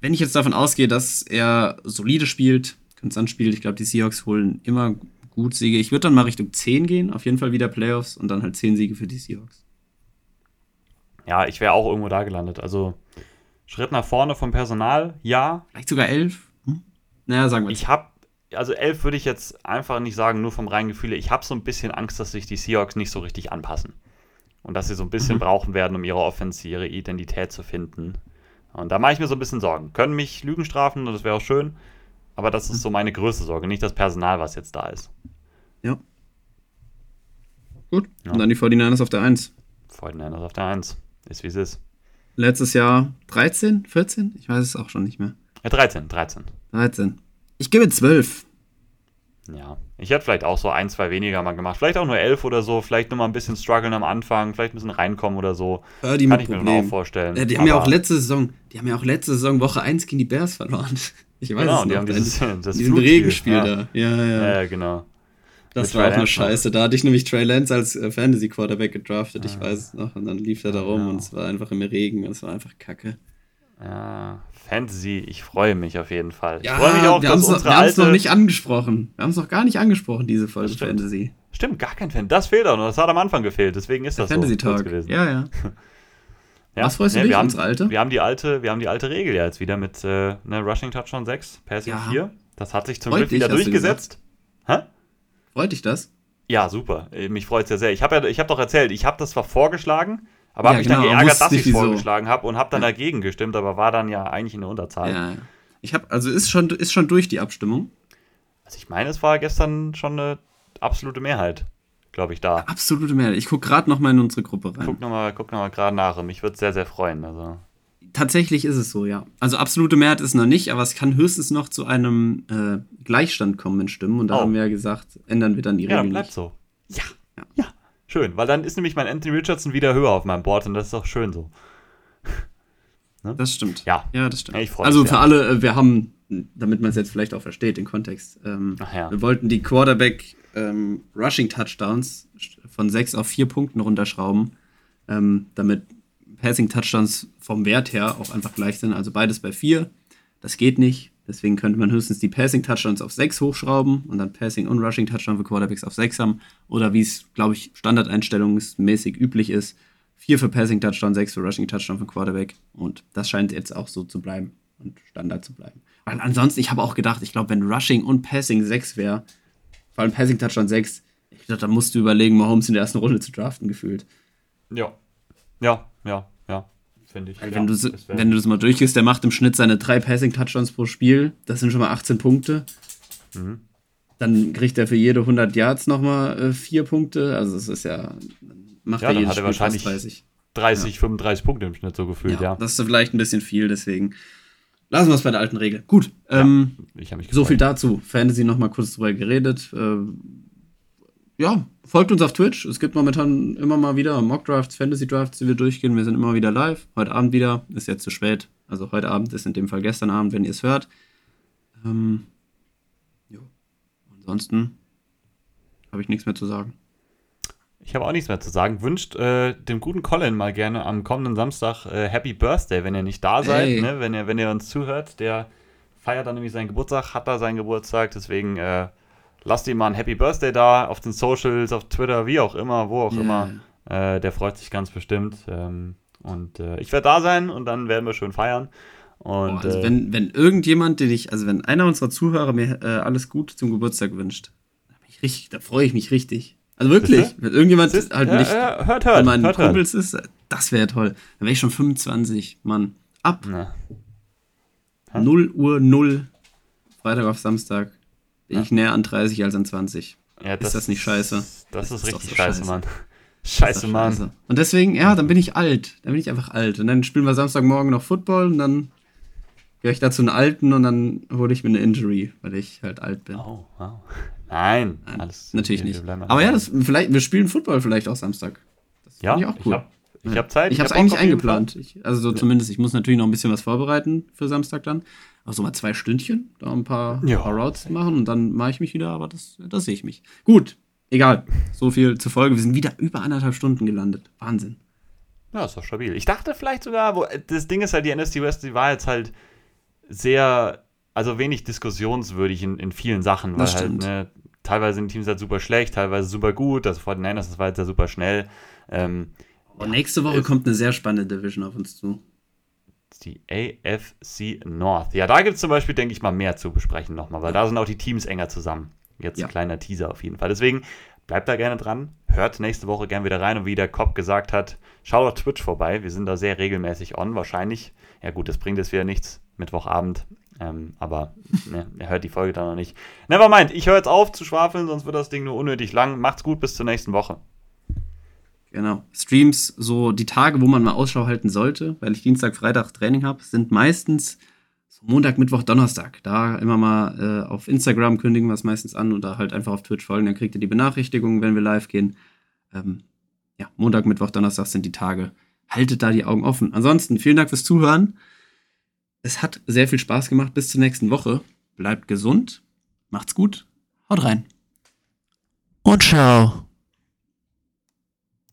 Wenn ich jetzt davon ausgehe, dass er solide spielt, konstant spielt, ich glaube, die Seahawks holen immer gut Siege. Ich würde dann mal Richtung 10 gehen, auf jeden Fall wieder Playoffs und dann halt 10 Siege für die Seahawks. Ja, ich wäre auch irgendwo da gelandet. Also Schritt nach vorne vom Personal, ja. Vielleicht sogar 11? Hm? Naja, sagen wir Ich habe, also 11 würde ich jetzt einfach nicht sagen, nur vom reinen Gefühl. Ich habe so ein bisschen Angst, dass sich die Seahawks nicht so richtig anpassen. Und dass sie so ein bisschen Mhm. brauchen werden, um ihre Offense, ihre Identität zu finden. Und da mache ich mir so ein bisschen Sorgen. Können mich Lügen strafen und das wäre auch schön. Aber das ist so meine größte Sorge, nicht das Personal, was jetzt da ist. Ja. Gut. Ja. Und dann die 49ers auf der 1. Fortinanders auf der 1. Ist wie es ist. Letztes Jahr 13, 14? Ich weiß es auch schon nicht mehr. Ja, 13, 13. 13. Ich gebe 12. Ja. Ich hätte vielleicht auch so ein, zwei weniger mal gemacht. Vielleicht auch nur 11 oder so. Vielleicht nur mal ein bisschen strugglen am Anfang. Vielleicht ein bisschen reinkommen oder so. Die Kann ich mir dann Problemen. auch vorstellen. Äh, die haben ja auch letzte Saison, die haben ja auch letzte Saison Woche 1 gegen die Bears verloren. Ich weiß Genau, es die noch. haben dieses, das diesen Regenspiel ja. da. Ja, ja. Ja, genau. das mit war Trey auch eine. Scheiße. Da hatte ich nämlich Trey Lance als äh, Fantasy-Quarterback gedraftet, ich weiß es noch. Und dann lief er da rum Ja. und es war einfach im Regen und es war einfach kacke. Ja, Fantasy, ich freue mich auf jeden Fall. Ja, ich freue mich auch, wir haben es noch, alte. noch nicht angesprochen. Wir haben es noch gar nicht angesprochen, diese Folge stimmt. Fantasy. Stimmt, gar kein Fan. Das fehlt auch noch. Das hat am Anfang gefehlt. Deswegen ist Der das Fantasy so Talk. gewesen. Ja, ja. Ja. Was freust du Nee, dich, wir haben, unsere alte? Wir haben die alte, wir haben die alte Regel ja jetzt wieder mit äh, ne, Rushing Touchdown 6, Passing Ja. 4. Das hat sich zum Freut Glück dich, wieder du durchgesetzt. Hä? Freut dich das? Ja, super. Äh, Mich freut es ja sehr. Ich habe ja, ich hab doch erzählt, ich habe das zwar vorgeschlagen, aber habe Ja, mich genau, dann geärgert, dass ich es vorgeschlagen habe und habe dann Ja. dagegen gestimmt, aber war dann ja eigentlich in der Unterzahl. Ja. ja. Ich habe, also ist schon, ist schon durch die Abstimmung. Also ich meine, es war gestern schon eine absolute Mehrheit, glaube ich, da. Absolute Mehrheit. Ich gucke gerade noch mal in unsere Gruppe rein. Guck nochmal guck noch mal gerade nach. Mich würde sehr, sehr freuen. Also. Tatsächlich ist es so, ja. Also absolute Mehrheit ist noch nicht, aber es kann höchstens noch zu einem äh, Gleichstand kommen in Stimmen. Und da Oh. haben wir ja gesagt, ändern wir dann die Ja, Regeln bleibt nicht. so. Ja, Ja. ja. Schön, weil dann ist nämlich mein Anthony Richardson wieder höher auf meinem Board und das ist auch schön so. Das stimmt. Ja. Ja, das stimmt. Also sehr. für alle, äh, wir haben, damit man es jetzt vielleicht auch versteht, den Kontext. Ähm, ja. Wir wollten die Quarterback ähm, Rushing Touchdowns von sechs auf vier Punkten runterschrauben, ähm, damit Passing Touchdowns vom Wert her auch einfach gleich sind. Also beides bei vier. Das geht nicht. Deswegen könnte man höchstens die Passing Touchdowns auf sechs hochschrauben und dann Passing und Rushing Touchdown für Quarterbacks auf sechs haben. Oder wie es, glaube ich, standardeinstellungsmäßig üblich ist, vier für Passing Touchdown, sechs für Rushing Touchdown für Quarterback. Und das scheint jetzt auch so zu bleiben und Standard zu bleiben. Weil ansonsten, ich habe auch gedacht, ich glaube, wenn Rushing und Passing sechs wäre, vor allem Passing Touchdown 6. Ich dachte, da musst du überlegen, Mahomes in der ersten Runde zu draften, gefühlt. Ja, ja, ja. Finde ich. Ja, wenn, du, wenn du das mal durchgehst, der macht im Schnitt seine drei Passing-Touchdowns pro Spiel. Das sind schon mal 18 Punkte. Mhm. Dann kriegt er für jede 100 Yards nochmal äh, vier Punkte. Also, das ist ja. Macht Ja, er jedes hat er Spiel wahrscheinlich 30. 30, 35 Punkte im Schnitt so gefühlt, ja. Das ist vielleicht ein bisschen viel, deswegen lassen wir es bei der alten Regel. Gut. Ähm, Ich mich So viel dazu. Fantasy noch mal kurz drüber geredet. Äh, ja, folgt uns auf Twitch. Es gibt momentan immer mal wieder Mock Drafts, Fantasy Drafts, die wir durchgehen. Wir sind immer wieder live. Heute Abend wieder. Ist jetzt zu spät. Also heute Abend ist in dem Fall gestern Abend, wenn ihr es hört. Ähm, jo. Ansonsten habe ich nichts mehr zu sagen. Ich habe auch nichts mehr zu sagen. Wünscht äh, dem guten Colin mal gerne am kommenden Samstag äh, Happy Birthday, wenn ihr nicht da seid, Hey. ne? wenn, ihr, wenn ihr uns zuhört. Der feiert dann nämlich seinen Geburtstag, hat da seinen Geburtstag, deswegen äh, lasst ihm mal ein Happy Birthday da auf den Socials, auf Twitter, wie auch immer, wo auch Ja. immer. Äh, der freut sich ganz bestimmt. Ähm, und äh, ich werde da sein und dann werden wir schön feiern. Und Boah, also äh, wenn, wenn irgendjemand, den ich, also wenn einer unserer Zuhörer mir äh, alles gut zum Geburtstag wünscht, richtig, da freue ich mich richtig. Also wirklich, Siehste? wenn irgendjemand Siehst- halt nicht ja, hört, hört, meinen hört, hört. Kumpels ist, das wäre toll. Dann wäre ich schon 25, Mann. Ab Na, Hä? 0 Uhr 0, Freitag auf Samstag, bin Ja. ich näher an 30 als an 20. ja, Ist das nicht scheiße? Das, Das ist richtig so scheiße, scheiße. Mann. Scheiße, Mann. scheiße. Und deswegen, ja, dann bin ich alt. Dann bin ich einfach alt. Und dann spielen wir Samstagmorgen noch Football und dann gehe ich dazu einen Alten und dann hole ich mir eine Injury, weil ich halt alt bin. Oh, wow. Nein, Nein, alles Natürlich nicht. Aber ja, das, vielleicht, wir spielen Football vielleicht auch Samstag. Das ja, finde ich auch cool. Ich habe hab Zeit. Ich habe es eigentlich eingeplant. Ich, also so zumindest, ich muss natürlich noch ein bisschen was vorbereiten für Samstag dann. Aber so mal zwei Stündchen, da ein paar, Ja. paar Routes machen und dann mache ich mich wieder, aber das, das sehe ich mich. Gut, egal. So viel zur Folge. Wir sind wieder über anderthalb Stunden gelandet. Wahnsinn. Ja, ist doch stabil. Ich dachte vielleicht sogar, wo, das Ding ist halt, die NST West, die war jetzt halt sehr, also wenig diskussionswürdig in, in vielen Sachen, weil Das halt, stimmt. ne, teilweise sind Teams halt super schlecht, teilweise super gut. Also vor den Niners, das war jetzt ja super schnell. Ähm, Und nächste Woche kommt eine sehr spannende Division auf uns zu. Die AFC North. Ja, da gibt es zum Beispiel, denke ich mal, mehr zu besprechen nochmal, weil da sind auch die Teams enger zusammen. Jetzt Ja. ein kleiner Teaser auf jeden Fall. Deswegen bleibt da gerne dran. Hört nächste Woche gerne wieder rein und wie der Cobb gesagt hat, schaut auf Twitch vorbei. Wir sind da sehr regelmäßig on, wahrscheinlich. Ja, gut, das bringt jetzt wieder nichts, Mittwochabend. Ähm, aber ne, er hört die Folge dann noch nicht. Nevermind, ich höre jetzt auf zu schwafeln, sonst wird das Ding nur unnötig lang. Macht's gut, bis zur nächsten Woche. Genau. Streams, so die Tage, wo man mal Ausschau halten sollte, weil ich Dienstag, Freitag Training habe, sind meistens Montag, Mittwoch, Donnerstag. Da immer mal äh, auf Instagram kündigen wir es meistens an oder halt einfach auf Twitch folgen. Dann kriegt ihr die Benachrichtigungen, wenn wir live gehen. Ähm, ja, Montag, Mittwoch, Donnerstag sind die Tage. Haltet da die Augen offen. Ansonsten vielen Dank fürs Zuhören. Es hat sehr viel Spaß gemacht. Bis zur nächsten Woche. Bleibt gesund. Macht's gut. Haut rein. Und ciao.